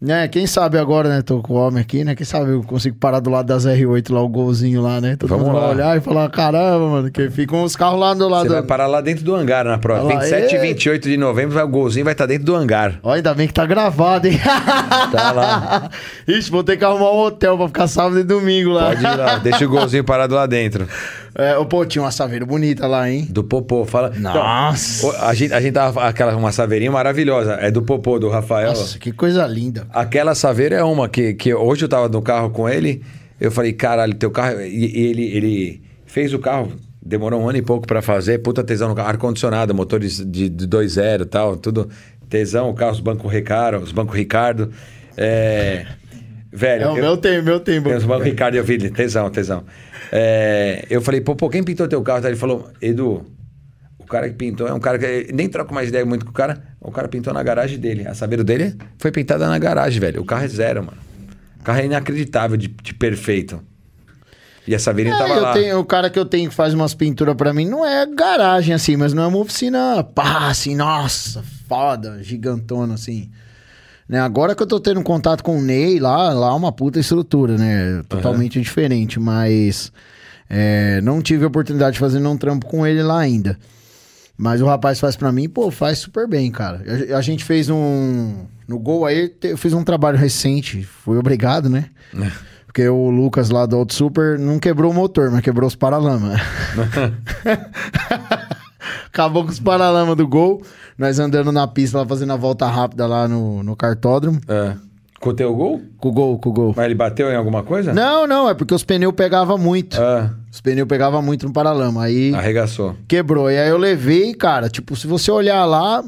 Né, quem sabe agora, né? Tô com o homem aqui, né? Quem sabe eu consigo parar do lado das R8 lá, o golzinho lá, né? Todo Vamos mundo vai lá. olhar e falar: caramba, mano, que ficam os carros lá do lado. Você vai parar lá dentro do hangar na prova. Olha lá, 27 e ei. 28 de novembro, vai, o golzinho vai estar dentro do hangar. Ó, ainda bem que tá gravado, hein? Tá lá. Ixi, vou ter que arrumar um hotel pra ficar sábado e domingo lá. Pode ir lá, deixa o golzinho parado lá dentro. É, pô, tinha uma saveira bonita lá, hein? Do Popô, fala. Nossa. Então, a, gente, a gente tava. Aquela, uma saveirinha maravilhosa. É do Popô, do Rafael. Nossa, que coisa linda. Aquela saveira é uma que, que hoje eu tava no carro com ele. Eu falei, caralho, teu carro. E, e ele, ele fez o carro. Demorou um ano e pouco pra fazer. Puta tesão no carro. Ar-condicionado, motores de, de 2.0 e tal. Tudo tesão. O carro, os bancos Recaro, os bancos Ricardo. É. Velho. É, o eu- meu tem, meu tem. Tem os bancos Ricardo e eu vi, ele, tesão, tesão. É, eu falei, pô, pô, quem pintou teu carro? Ele falou, Edu, o cara que pintou é um cara que nem troco mais ideia muito com o cara. O cara pintou na garagem dele. A saveira dele foi pintada na garagem, velho. O carro é zero, mano. O carro é inacreditável de, de perfeito. E a saveirinha É, tava eu lá. tenho, o cara que eu tenho que faz umas pinturas pra mim não é garagem assim, mas não é uma oficina pá, assim, nossa, foda, gigantona assim. Né? Agora que eu tô tendo contato com o Ney, lá, lá é uma puta estrutura, né? Totalmente diferente, mas é, não tive a oportunidade de fazer um trampo com ele lá ainda. Mas o rapaz faz pra mim, pô, faz super bem, cara. A, a gente fez um. No gol aí, eu fiz um trabalho recente. Fui obrigado, né? Porque o Lucas lá do Auto Super não quebrou o motor, mas quebrou os paralamas. Acabou com os paralamas do gol. Nós andando na pista lá, fazendo a volta rápida lá no, no cartódromo. É. Com o teu gol? Com o gol, com o gol. Mas ele bateu em alguma coisa? Não, não, é porque os pneus pegavam muito. Ah, Os pneus pegavam muito no paralama. Aí arregaçou. quebrou. E aí eu levei, cara, tipo, se você olhar lá,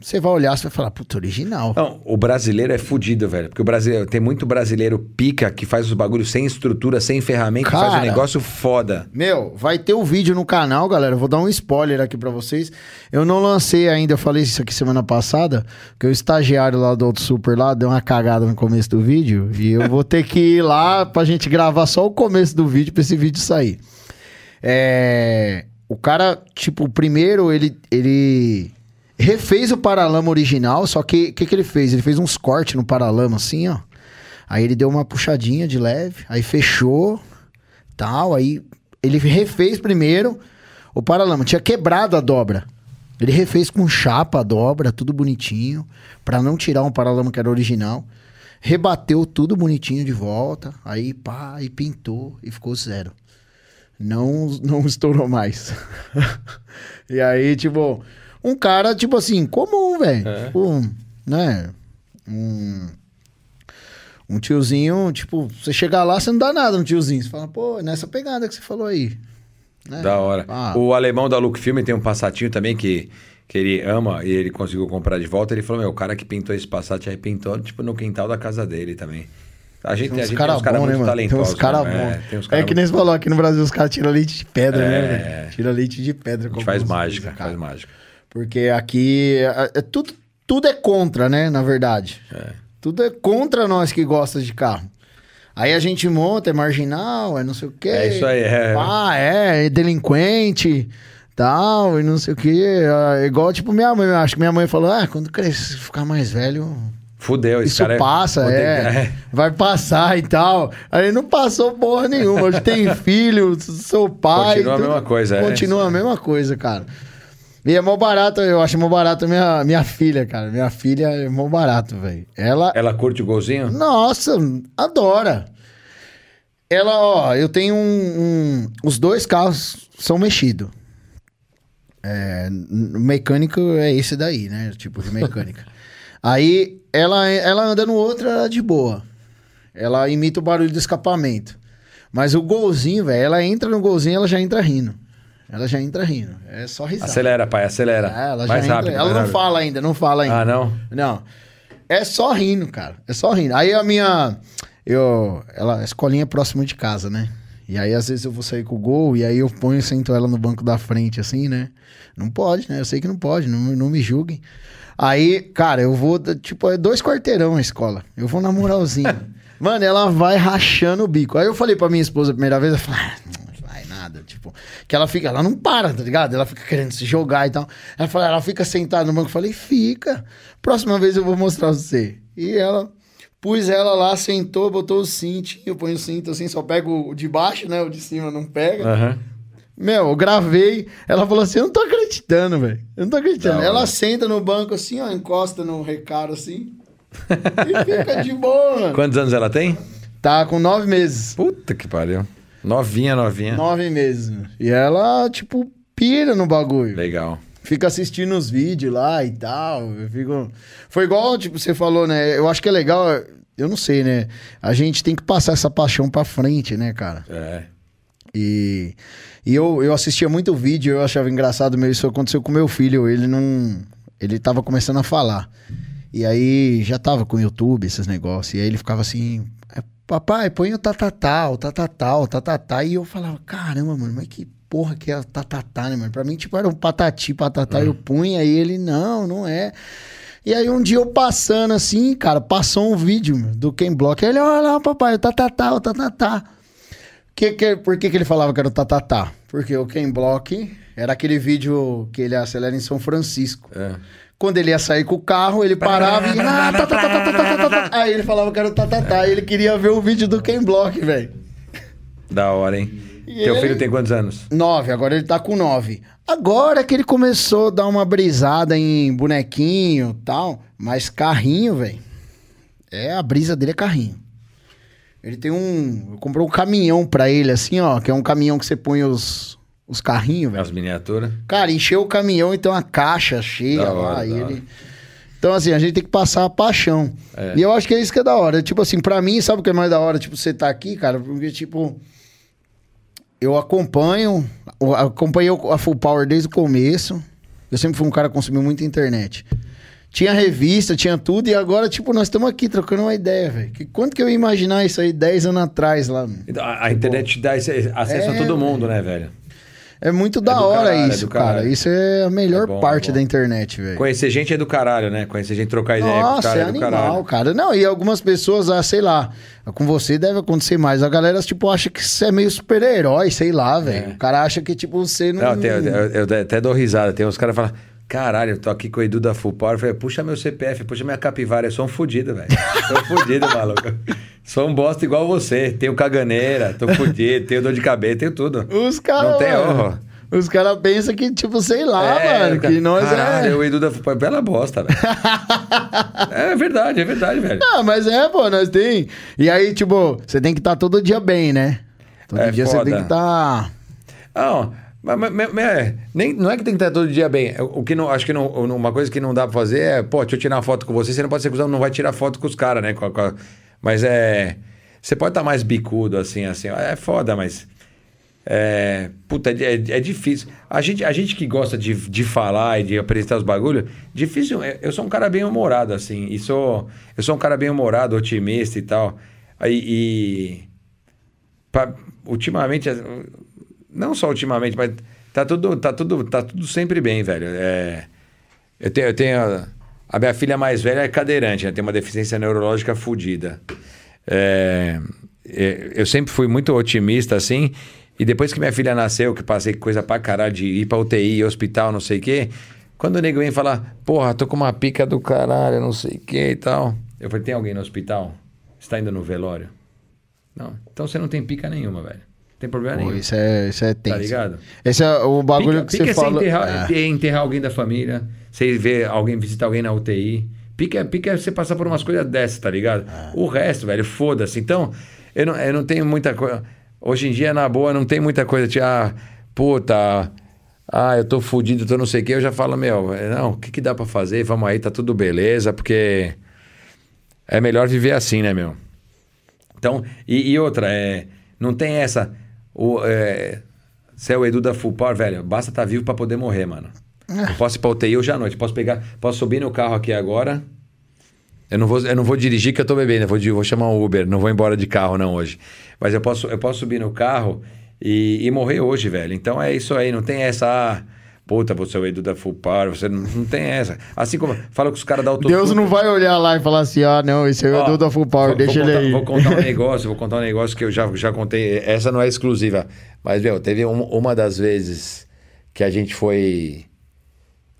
você vai olhar, você vai falar, puta, original. Não, o brasileiro é fudido, velho. Porque o brasileiro tem muito brasileiro pica que faz os bagulhos sem estrutura, sem ferramenta, e faz um Cara. negócio foda. Meu, vai ter o vídeo no canal, galera. Vou dar um spoiler aqui pra vocês. Eu não lancei ainda, eu falei isso aqui semana passada, que o estagiário lá do Auto Super lá deu uma cagada no começo do vídeo. E eu vou ter que ir lá pra gente gravar só o começo do vídeo pra esse vídeo sair. É. O cara, tipo, primeiro ele. ele refez o paralama original, só que o que, que ele fez? Ele fez uns cortes no paralama assim, ó. Aí ele deu uma puxadinha de leve, aí fechou, tal, aí ele refez primeiro o paralama, tinha quebrado a dobra. Ele refez com chapa a dobra, tudo bonitinho, pra não tirar um paralama que era original. Rebateu tudo bonitinho de volta, aí pá, e pintou e ficou zero. Não, não estourou mais. e aí, tipo, um cara, tipo assim, comum, velho. É. Tipo, né? Um, um tiozinho, tipo, você chegar lá, você não dá nada no tiozinho. Você fala, pô, é nessa pegada que você falou aí. Né? Da hora. Ah. O alemão da Look Filme tem um passatinho também que, que ele ama e ele conseguiu comprar de volta. Ele falou: Meu, o cara que pintou esse Passat aí pintou tipo no quintal da casa dele também. A gente Tem a gente caras uns caras né, muito mano? Tem talentosos. uns caras né? bons. É, tem uns É, que nem você falou, aqui no Brasil os caras tiram leite de pedra, né, É. velho? Tira leite de pedra. A gente faz mágica, cara. faz mágica. Porque aqui é, é tudo, tudo é contra, né? Na verdade. Tudo é contra nós que gosta de carro. Aí a gente monta, é marginal, é não sei o quê. É isso aí, é. Ah, é, é delinquente, tal, e não sei o quê. É igual, tipo, minha mãe, acho que minha mãe falou, ah, quando crescer, ficar mais velho, Fudeu, esse isso cara é- passa, é, que- Vai passar e tal. Aí não passou porra nenhuma. Hoje tem filho, seu pai. Continua a tudo- mesma coisa, é. Continua a mesma coisa, cara. E é mó barato, eu acho mó barato minha, minha filha, cara. Minha filha é mó barato, velho. Ela, Ela curte o golzinho? nossa, adora. Ela, ó, eu tenho um, um- Os dois carros são mexidos. É, n- mecânico é esse daí, né? Tipo de mecânica. Aí ela, ela anda no outro, ela é de boa. Ela imita o barulho do escapamento. Mas o golzinho, velho, ela entra no golzinho, ela já entra rindo. Ela já entra rindo. É só risada. Acelera, pai, acelera. É, ela mais entra- rápido. Ela não rápido. fala ainda, não fala ainda. Ah, não? Não. É só rindo, cara. É só rindo. Aí a minha. Eu. Ela, a escolinha é próxima de casa, né? E aí, às vezes, eu vou sair com o gol e aí eu ponho e sento ela no banco da frente, assim, né? Não pode, né? Eu sei que não pode, não, não me julguem. Aí, cara, eu vou, tipo, é dois quarteirão a escola. Eu vou na moralzinha. Mano, ela vai rachando o bico. Aí eu falei pra minha esposa a primeira vez, eu falei, ah, nada, tipo, que ela fica, ela não para, tá ligado? Ela fica querendo se jogar e tal. Ela falou, ela fica sentada no banco, eu falei, fica. Próxima vez eu vou mostrar pra você. E ela, pus ela lá, sentou, botou o cinto, eu ponho o cinto assim, só pego o de baixo, né? O de cima não pega. Aham. Meu, eu gravei. Ela falou assim: Eu não tô acreditando, velho. Eu não tô acreditando. Da Ela hora. senta no banco assim, ó, encosta no recaro assim. e fica de boa, mano. Quantos anos ela tem? Tá com nove meses. Puta que pariu. Novinha, novinha. Nove meses. E ela, tipo, pira no bagulho. Legal. Fica assistindo os vídeos lá e tal. Eu fico... Foi igual, tipo, você falou, né? Eu acho que é legal. Eu não sei, né? A gente tem que passar essa paixão pra frente, né, cara? É. E, e eu, eu assistia muito vídeo, eu achava engraçado mesmo. Isso aconteceu com meu filho. Ele não. Ele tava começando a falar. E aí já tava com o YouTube, esses negócios. E aí ele ficava assim. "É, Papai, põe o tatatá, o tatatá, o tatatá. E eu falava, caramba, mano, mas que porra que é o tatatá, né, mano? Pra mim, tipo, era um patati, patatá. Eu punha, e ele, não, não é. E aí um dia eu passando assim, cara, passou um vídeo meu, do Ken Block. Ele, olha lá, papai, o tatatá, o tatatá. Que, que, por que, que ele falava que era o tatatá? Porque o Ken Block era aquele vídeo que ele acelera em São Francisco. É. Quando ele ia sair com o carro, ele parava e. Ah, tá, tá, tá, Aí ele falava que era o tatatá. E ele queria ver o vídeo do Ken Block, velho. Da hora, hein? E Teu ele... filho tem quantos anos? Nove, agora ele tá com nove. Agora que ele começou a dar uma brisada em bonequinho tal, mas carrinho, velho. É, a brisa dele é carrinho. Ele tem um. eu comprei um caminhão pra ele, assim, ó, que é um caminhão que você põe os, os carrinhos, velho. As miniaturas? Cara, encheu o caminhão e tem uma caixa cheia Da lá. hora, ele... Então, assim, a gente tem que passar a paixão. É. E eu acho que é isso que é da hora. Tipo assim, pra mim, sabe o que é mais da hora? Tipo, você tá aqui, cara, porque, tipo. Eu acompanho, eu acompanhei a Full Power desde o começo. Eu sempre fui um cara que consumiu muita internet. Tinha revista, tinha tudo, e agora, tipo, nós estamos aqui trocando uma ideia, velho. Quanto que eu ia imaginar isso aí 10 anos atrás lá? Então, a, a internet dá esse acesso É, a todo mundo, né, velho? É muito da do hora caralho, é isso, do cara. Isso é a melhor É bom, parte é da internet, velho. Conhecer gente é do caralho, né? Conhecer gente, trocar ideia com os Nossa, caras é é do animal, caralho. cara. Não, e algumas pessoas, ah, sei lá, com você deve acontecer mais. A galera, tipo, acha que você é meio super-herói, sei lá, velho. O cara acha que, tipo, você não... É. Não, tem- eu, eu- eu até dou risada. Tem uns caras que falam, caralho, eu tô aqui com o Edu da Full Power. Eu falei, puxa meu CPF, puxa minha capivara. Eu sou um fudido, velho. Sou um fudido, maluco. Sou um bosta igual você. Tenho caganeira, tô fudido, tenho dor de cabeça, tenho tudo. Os caras... Não tem horror. Os caras pensam que, tipo, sei lá, É, mano, que nós caralho, é... o Edu da bela bosta, velho. é verdade, é verdade, velho. Não, mas é, pô, nós tem... E aí, tipo, você tem que estar todo dia bem, né? Todo É dia você tem que estar... Não, mas, mas- mas- mas nem, não é que tem que estar todo dia bem. O que não, acho que não, uma coisa que não dá pra fazer é, pô, deixa eu tirar uma foto com você. Você não pode ser cuzão, não vai tirar foto com os caras, né? Com a- com a- mas é. Você pode estar mais bicudo, assim, assim. É foda, mas. É, puta, é, é difícil. A gente, a gente que gosta de, de falar e de apresentar os bagulhos, difícil. é, Eu sou um cara bem humorado, assim. E sou, eu sou um cara bem humorado, otimista e tal. Aí, e. pa- ultimamente, não só ultimamente, mas tá tudo, tá tudo, tá tudo sempre bem, velho. É, eu tenho, eu tenho a, minha filha mais velha é cadeirante, né? tem uma deficiência neurológica fodida. É, é, eu sempre fui muito otimista, assim, e depois que minha filha nasceu, que passei coisa pra caralho de ir pra UTI, hospital, não sei o quê, quando o nego vem falar, porra, tô com uma pica do caralho, não sei o quê e tal. Eu falei, tem alguém no hospital? Você tá indo no velório? Não. Então você não tem pica nenhuma, velho. Não tem problema Pô, nenhum. isso é, isso é tenso. Tá ligado? Esse é o bagulho Pica, que pica você é você fala... enterrar, É. é enterrar alguém da família, você ver alguém, visitar alguém na UTI. Pica, é- pica é você passar por umas coisas dessas, tá ligado? É. O resto, velho, foda-se. Então, eu não, eu não tenho muita coisa. Hoje em dia, na boa, não tem muita coisa de, ah, puta, ah, eu tô fudido, tô não sei o quê. Eu já falo, meu, é, não, o que, que dá pra fazer? Vamos aí, tá tudo beleza, porque é melhor viver assim, né, meu? Então, e, e outra, é, não tem essa. O, é, você é o Edu da Full Power, velho, basta estar vivo pra poder morrer, mano. Eu posso ir pra UTI hoje à noite, posso pegar, posso subir no carro aqui agora. Eu não vou, eu não vou dirigir que eu tô bebendo, eu vou, vou chamar um Uber, não vou embora de carro não hoje. Mas eu posso, eu posso subir no carro e, e morrer hoje, velho. Então é isso aí, não tem essa. Ah, puta, você é o Edu da Full Power, você não, não tem essa. Assim como fala com os caras da autoestima. Deus não vai olhar lá e falar assim, ah, não, esse é o Edu da Full Power, vou- deixa vou ele contar, aí. Vou contar um negócio, vou contar um negócio que eu já, já contei. Essa não é exclusiva. Mas, meu, teve um- uma das vezes que a gente foi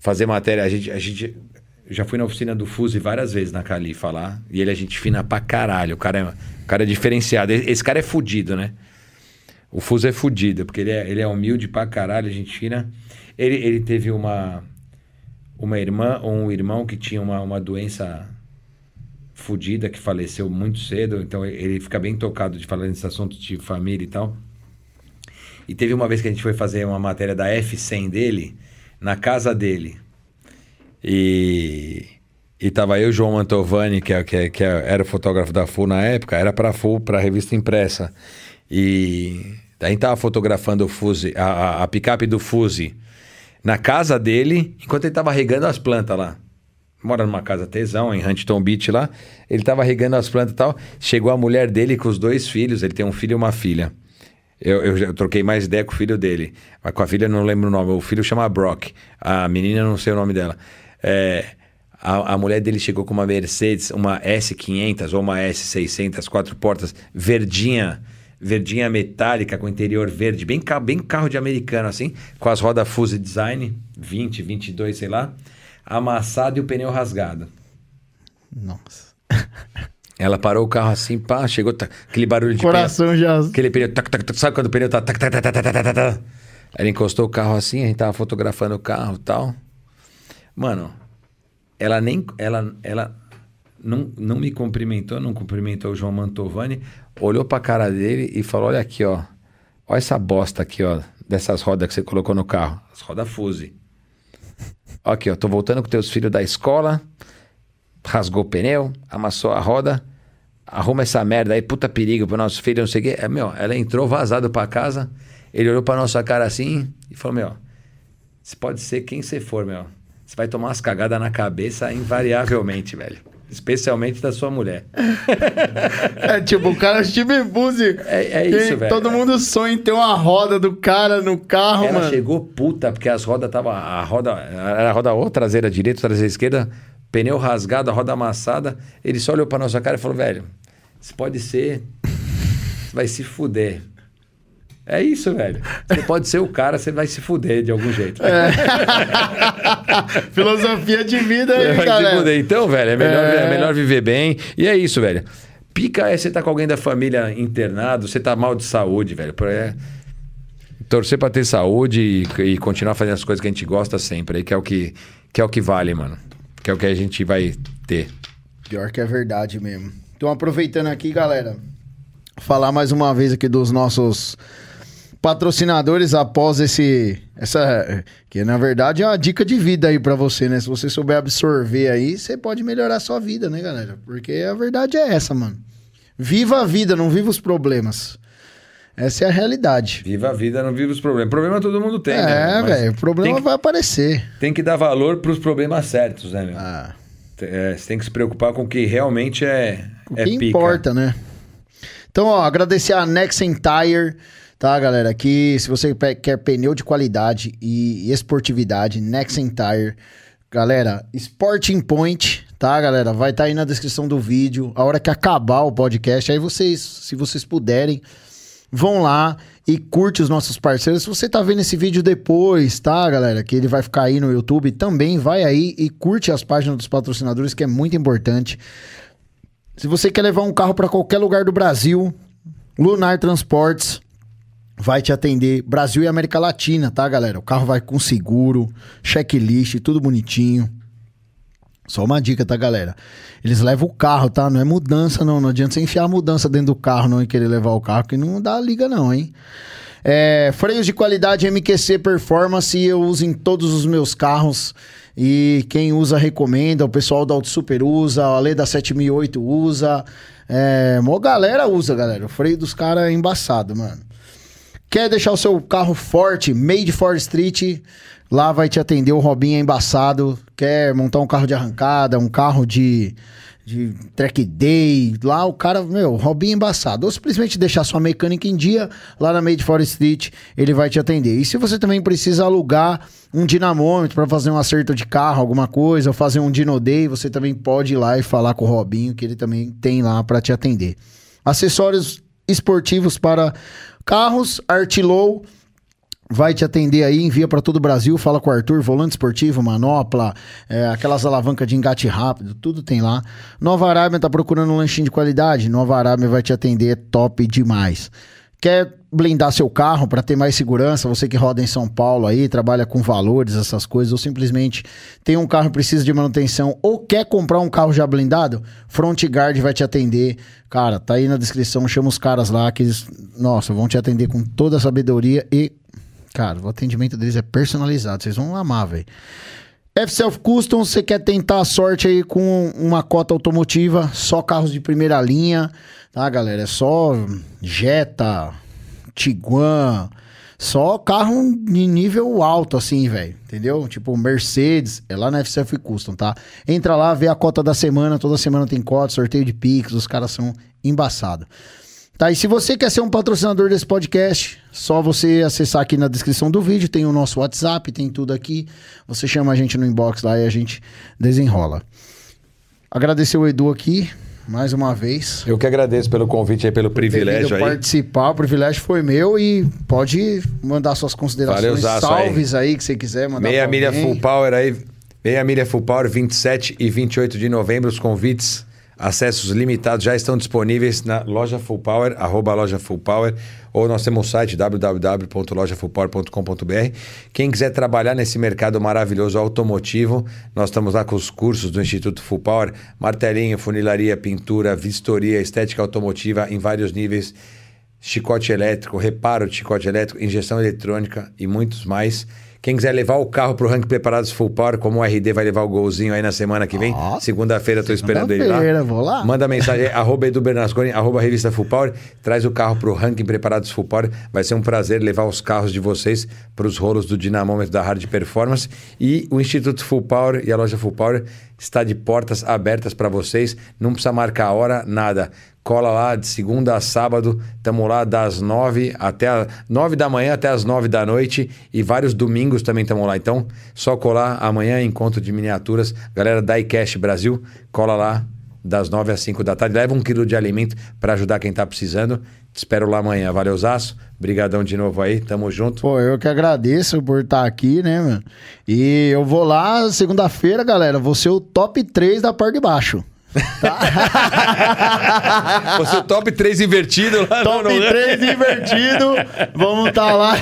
fazer matéria. A gente, a gente já fui na oficina do Fuse várias vezes na Califa lá. E ele é gente fina pra caralho. O cara é, o cara é diferenciado. Esse cara é fudido, né? O Fuso é fudido, porque ele é, ele é humilde pra caralho, gente fina. Ele, ele teve uma, uma irmã ou um irmão que tinha uma, uma doença fudida, que faleceu muito cedo. Então ele fica bem tocado de falar nesse assunto de família e tal. E teve uma vez que a gente foi fazer uma matéria da F100 dele, na casa dele. E, e tava eu João Mantovani, que, é- que, é- que é- era o fotógrafo da FU na época, era pra FU, pra revista impressa. E a gente tava fotografando o Fuse, a, a, a picape do Fuse na casa dele, enquanto ele tava regando as plantas lá. Mora numa casa tesão, em Huntington Beach lá. Ele tava regando as plantas e tal. Chegou a mulher dele com os dois filhos, ele tem um filho e uma filha. Eu, eu, eu troquei mais ideia com o filho dele. Mas com a filha eu não lembro o nome. O filho chama Brock. A menina eu não sei o nome dela. É, a, a mulher dele chegou com uma Mercedes, uma S500 ou uma S600, quatro portas, verdinha. Verdinha metálica com interior verde. Bem, bem carro de americano assim. Com as rodas Fuse Design, 20, 22, sei lá. amassado e o pneu rasgado. Nossa. Ela parou o carro assim, pá, chegou, tá, aquele barulho de Coração pneu, já. Aquele pneu, tac, tac, tac, sabe quando o pneu tá, tac, tac, tac, tac, tac, tac, tac. Ela encostou o carro assim, a gente tava fotografando o carro e tal. Mano, ela nem, ela, ela não, não me cumprimentou, não cumprimentou o João Mantovani, olhou pra cara dele e falou, olha aqui, ó, olha essa bosta aqui, ó, dessas rodas que você colocou no carro, as rodas Fuse. Aqui, ó, tô voltando com teus filhos da escola, rasgou o pneu, amassou a roda, arruma essa merda aí, puta perigo pro nosso filho, não sei o quê. É, meu, ela entrou vazado pra casa, ele olhou pra nossa cara assim e falou, meu, você pode ser quem você for, meu. Você vai tomar umas cagadas na cabeça invariavelmente, velho. Especialmente da sua mulher. É tipo, o cara Steve Buzzi. É, é isso, velho. Todo mundo sonha em ter uma roda do cara no carro, Ela mano. chegou puta, porque as rodas tava. A roda. Era a roda ou traseira direita, traseira esquerda, pneu rasgado, a roda amassada. Ele só olhou pra nossa cara e falou, velho, isso pode ser. Você vai se fuder. É isso, velho. Você pode ser o cara, você vai se fuder de algum jeito. É. Filosofia de vida aí, Vai se galera. fuder. Então, velho, é melhor, É. é melhor viver bem. E é isso, velho. Pica é você tá com alguém da família internado, você tá mal de saúde, velho. É... Torcer pra ter saúde e, e continuar fazendo as coisas que a gente gosta sempre, aí que é o que, que é o que vale, mano. Que é o que a gente vai ter. Pior que é verdade mesmo. Então, aproveitando aqui, galera, falar mais uma vez aqui dos nossos patrocinadores após esse essa que na verdade é uma dica de vida aí pra você, né? Se você souber absorver aí, você pode melhorar a sua vida, né, galera? Porque a verdade é essa, mano. Viva a vida, não viva os problemas. Essa é a realidade. Viva a vida, não viva os problemas. Problema todo mundo tem, né? é, velho, o problema que- vai aparecer. Tem que dar valor pros problemas certos, né, meu? Ah, É, você tem que se preocupar com o que realmente é, o é que pica. importa, né? Então, ó, agradecer a Nexen Tire, tá, galera? Que se você quer pneu de qualidade e esportividade, Nexen Tire. Galera, Sporting Point, tá, galera? Vai estar aí na descrição do vídeo. A hora que acabar o podcast, aí vocês, se vocês puderem, vão lá e curte os nossos parceiros. Se você tá vendo esse vídeo depois, tá, galera? Que ele vai ficar aí no YouTube, também vai aí e curte as páginas dos patrocinadores, que é muito importante. Se você quer levar um carro para qualquer lugar do Brasil, Lunar Transportes vai te atender Brasil e América Latina, tá, galera? O carro vai com seguro, checklist, tudo bonitinho. Só uma dica, tá, galera? Eles levam o carro, tá? Não é mudança, não. Não adianta você enfiar a mudança dentro do carro, não, e querer levar o carro, que não dá liga, não, hein? É, freios de qualidade MQC Performance eu uso em todos os meus carros. E quem usa, recomenda. O pessoal da Auto Super usa, a Lei da 7008 usa. É, mó galera usa, galera. O freio dos caras é embaçado, mano. Quer deixar o seu carro forte, Made for Street, lá vai te atender o Robinho é embaçado. Quer montar um carro de arrancada, um carro de, de track day, lá o cara, meu, Robinho embaçado. Ou simplesmente deixar sua mecânica em dia, lá na Made for Street, ele vai te atender. E se você também precisa alugar um dinamômetro para fazer um acerto de carro, alguma coisa, ou fazer um Dino Day, você também pode ir lá e falar com o Robinho, que ele também tem lá para te atender. Acessórios esportivos para carros, Artlow vai te atender aí, envia para todo o Brasil, fala com o Arthur, volante esportivo, manopla, é, aquelas alavancas de engate rápido, tudo tem lá. Nova Arábia tá procurando um lanchinho de qualidade? Nova Arábia vai te atender, top demais. Quer blindar seu carro para ter mais segurança? Você que roda em São Paulo aí, trabalha com valores, essas coisas, ou simplesmente tem um carro e precisa de manutenção, ou quer comprar um carro já blindado? Front Guard vai te atender. Cara, tá aí na descrição, chama os caras lá que eles, nossa, vão te atender com toda a sabedoria e, cara, o atendimento deles é personalizado, vocês vão amar, velho. F-Self Custom, você quer tentar a sorte aí com uma cota automotiva, só carros de primeira linha, tá, galera? É só Jetta, Tiguan, só carro de nível alto, assim, velho, entendeu? Tipo, Mercedes, é lá na F-Self Custom, tá? Entra lá, vê a cota da semana, toda semana tem cota, sorteio de Pix, os caras são embaçados. Tá, e se você quer ser um patrocinador desse podcast, só você acessar aqui na descrição do vídeo, tem o nosso WhatsApp, tem tudo aqui. Você chama a gente no inbox lá e a gente desenrola. Agradecer o Edu aqui, mais uma vez. Eu que agradeço pelo convite aí, pelo privilégio aí. participar, o privilégio foi meu e pode mandar suas considerações, Valeuzaço salves aí. que você quiser mandar Meia milha alguém. full power aí. Meia Milha Full Power, 27 e 28 de novembro. Os convites, acessos limitados já estão disponíveis na loja Full Power, arroba loja Full Power, ou nós temos o site www.lojafullpower.com.br. Quem quiser trabalhar nesse mercado maravilhoso automotivo, nós estamos lá com os cursos do Instituto Full Power, martelinho, funilaria, pintura, vistoria, estética automotiva em vários níveis, chicote elétrico, reparo de chicote elétrico, injeção eletrônica e muitos mais. Quem quiser levar o carro pro ranking preparados full power, como o RD vai levar o golzinho aí na semana que vem. Ó. Segunda-feira tô esperando ele lá. Segunda-feira, vou lá. Manda mensagem arroba Edu Bernasconi, arroba revista Full Power. Traz o carro pro ranking preparados full power. Vai ser um prazer levar os carros de vocês para os rolos do dinamômetro da Hard Performance. E o Instituto Full Power e a loja Full Power está de portas abertas para vocês. Não precisa marcar a hora, nada. Cola lá de segunda a sábado, estamos lá das nove até a, nove da manhã até as nove da noite e vários domingos também estamos lá. Então, só colar amanhã encontro de miniaturas, galera da iCash Brasil, cola lá das nove às cinco da tarde, leva um quilo de alimento para ajudar quem está precisando. Te espero lá amanhã. Valeu, Zaço. Brigadão de novo aí, tamo junto. Pô, eu que agradeço por estar aqui, né, mano? E eu vou lá segunda-feira, galera. Vou ser o top 3 da parte de baixo. Você o top 3 invertido lá Top no- no- 3 invertido. Vamos estar lá.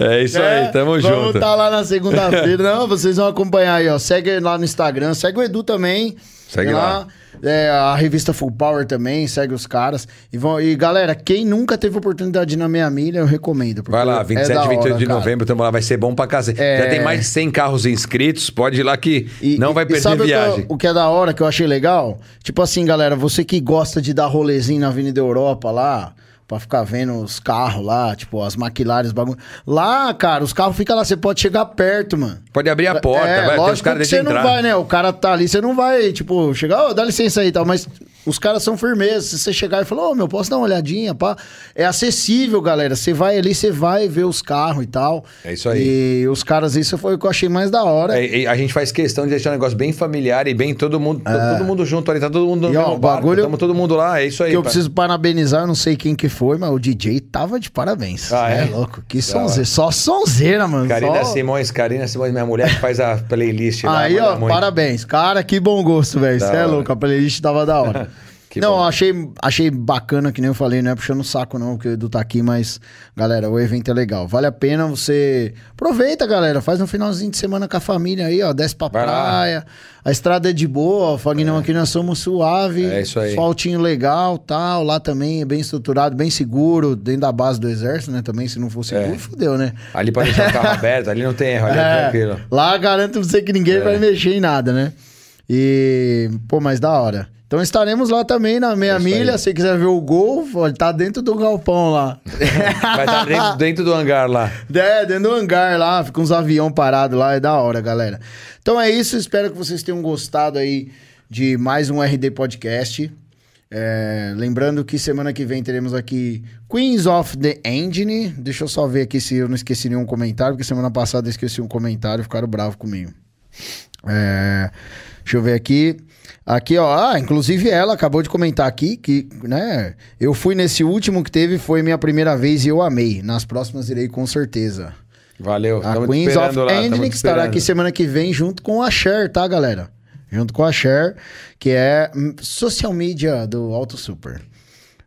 É isso É, aí, tamo Vamos junto. estar lá na segunda-feira. Não, vocês vão acompanhar aí, ó. Segue lá no Instagram, segue o Edu também. Segue Tem lá. É, a revista Full Power também, segue os caras. E, vão, e galera, quem nunca teve oportunidade de ir na meia milha, eu recomendo. Vai lá, é 27 da e 28 hora, de cara. novembro, tamo lá, vai ser bom pra casa. É. Já tem mais de 100 carros inscritos, pode ir lá que E- não e- vai perder sabe o que viagem. O que, é da hora, que eu achei legal? Tipo assim, galera, você que gosta de dar rolezinho na Avenida Europa lá, pra ficar vendo os carros lá, tipo, as maquilares, bagulho. Lá, cara, os carros ficam lá, você pode chegar perto, mano. Pode abrir a porta, é, vai, tem os lógico caras que você não entrar. vai, né? O cara tá ali, você não vai, tipo, chegar, ô, dá licença aí e tal, mas os caras são firmezas. Se você chegar e falar, ô, meu, posso dar uma olhadinha, pá? É acessível, galera. Você vai ali, você vai ver os carros e tal. É isso aí. E os caras, isso foi o que eu achei mais da hora. É, a gente faz questão de deixar um negócio bem familiar e bem todo mundo, todo mundo junto ali, tá todo mundo no E, ó, bagulho- tamo todo mundo lá, é isso aí. que eu pai. preciso parabenizar, eu não sei quem que foi, mas o DJ tava de parabéns. Ah, é? louco. Que sonzeira. Só sonzeira, mano. Karina só... Simões, Karina Simões, minha mulher que faz a playlist lá. Aí, ó, parabéns. Cara, que bom gosto, velho. Você é louco, a playlist tava da hora. Que não, bom. achei, achei bacana, que nem eu falei, não é puxando o saco não, que o Edu tá aqui, mas, galera, o evento é legal. Vale a pena você... Aproveita, galera, faz um finalzinho de semana com a família aí, ó, desce pra Vai lá. praia. A estrada é de boa, Fagnão, aqui nós somos suave. É isso aí. Asfaltinho legal, tal, lá também é bem estruturado, bem seguro, dentro da base do exército, né, também, se não for seguro, É. fudeu, né? Ali pode deixar o carro aberto, ali não tem erro, ali é, É, tranquilo. Lá garanto pra você que ninguém É. vai mexer em nada, né? E, pô, mas da hora. Então estaremos lá também na meia É milha. Se você quiser ver o gol, ele tá dentro do galpão lá. Vai estar dentro, dentro do hangar lá. É, dentro do hangar lá, fica uns avião parados lá, é da hora, galera. Então é isso, espero que vocês tenham gostado aí de mais um RD Podcast. É, lembrando que semana que vem teremos aqui Queens of the Engine. Deixa eu só ver aqui se eu não esqueci nenhum comentário, porque semana passada eu esqueci um comentário e ficaram bravos comigo. É, deixa eu ver aqui. Aqui, ó. Ah, inclusive ela acabou de comentar aqui que, né? Eu fui nesse último que teve, foi minha primeira vez e eu amei. Nas próximas irei com certeza. Valeu, A tamo Queens of que estará aqui semana que vem junto com a Cher, tá, galera? Junto com a Cher, que é hum, social media do Auto Super.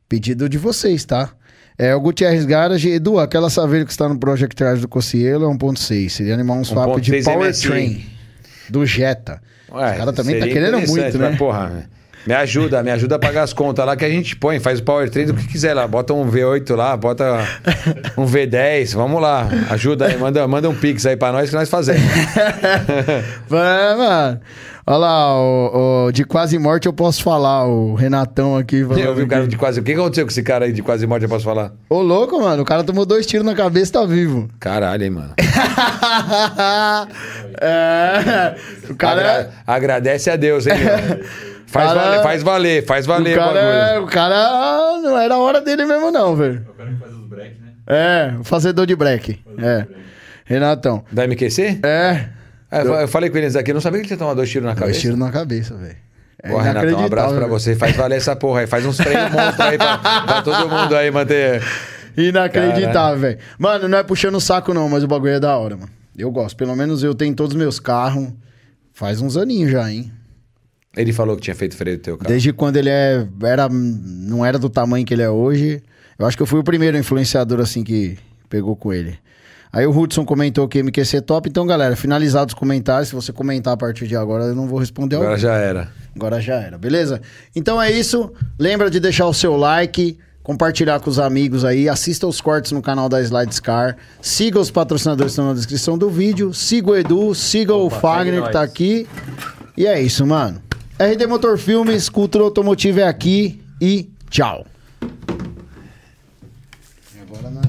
Pedido de vocês, tá? É o Gutierrez Garage. Edu, aquela saveira que está no Project Drive do Cossielo é 1.6. Seria animar um swap de 1.6 powertrain do Jetta. Ué, o cara também tá querendo muito, mas, né? porra, me ajuda, me ajuda a pagar as contas lá que a gente põe, faz o powertrain do que quiser lá. Bota um V8 lá, bota um V10, vamos lá. Ajuda aí, manda, manda um pix aí pra nós que nós fazemos. Vai, mano. Olha lá, o, o de quase morte eu posso falar, o Renatão aqui. Eu vi o cara de quase... O que aconteceu com esse cara aí de quase morte, eu posso falar? Ô, louco, mano. O cara tomou dois tiros na cabeça e tá vivo. Caralho, hein, mano. é. O cara é. Agra- Agradece a Deus, hein, meu? Faz, Cara- valer, faz valer, faz valer o, cara é- bagulho. o cara não era a hora dele mesmo, não, velho. É o cara que faz os break, né? É, o fazedor de break. É. Renatão. Da MQC? É. Ah, eu, eu falei com eles aqui, eu não sabia que ele tinha tomado dois tiros na Dois cabeça. tiros na cabeça, velho. É Pô, Renato, um abraço pra você. Faz valer essa porra aí. Faz uns treinos monstros aí pra, pra todo mundo aí manter. Inacreditável, velho. Mano, não é puxando o saco, não, mas o bagulho é da hora, mano. Eu gosto. Pelo menos eu tenho todos os meus carros. Faz uns aninhos já, hein? Ele falou que tinha feito freio do teu carro. Desde quando ele é, era, não era do tamanho que ele é hoje. Eu acho que eu fui o primeiro influenciador assim que pegou com ele. Aí o Hudson comentou que MQC é top. Então, galera, finalizados os comentários. Se você comentar a partir de agora, eu não vou responder. Agora já era. Agora já era, beleza? Então é isso. Lembra de deixar o seu like compartilhar com os amigos aí, assista os cortes no canal da Slidescar, siga os patrocinadores que estão na descrição do vídeo, siga o Edu, siga Opa, o Fagner que tá aqui. E é isso, mano. RD Motor Filmes, Cultura Automotiva é aqui e tchau. Agora nós...